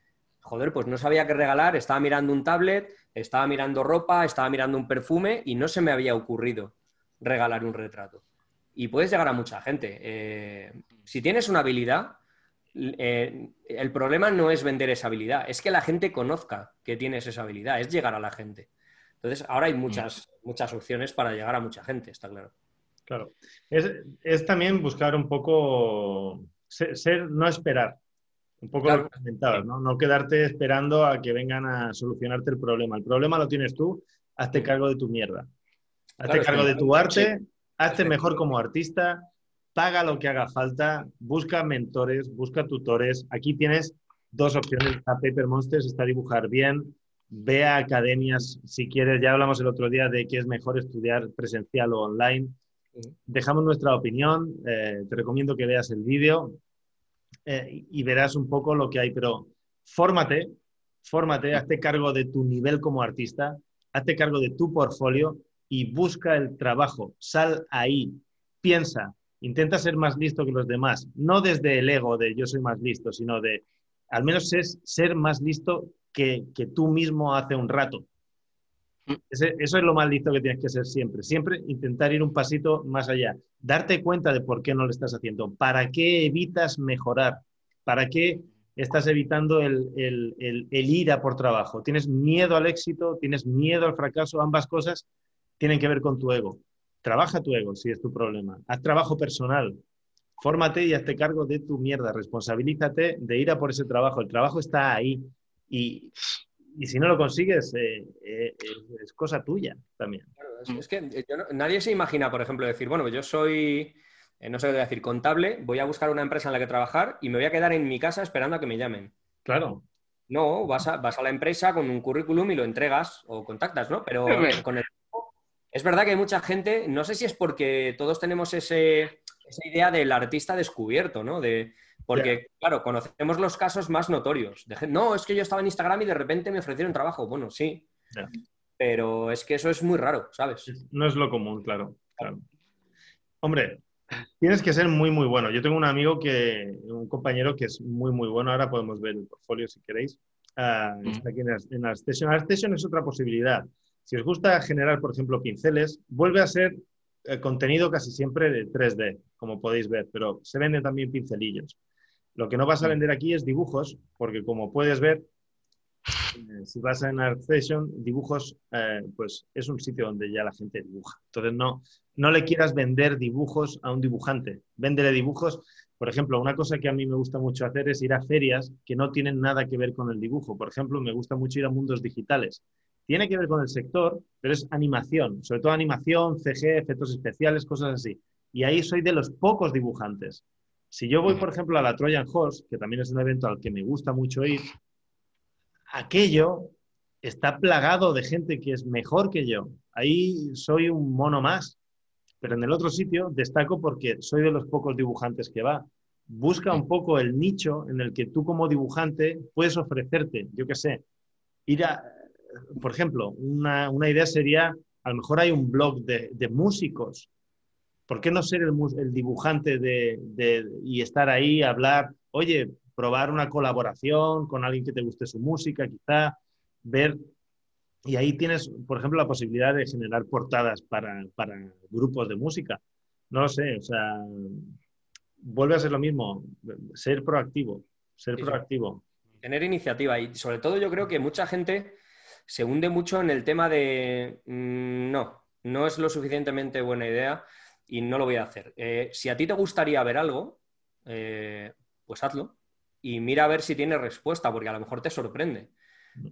joder, pues no sabía qué regalar, estaba mirando un tablet, estaba mirando ropa, estaba mirando un perfume y no se me había ocurrido regalar un retrato y puedes llegar a mucha gente. Eh, si tienes una habilidad, eh, el problema no es vender esa habilidad, es que la gente conozca que tienes esa habilidad, es llegar a la gente. Entonces, ahora hay muchas, muchas opciones para llegar a mucha gente, está claro. Claro. Es, también buscar un poco, ser, no esperar, un poco lo que comentabas, ¿no? No quedarte esperando a que vengan a solucionarte el problema. El problema lo tienes tú, hazte cargo de tu mierda. Hazte cargo de tu arte hazte mejor como artista, paga lo que haga falta, busca mentores, busca tutores. Aquí tienes dos opciones. A Paper Monsters está dibujar bien, ve a academias si quieres. Ya hablamos el otro día de que es mejor estudiar presencial o online. Dejamos nuestra opinión, eh, te recomiendo que veas el vídeo eh, y verás un poco lo que hay, pero fórmate, fórmate, hazte cargo de tu nivel como artista, hazte cargo de tu portfolio y busca el trabajo. Sal ahí, piensa, intenta ser más listo que los demás. No desde el ego de yo soy más listo, sino de al menos es ser más listo que, tú mismo hace un rato. Mm. eso es lo más listo que tienes que ser siempre. Siempre intentar ir un pasito más allá. Darte cuenta de por qué no lo estás haciendo. ¿Para qué evitas mejorar? ¿Para qué estás evitando el, el, ir a por trabajo. Tienes miedo al éxito, tienes miedo al fracaso, ambas cosas tienen que ver con tu ego. Trabaja tu ego si es tu problema. Haz trabajo personal. Fórmate y hazte cargo de tu mierda. Responsabilízate de ir a por ese trabajo. El trabajo está ahí. Y, si no lo consigues, eh, eh, es cosa tuya también. es, que nadie se imagina, por ejemplo, decir, bueno, yo soy eh, no sé qué decir, contable, voy a buscar una empresa en la que trabajar y me voy a quedar en mi casa esperando a que me llamen. Claro. No, vas a, vas a la empresa con un currículum y lo entregas o contactas, ¿no? Pero con el... Es verdad que hay mucha gente, no sé si es porque todos tenemos ese, esa idea del artista descubierto, ¿no? De, porque, claro, conocemos los casos más notorios. no, es que yo estaba en Instagram y de repente me ofrecieron trabajo. Bueno, sí. Pero es que eso es muy raro, ¿sabes? No es lo común, claro. claro. Hombre, Tienes que ser muy, muy bueno. Yo tengo un amigo que, un compañero que es muy, muy bueno. Ahora podemos ver el portfolio si queréis. Ah, está aquí en, ArtStation. ArtStation es otra posibilidad. Si os gusta generar, por ejemplo, pinceles, vuelve a ser eh, contenido casi siempre de 3D, como podéis ver, pero se venden también pincelillos. Lo que no vas a vender aquí es dibujos, porque como puedes ver, eh, si vas en ArtStation, dibujos, eh, pues es un sitio donde ya la gente dibuja. Entonces no, no le quieras vender dibujos a un dibujante. Véndele dibujos. Por ejemplo, una cosa que a mí me gusta mucho hacer es ir a ferias que no tienen nada que ver con el dibujo. Por ejemplo, me gusta mucho ir a mundos digitales. Tiene que ver con el sector, pero es animación, sobre todo animación, CG, efectos especiales, cosas así. Y ahí soy de los pocos dibujantes. Si yo voy, por ejemplo, a la Trojan Horse, que también es un evento al que me gusta mucho ir, aquello está plagado de gente que es mejor que yo. Ahí soy un mono más. Pero en el otro sitio destaco porque soy de los pocos dibujantes que va. Busca un poco el nicho en el que tú como dibujante puedes ofrecerte, yo qué sé, ir a, por ejemplo, una, idea sería, a lo mejor hay un blog de, músicos. ¿Por qué no ser el, dibujante de, y estar ahí, hablar, oye, probar una colaboración con alguien que te guste su música, quizá, ver y ahí tienes, por ejemplo, la posibilidad de generar portadas para, grupos de música. No lo sé, o sea, vuelve a ser lo mismo, ser proactivo, ser proactivo. Tener iniciativa y sobre todo yo creo que mucha gente se hunde mucho en el tema de mm, no, no es lo suficientemente buena idea y no lo voy a hacer. Eh, si a ti te gustaría ver algo, eh, pues hazlo y mira a ver si tiene respuesta, porque a lo mejor te sorprende.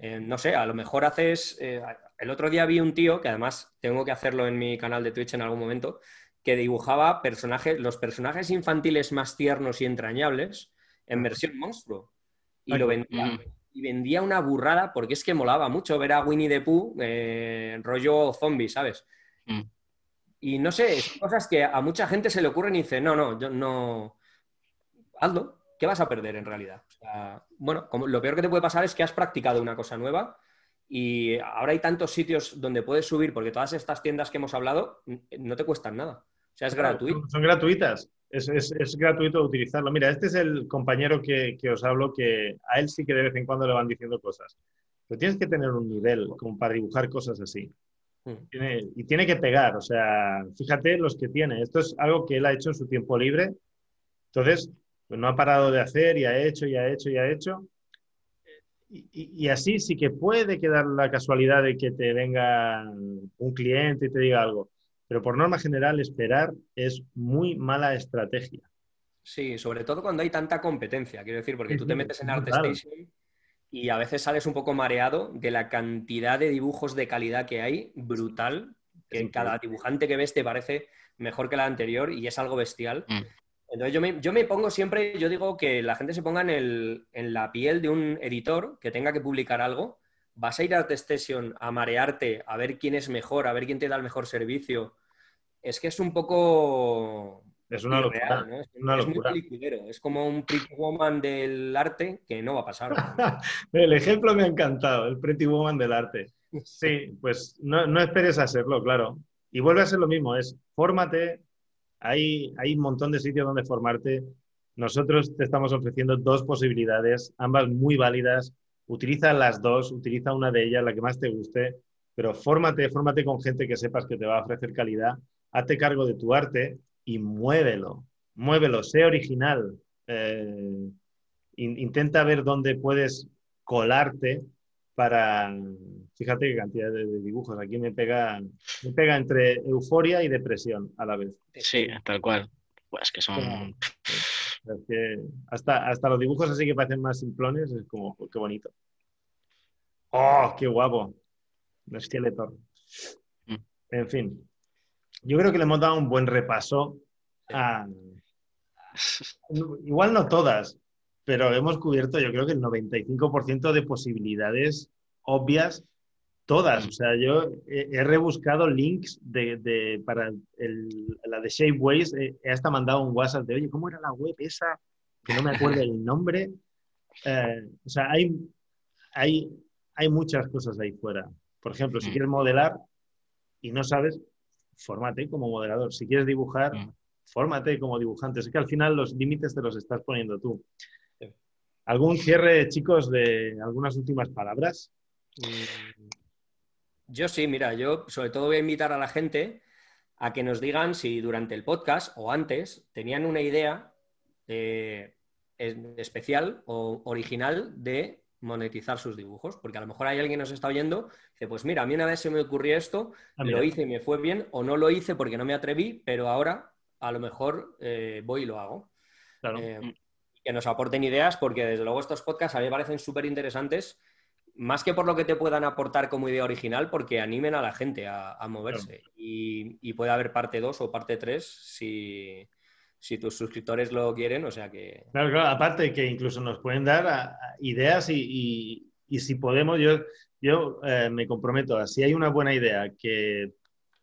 Eh, no sé, a lo mejor haces... El otro día vi un tío, que además tengo que hacerlo en mi canal de Twitch en algún momento, que dibujaba personajes, los personajes infantiles más tiernos y entrañables en versión monstruo. Y lo vendía. Y vendía una burrada porque es que molaba mucho ver a Winnie the Pooh eh, rollo zombie, ¿sabes? Y no sé, son cosas que a mucha gente se le ocurren y dice, no, no, yo no. Hazlo. ¿qué vas a perder en realidad? bueno, lo peor que te puede pasar es que has practicado una cosa nueva y ahora hay tantos sitios donde puedes subir, porque todas estas tiendas que hemos hablado no te cuestan nada. O sea, es gratuito. Son gratuitas. Es, gratuito utilizarlo. Mira, este es el compañero que, os hablo, que a él sí que de vez en cuando le van diciendo cosas. Pero tienes que tener un nivel como para dibujar cosas así. Hmm. y tiene que pegar, o sea, fíjate los que tiene. Esto es algo que él ha hecho en su tiempo libre. Entonces, pues no ha parado de hacer y ha hecho y ha hecho y ha hecho. Y, así sí que puede quedar la casualidad de que te venga un cliente y te diga algo. Pero por norma general, esperar es muy mala estrategia. Sí, sobre todo cuando hay tanta competencia. Quiero decir, porque tú te metes en ArtStation y a veces sales un poco mareado de la cantidad de dibujos de calidad que hay, brutal, que en cada dibujante que ves te parece mejor que la anterior y es algo bestial. Mm. Entonces yo me, pongo siempre, yo digo que la gente se ponga en, la piel de un editor que tenga que publicar algo. Vas a ir a ArtStation a marearte, a ver quién es mejor, a ver quién te da el mejor servicio. Es que es un poco... Es una locura. Es, una locura. es como un Pretty Woman del arte que no va a pasar. el ejemplo me ha encantado, el Pretty Woman del arte. Sí, pues no, no esperes a serlo, claro. Y vuelve a ser lo mismo, es fórmate, hay, un montón de sitios donde formarte. Nosotros te estamos ofreciendo dos posibilidades, ambas muy válidas. Utiliza las dos, utiliza una de ellas, la que más te guste, pero fórmate, fórmate con gente que sepas que te va a ofrecer calidad. Hazte cargo de tu arte y muévelo, muévelo, sé original. Eh, intenta ver dónde puedes colarte para, fíjate qué cantidad de, dibujos, aquí me pega, me pega entre euforia y depresión a la vez. Sí, tal cual. Pues que son... hasta, hasta los dibujos así que parecen más simplones, es como, qué bonito. ¡Oh, qué guapo! Skeletor. Mm. En fin, yo creo que le hemos dado un buen repaso a... Igual no todas, pero hemos cubierto yo creo que el 95% de posibilidades obvias, todas. O sea, yo he, rebuscado links de, para la de Shapeways, he, hasta mandado un WhatsApp de, oye, ¿cómo era la web esa? Que no me acuerdo el nombre. Eh, o sea, hay, hay, hay muchas cosas ahí fuera. Por ejemplo, si mm. quieres modelar y no sabes, fórmate como modelador. Si quieres dibujar, mm. fórmate como dibujante. Es que al final los límites te los estás poniendo tú. ¿Algún cierre, chicos, de algunas últimas palabras? Mm, yo sí, mira, yo sobre todo voy a invitar a la gente a que nos digan si durante el podcast o antes tenían una idea eh, especial o original de monetizar sus dibujos, porque a lo mejor hay alguien que nos está oyendo dice, pues mira, a mí una vez se me ocurrió esto, ah, lo hice y me fue bien, o no lo hice porque no me atreví, pero ahora a lo mejor eh, voy y lo hago. Claro. Eh, que nos aporten ideas, porque desde luego estos podcasts a mí me parecen súper interesantes, más que por lo que te puedan aportar como idea original, porque animen a la gente a, moverse. Y, puede haber parte 2 o parte 3 si, tus suscriptores lo quieren, o sea que... Claro, claro, aparte que incluso nos pueden dar ideas y, si podemos, yo, yo eh, me comprometo a, si hay una buena idea que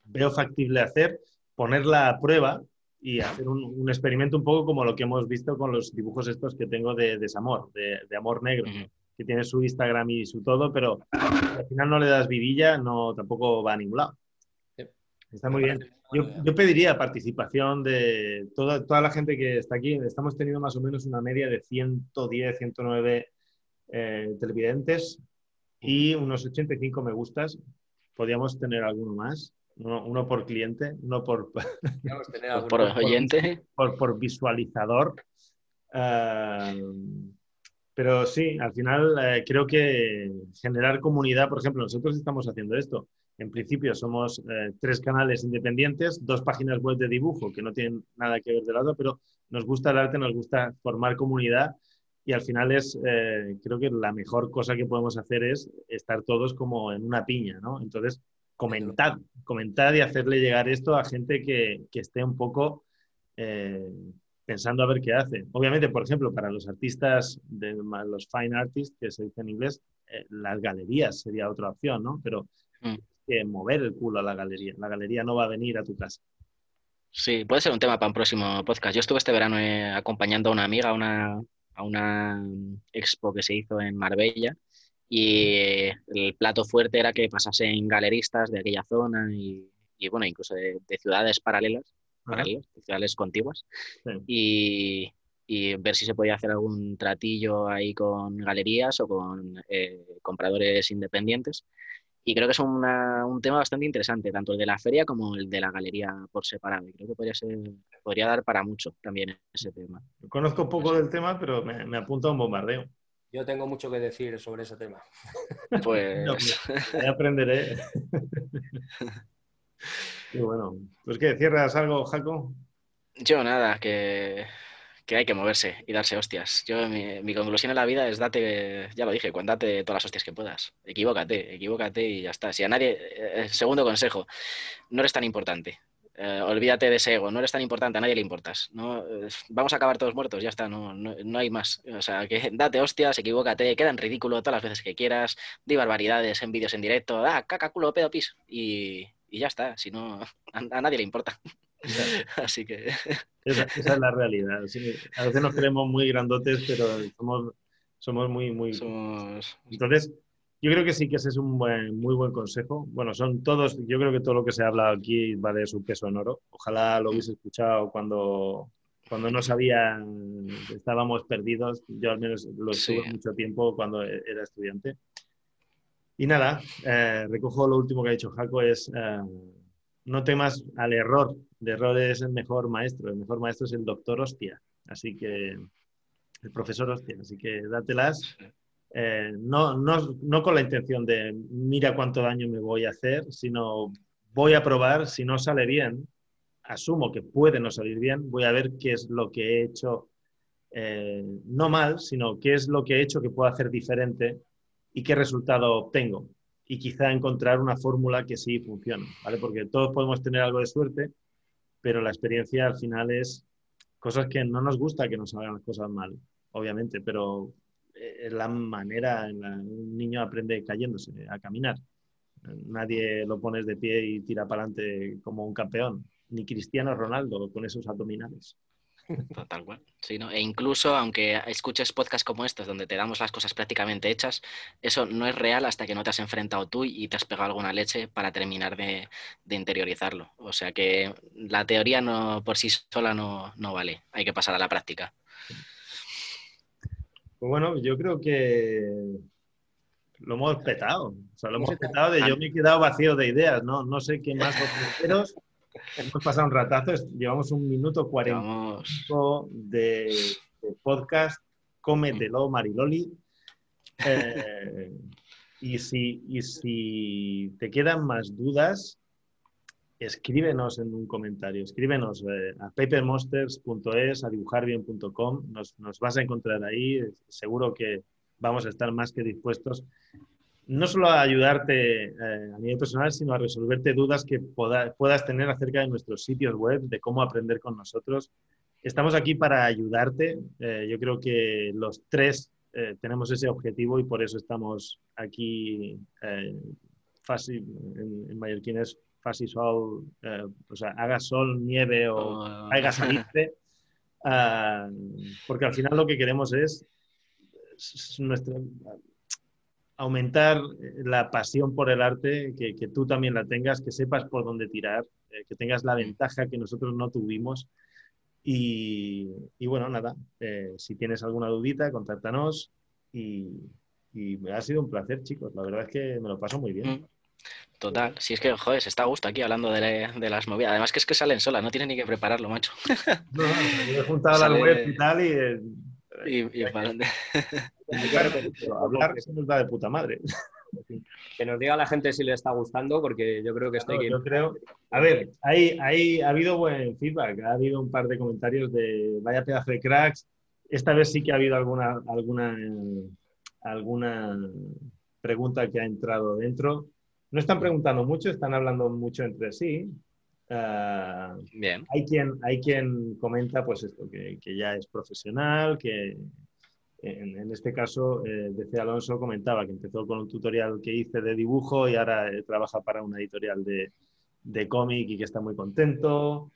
veo factible hacer, ponerla a prueba y hacer un, experimento un poco como lo que hemos visto con los dibujos estos que tengo de desamor, de, amor negro, que tiene su Instagram y su todo, pero al final no le das vidilla, no, tampoco va a ningún lado. Está muy bien. Yo, pediría participación de toda, toda la gente que está aquí. Estamos teniendo más o menos una media de 110, 109 eh, televidentes y unos 85 me gustas. Podríamos tener alguno más. Uno, por cliente, uno por, por oyente. Por, visualizador. Eh, pero sí, al final eh, creo que generar comunidad, por ejemplo, nosotros estamos haciendo esto. En principio somos eh, tres canales independientes, dos páginas web de dibujo que no tienen nada que ver de lado, pero nos gusta el arte, nos gusta formar comunidad y al final es, creo que la mejor cosa que podemos hacer es estar todos como en una piña, ¿no? Entonces, comentad, comentad y hacerle llegar esto a gente que, esté un poco eh, pensando a ver qué hace. Obviamente, por ejemplo, para los artistas, de, los fine artists, que se dice en inglés, eh, las galerías sería otra opción, ¿no? Pero mm. Que mover el culo a la galería. La galería no va a venir a tu casa. Sí, puede ser un tema para un próximo podcast. Yo estuve este verano eh, acompañando a una amiga a una, a una expo que se hizo en Marbella y el plato fuerte era que pasasen galeristas de aquella zona y, bueno, incluso de, ciudades paralelas, paralelas ciudades contiguas, y, ver si se podía hacer algún tratillo ahí con galerías o con eh, compradores independientes. Y creo que es un tema bastante interesante, tanto el de la feria como el de la galería por separado. Y creo que podría, ser, podría dar para mucho también ese tema. Conozco poco del tema, pero me, me apunta a un bombardeo. Yo tengo mucho que decir sobre ese tema. Pues, pues aprenderé. y bueno, pues que cierras algo, Jaco. Yo nada, que, hay que moverse y darse hostias. Yo mi, conclusión en la vida es date, ya lo dije, cuéntate todas las hostias que puedas. Equivócate, equivócate y ya está. Si a nadie, eh, segundo consejo, no eres tan importante. Eh, olvídate de ese ego, no eres tan importante, a nadie le importas. ¿no? Vamos a acabar todos muertos, ya está, no, no, hay más. O sea, que date hostias, equivócate, queda en ridículo todas las veces que quieras, di barbaridades en vídeos en directo, ah, caca, culo, pedo, pis, y, ya está, si no, a, nadie le importa. Así que... Esa, es la realidad. a veces nos creemos muy grandotes, pero somos, somos muy, muy... Entonces, yo creo que sí que ese es un buen, muy buen consejo. Bueno, son todos, yo creo que todo lo que se ha hablado aquí va de su peso en oro. Ojalá lo hubiese escuchado cuando, cuando no sabía, estábamos perdidos. Yo al menos lo estuve mucho tiempo cuando e-, era estudiante. Y nada, eh, recojo lo último que ha dicho Jaco, es eh, no temas al error. De error es el mejor maestro. El mejor maestro es el doctor hostia. Así que el profesor hostia, así que dátelas. Eh, no, no, no con la intención de mira cuánto daño me voy a hacer, sino voy a probar, si no sale bien, asumo que puede no salir bien, voy a ver qué es lo que he hecho, eh, no mal, sino qué es lo que he hecho que puedo hacer diferente y qué resultado obtengo. Y quizá encontrar una fórmula que sí funcione, ¿vale? Porque todos podemos tener algo de suerte, pero la experiencia al final es cosas que no nos gusta que nos salgan las cosas mal, obviamente, pero eh, es la manera en la un niño aprende cayéndose a caminar. Nadie lo pones de pie y tira para adelante como un campeón, ni Cristiano Ronaldo con esos abdominales. Tal cual. Sí, ¿no? E incluso, aunque escuches podcasts como estos, donde te damos las cosas prácticamente hechas, eso no es real hasta que no te has enfrentado tú y te has pegado alguna leche para terminar de, interiorizarlo. O sea que la teoría no, por sí sola no, no vale, hay que pasar a la práctica. Pues bueno, yo creo que lo hemos petado. O sea, lo hemos petado de yo me he quedado vacío de ideas, ¿no? No sé qué más vosotros. hemos pasado un ratazo, llevamos un minuto cuarenta de, de, podcast. Cómetelo, Mariloli. Eh, y, si, y si te quedan más dudas, escríbenos en un comentario, escríbenos eh, a papermonsters.es, a dibujarbien.com, nos, nos vas a encontrar ahí, seguro que vamos a estar más que dispuestos no solo a ayudarte eh, a nivel personal, sino a resolverte dudas que puedas tener acerca de nuestros sitios web, de cómo aprender con nosotros. Estamos aquí para ayudarte. Eh, yo creo que los tres tenemos ese objetivo y por eso estamos aquí fácil, en, en mallorquín es fácil sol, o sea, haga sol, nieve o oh. haga saliste, ah, porque al final lo que queremos es aumentar la pasión por el arte, que, tú también la tengas, que sepas por dónde tirar, eh, que tengas la ventaja que nosotros no tuvimos. Y, bueno, nada, eh, si tienes alguna dudita, contáctanos y, y, ha sido un placer, chicos. La verdad es que me lo paso muy bien. Mm. Total, si es que, joder, se está a gusto aquí hablando de, de, las movidas. Además que es que salen solas, no tienes ni que prepararlo, macho. No, yo he juntado la web y tal y... Eh, y, y para hablar se nos da de puta madre. Que nos diga la gente si le está gustando, porque yo creo que estoy... yo creo... A ver, hay, hay, ha habido buen feedback, ha habido un par de comentarios de vaya pedazo de cracks. Esta vez sí que ha habido alguna, alguna, alguna pregunta que ha entrado dentro. No están preguntando mucho, están hablando mucho entre sí. Ah, Bien. Hay quien, hay quien comenta pues esto, que, que ya es profesional, que en, este caso, eh, DC Alonso comentaba que empezó con un tutorial que hice de dibujo y ahora eh, trabaja para una editorial de, de cómic y que está muy contento.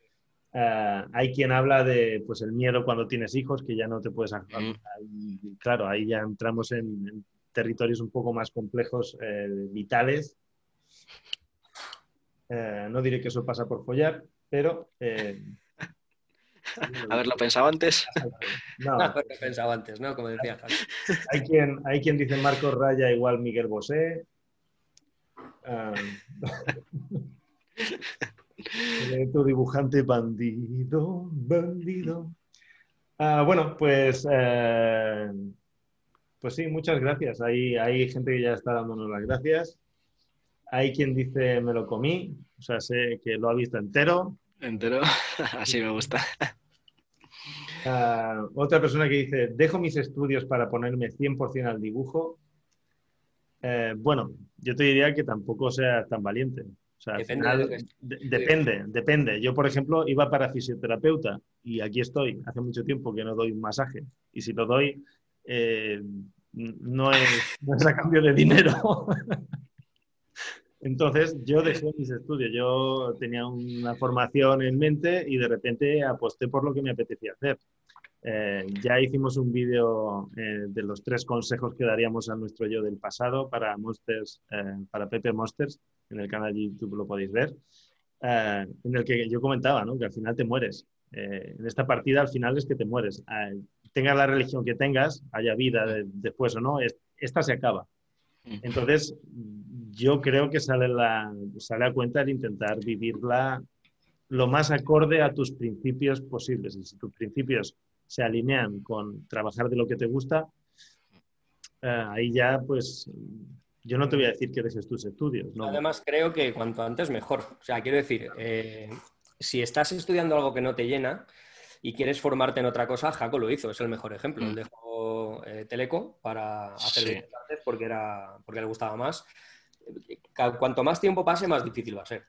Ah, hay quien habla de pues el miedo cuando tienes hijos, que ya no te puedes... Mm. Claro, ahí ya entramos en, territorios un poco más complejos, eh, vitales, eh, no diré que eso pasa por follar, pero... Eh, Haberlo pensado antes. No, haberlo pensado antes, ¿no? Como decía Hay quien, hay quien dice Marcos Raya igual Miguel Bosé. Tu dibujante bandido, bandido. Ah, bueno, pues, eh, pues sí, muchas gracias. Hay, hay gente que ya está dándonos las gracias. Hay quien dice me lo comí, o sea, sé que lo ha visto entero. Entero, así me gusta. Ah, otra persona que dice, dejo mis estudios para ponerme 100% al dibujo. Eh, bueno, yo te diría que tampoco seas tan valiente. O sea, depende, depende, depende. Yo, por ejemplo, iba para fisioterapeuta y aquí estoy. Hace mucho tiempo que no doy un masaje. Y si lo doy, eh, no, es, no es a cambio de dinero. Entonces yo dejé mis estudios, yo tenía una formación en mente y de repente aposté por lo que me apetecía hacer. Eh, ya hicimos un vídeo eh, de los tres consejos que daríamos a nuestro yo del pasado para Monsters, eh, para Pepe Monsters, en el canal de YouTube lo podéis ver, en el que yo comentaba ¿no? que al final te mueres. en esta partida al final es que te mueres. tengas la religión que tengas, haya vida después o no, esta se acaba. Entonces, yo creo que sale, la, sale a cuenta de intentar vivirla lo más acorde a tus principios posibles. Y si tus principios se alinean con trabajar de lo que te gusta, eh, ahí ya pues yo no te voy a decir que dejes tus estudios. ¿no? Además creo que cuanto antes mejor. O sea, quiero decir, eh, si estás estudiando algo que no te llena y quieres formarte en otra cosa, Jaco lo hizo, es el mejor ejemplo. Mm. Dejó eh, Teleco para hacer sí. porque, era, porque le gustaba más. Cuanto más tiempo pase, más difícil va a ser.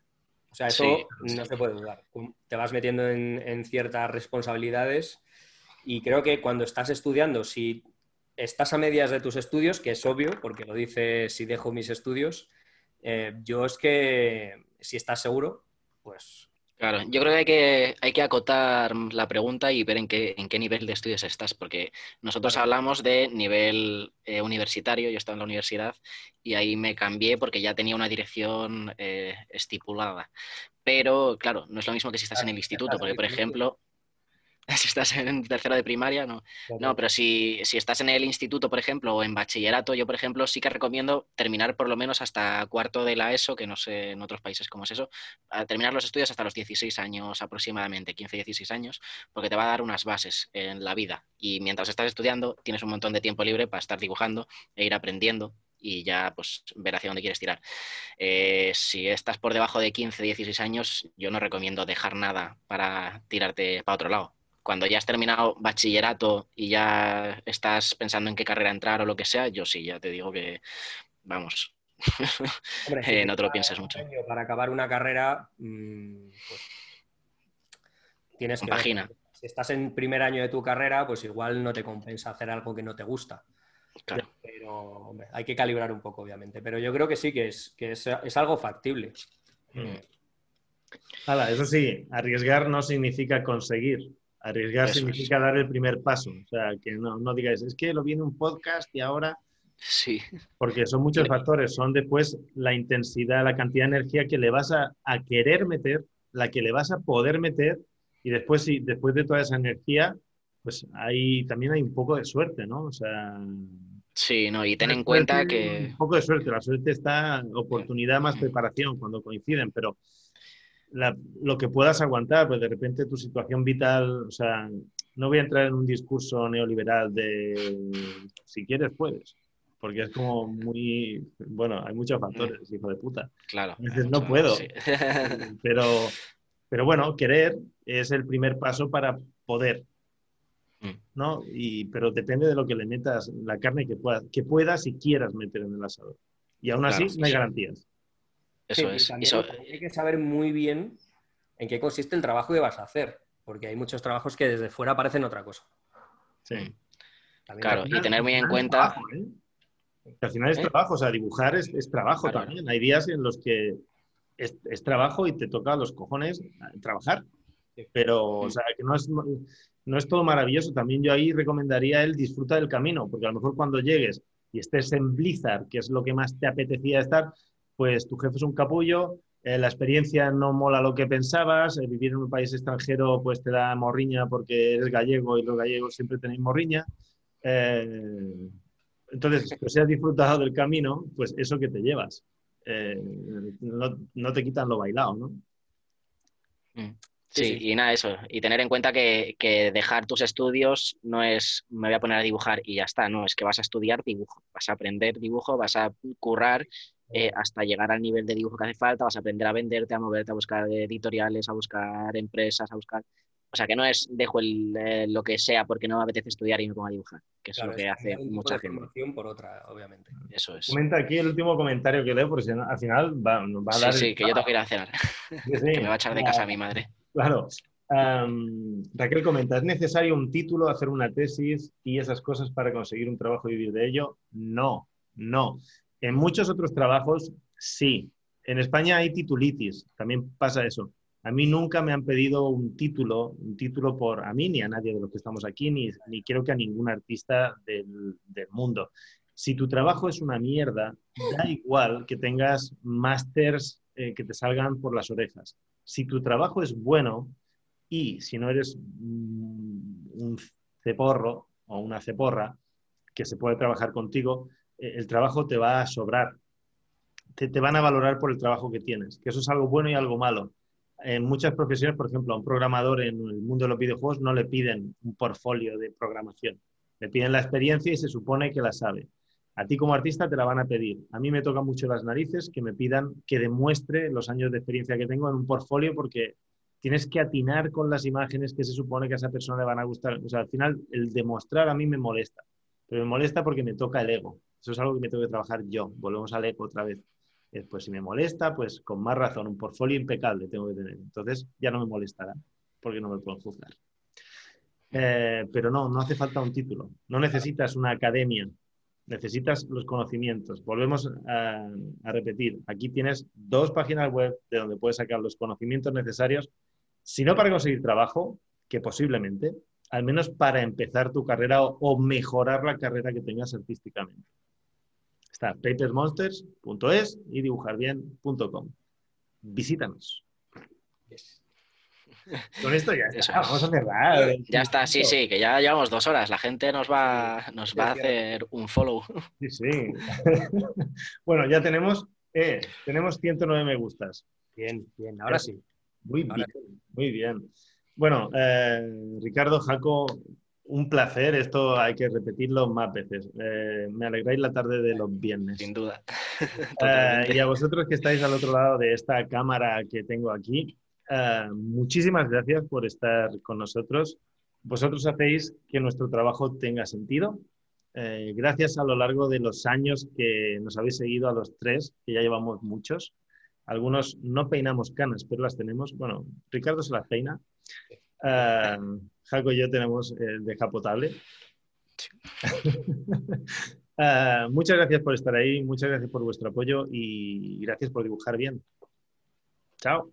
O sea, eso no se puede dudar. Te vas metiendo en, ciertas responsabilidades y creo que cuando estás estudiando, si estás a medias de tus estudios, que es obvio, porque lo dice si dejo mis estudios, eh, yo es que si estás seguro, pues Claro, yo creo que hay que, hay que acotar la pregunta y ver en qué, en qué nivel de estudios estás, porque nosotros hablamos de nivel eh, universitario, yo estaba en la universidad y ahí me cambié porque ya tenía una dirección eh, estipulada. Pero, claro, no es lo mismo que si estás en el instituto, porque, por ejemplo, si estás en tercero de primaria, no. No, pero si, estás en el instituto, por ejemplo, o en bachillerato, yo, por ejemplo, sí que recomiendo terminar por lo menos hasta cuarto de la ESO, que no sé en otros países cómo es eso, terminar los estudios hasta los 16 años aproximadamente, 15, 16 años, porque te va a dar unas bases en la vida. Y mientras estás estudiando, tienes un montón de tiempo libre para estar dibujando e ir aprendiendo y ya pues ver hacia dónde quieres tirar. Eh, si estás por debajo de 15, 16 años, yo no recomiendo dejar nada para tirarte para otro lado cuando ya has terminado bachillerato y ya estás pensando en qué carrera entrar o lo que sea, yo sí, ya te digo que, vamos, eh, no te lo pienses mucho. Para acabar una carrera, mm, pues, tienes que... Si estás en primer año de tu carrera, pues igual no te compensa hacer algo que no te gusta. Claro. Pero hay que calibrar un poco, obviamente. Pero yo creo que sí, que es, que es, algo factible. Mm. eso sí, arriesgar no significa conseguir. Arriesgar significa dar el primer paso. O sea, que no, no digáis, es que lo vi en un podcast y ahora. Sí. Porque son muchos factores. Son después la intensidad, la cantidad de energía que le vas a, querer meter, la que le vas a poder meter. Y después, sí, después de toda esa energía, pues hay, también hay un poco de suerte, ¿no? O sea. Sí, no, y ten en cuenta que. Un poco de suerte. La suerte está, oportunidad más preparación cuando coinciden, pero lo que puedas aguantar, pues de repente tu situación vital, o sea, no voy a entrar en un discurso neoliberal de si quieres puedes, porque es como muy, bueno, hay muchos factores, hijo de puta. Claro. no puedo. Pero, pero bueno, querer es el primer paso para poder. Mm. ¿no? Y, pero depende de lo que le metas, la carne que puedas, que puedas y quieras meter en el asador. Y aún así no hay garantías. Eso es. Hay que saber muy bien en qué consiste el trabajo que vas a hacer, porque hay muchos trabajos que desde fuera parecen otra cosa. Sí. claro, y tener muy en cuenta... ¿eh? al final es ¿Eh? trabajo, o sea, dibujar es, trabajo también. Hay días en los que es, trabajo y te toca a los cojones trabajar. Pero, o sea, que no es, no es todo maravilloso. También yo ahí recomendaría el disfruta del camino, porque a lo mejor cuando llegues y estés en Blizzard, que es lo que más te apetecía estar, pues tu jefe es un capullo, eh, la experiencia no mola lo que pensabas, eh, vivir en un país extranjero pues te da morriña porque eres gallego y los gallegos siempre tenéis morriña. Eh, entonces, pues si has disfrutado del camino, pues eso que te llevas. No, te quitan lo bailado, ¿no? Mm. Sí, y nada, eso. Y tener en cuenta que, que, dejar tus estudios no es me voy a poner a dibujar y ya está, no, es que vas a estudiar dibujo, vas a aprender dibujo, vas a currar eh, hasta llegar al nivel de dibujo que hace falta, vas a aprender a venderte, a moverte, a buscar editoriales, a buscar empresas, a buscar... O sea, que no es dejo eh, lo que sea porque no me apetece estudiar y me pongo a dibujar, que es lo que hace mucha gente. por otra, obviamente. Eso es. Comenta aquí el último comentario que leo, porque al final va, va a dar... Sí, sí, que yo tengo que ir a cenar. que me va a echar de casa mi madre. Claro. Raquel comenta, ¿es necesario un título, hacer una tesis y esas cosas para conseguir un trabajo y vivir de ello? No, no. En muchos otros trabajos, sí. En España hay titulitis, también pasa eso. A mí nunca me han pedido un título, un título por a mí ni a nadie de los que estamos aquí, ni, ni creo que a ningún artista del, mundo. Si tu trabajo es una mierda, da igual que tengas másters eh, que te salgan por las orejas. Si tu trabajo es bueno y si no eres un ceporro o una ceporra que se puede trabajar contigo, el trabajo te va a sobrar. Te, van a valorar por el trabajo que tienes, que eso es algo bueno y algo malo. en muchas profesiones, por ejemplo, a un programador en el mundo de los videojuegos no le piden un portfolio de programación. Le piden la experiencia y se supone que la sabe. A ti como artista te la van a pedir. A mí me toca mucho las narices que me pidan que demuestre los años de experiencia que tengo en un portfolio porque tienes que atinar con las imágenes que se supone que a esa persona le van a gustar. O sea, al final el demostrar a mí me molesta, pero me molesta porque me toca el ego. Eso es algo que me tengo que trabajar yo. Volvemos al ego otra vez. Pues si me molesta, pues con más razón, un portfolio impecable tengo que tener. Entonces ya no me molestará porque no me pueden juzgar. Eh, pero no, no hace falta un título. No necesitas una academia necesitas los conocimientos. Volvemos a, repetir, aquí tienes dos páginas web de donde puedes sacar los conocimientos necesarios, si no para conseguir trabajo, que posiblemente, al menos para empezar tu carrera o, mejorar la carrera que tengas artísticamente. Está papersmonsters.es y dibujarbien.com. Visítanos. Con esto ya está, vamos a cerrar. Ya está, sí, sí, que ya llevamos dos horas. La gente nos va, nos va a hacer un follow. Sí, sí. bueno, ya tenemos, eh, tenemos 109 me gustas. Bien, bien, ahora sí. Muy bien, muy bien. Bueno, eh, Ricardo, Jaco, un placer. Esto hay que repetirlo más veces. Eh, me alegráis la tarde de los viernes. Sin duda. y a vosotros que estáis al otro lado de esta cámara que tengo aquí, eh, muchísimas gracias por estar con nosotros. Vosotros hacéis que nuestro trabajo tenga sentido. Eh, gracias a lo largo de los años que nos habéis seguido a los tres, que ya llevamos muchos. Algunos no peinamos canas, pero las tenemos. Bueno, Ricardo se las peina. Eh, Jaco y yo tenemos el potable. muchas gracias por estar ahí, muchas gracias por vuestro apoyo y gracias por dibujar bien. Chao.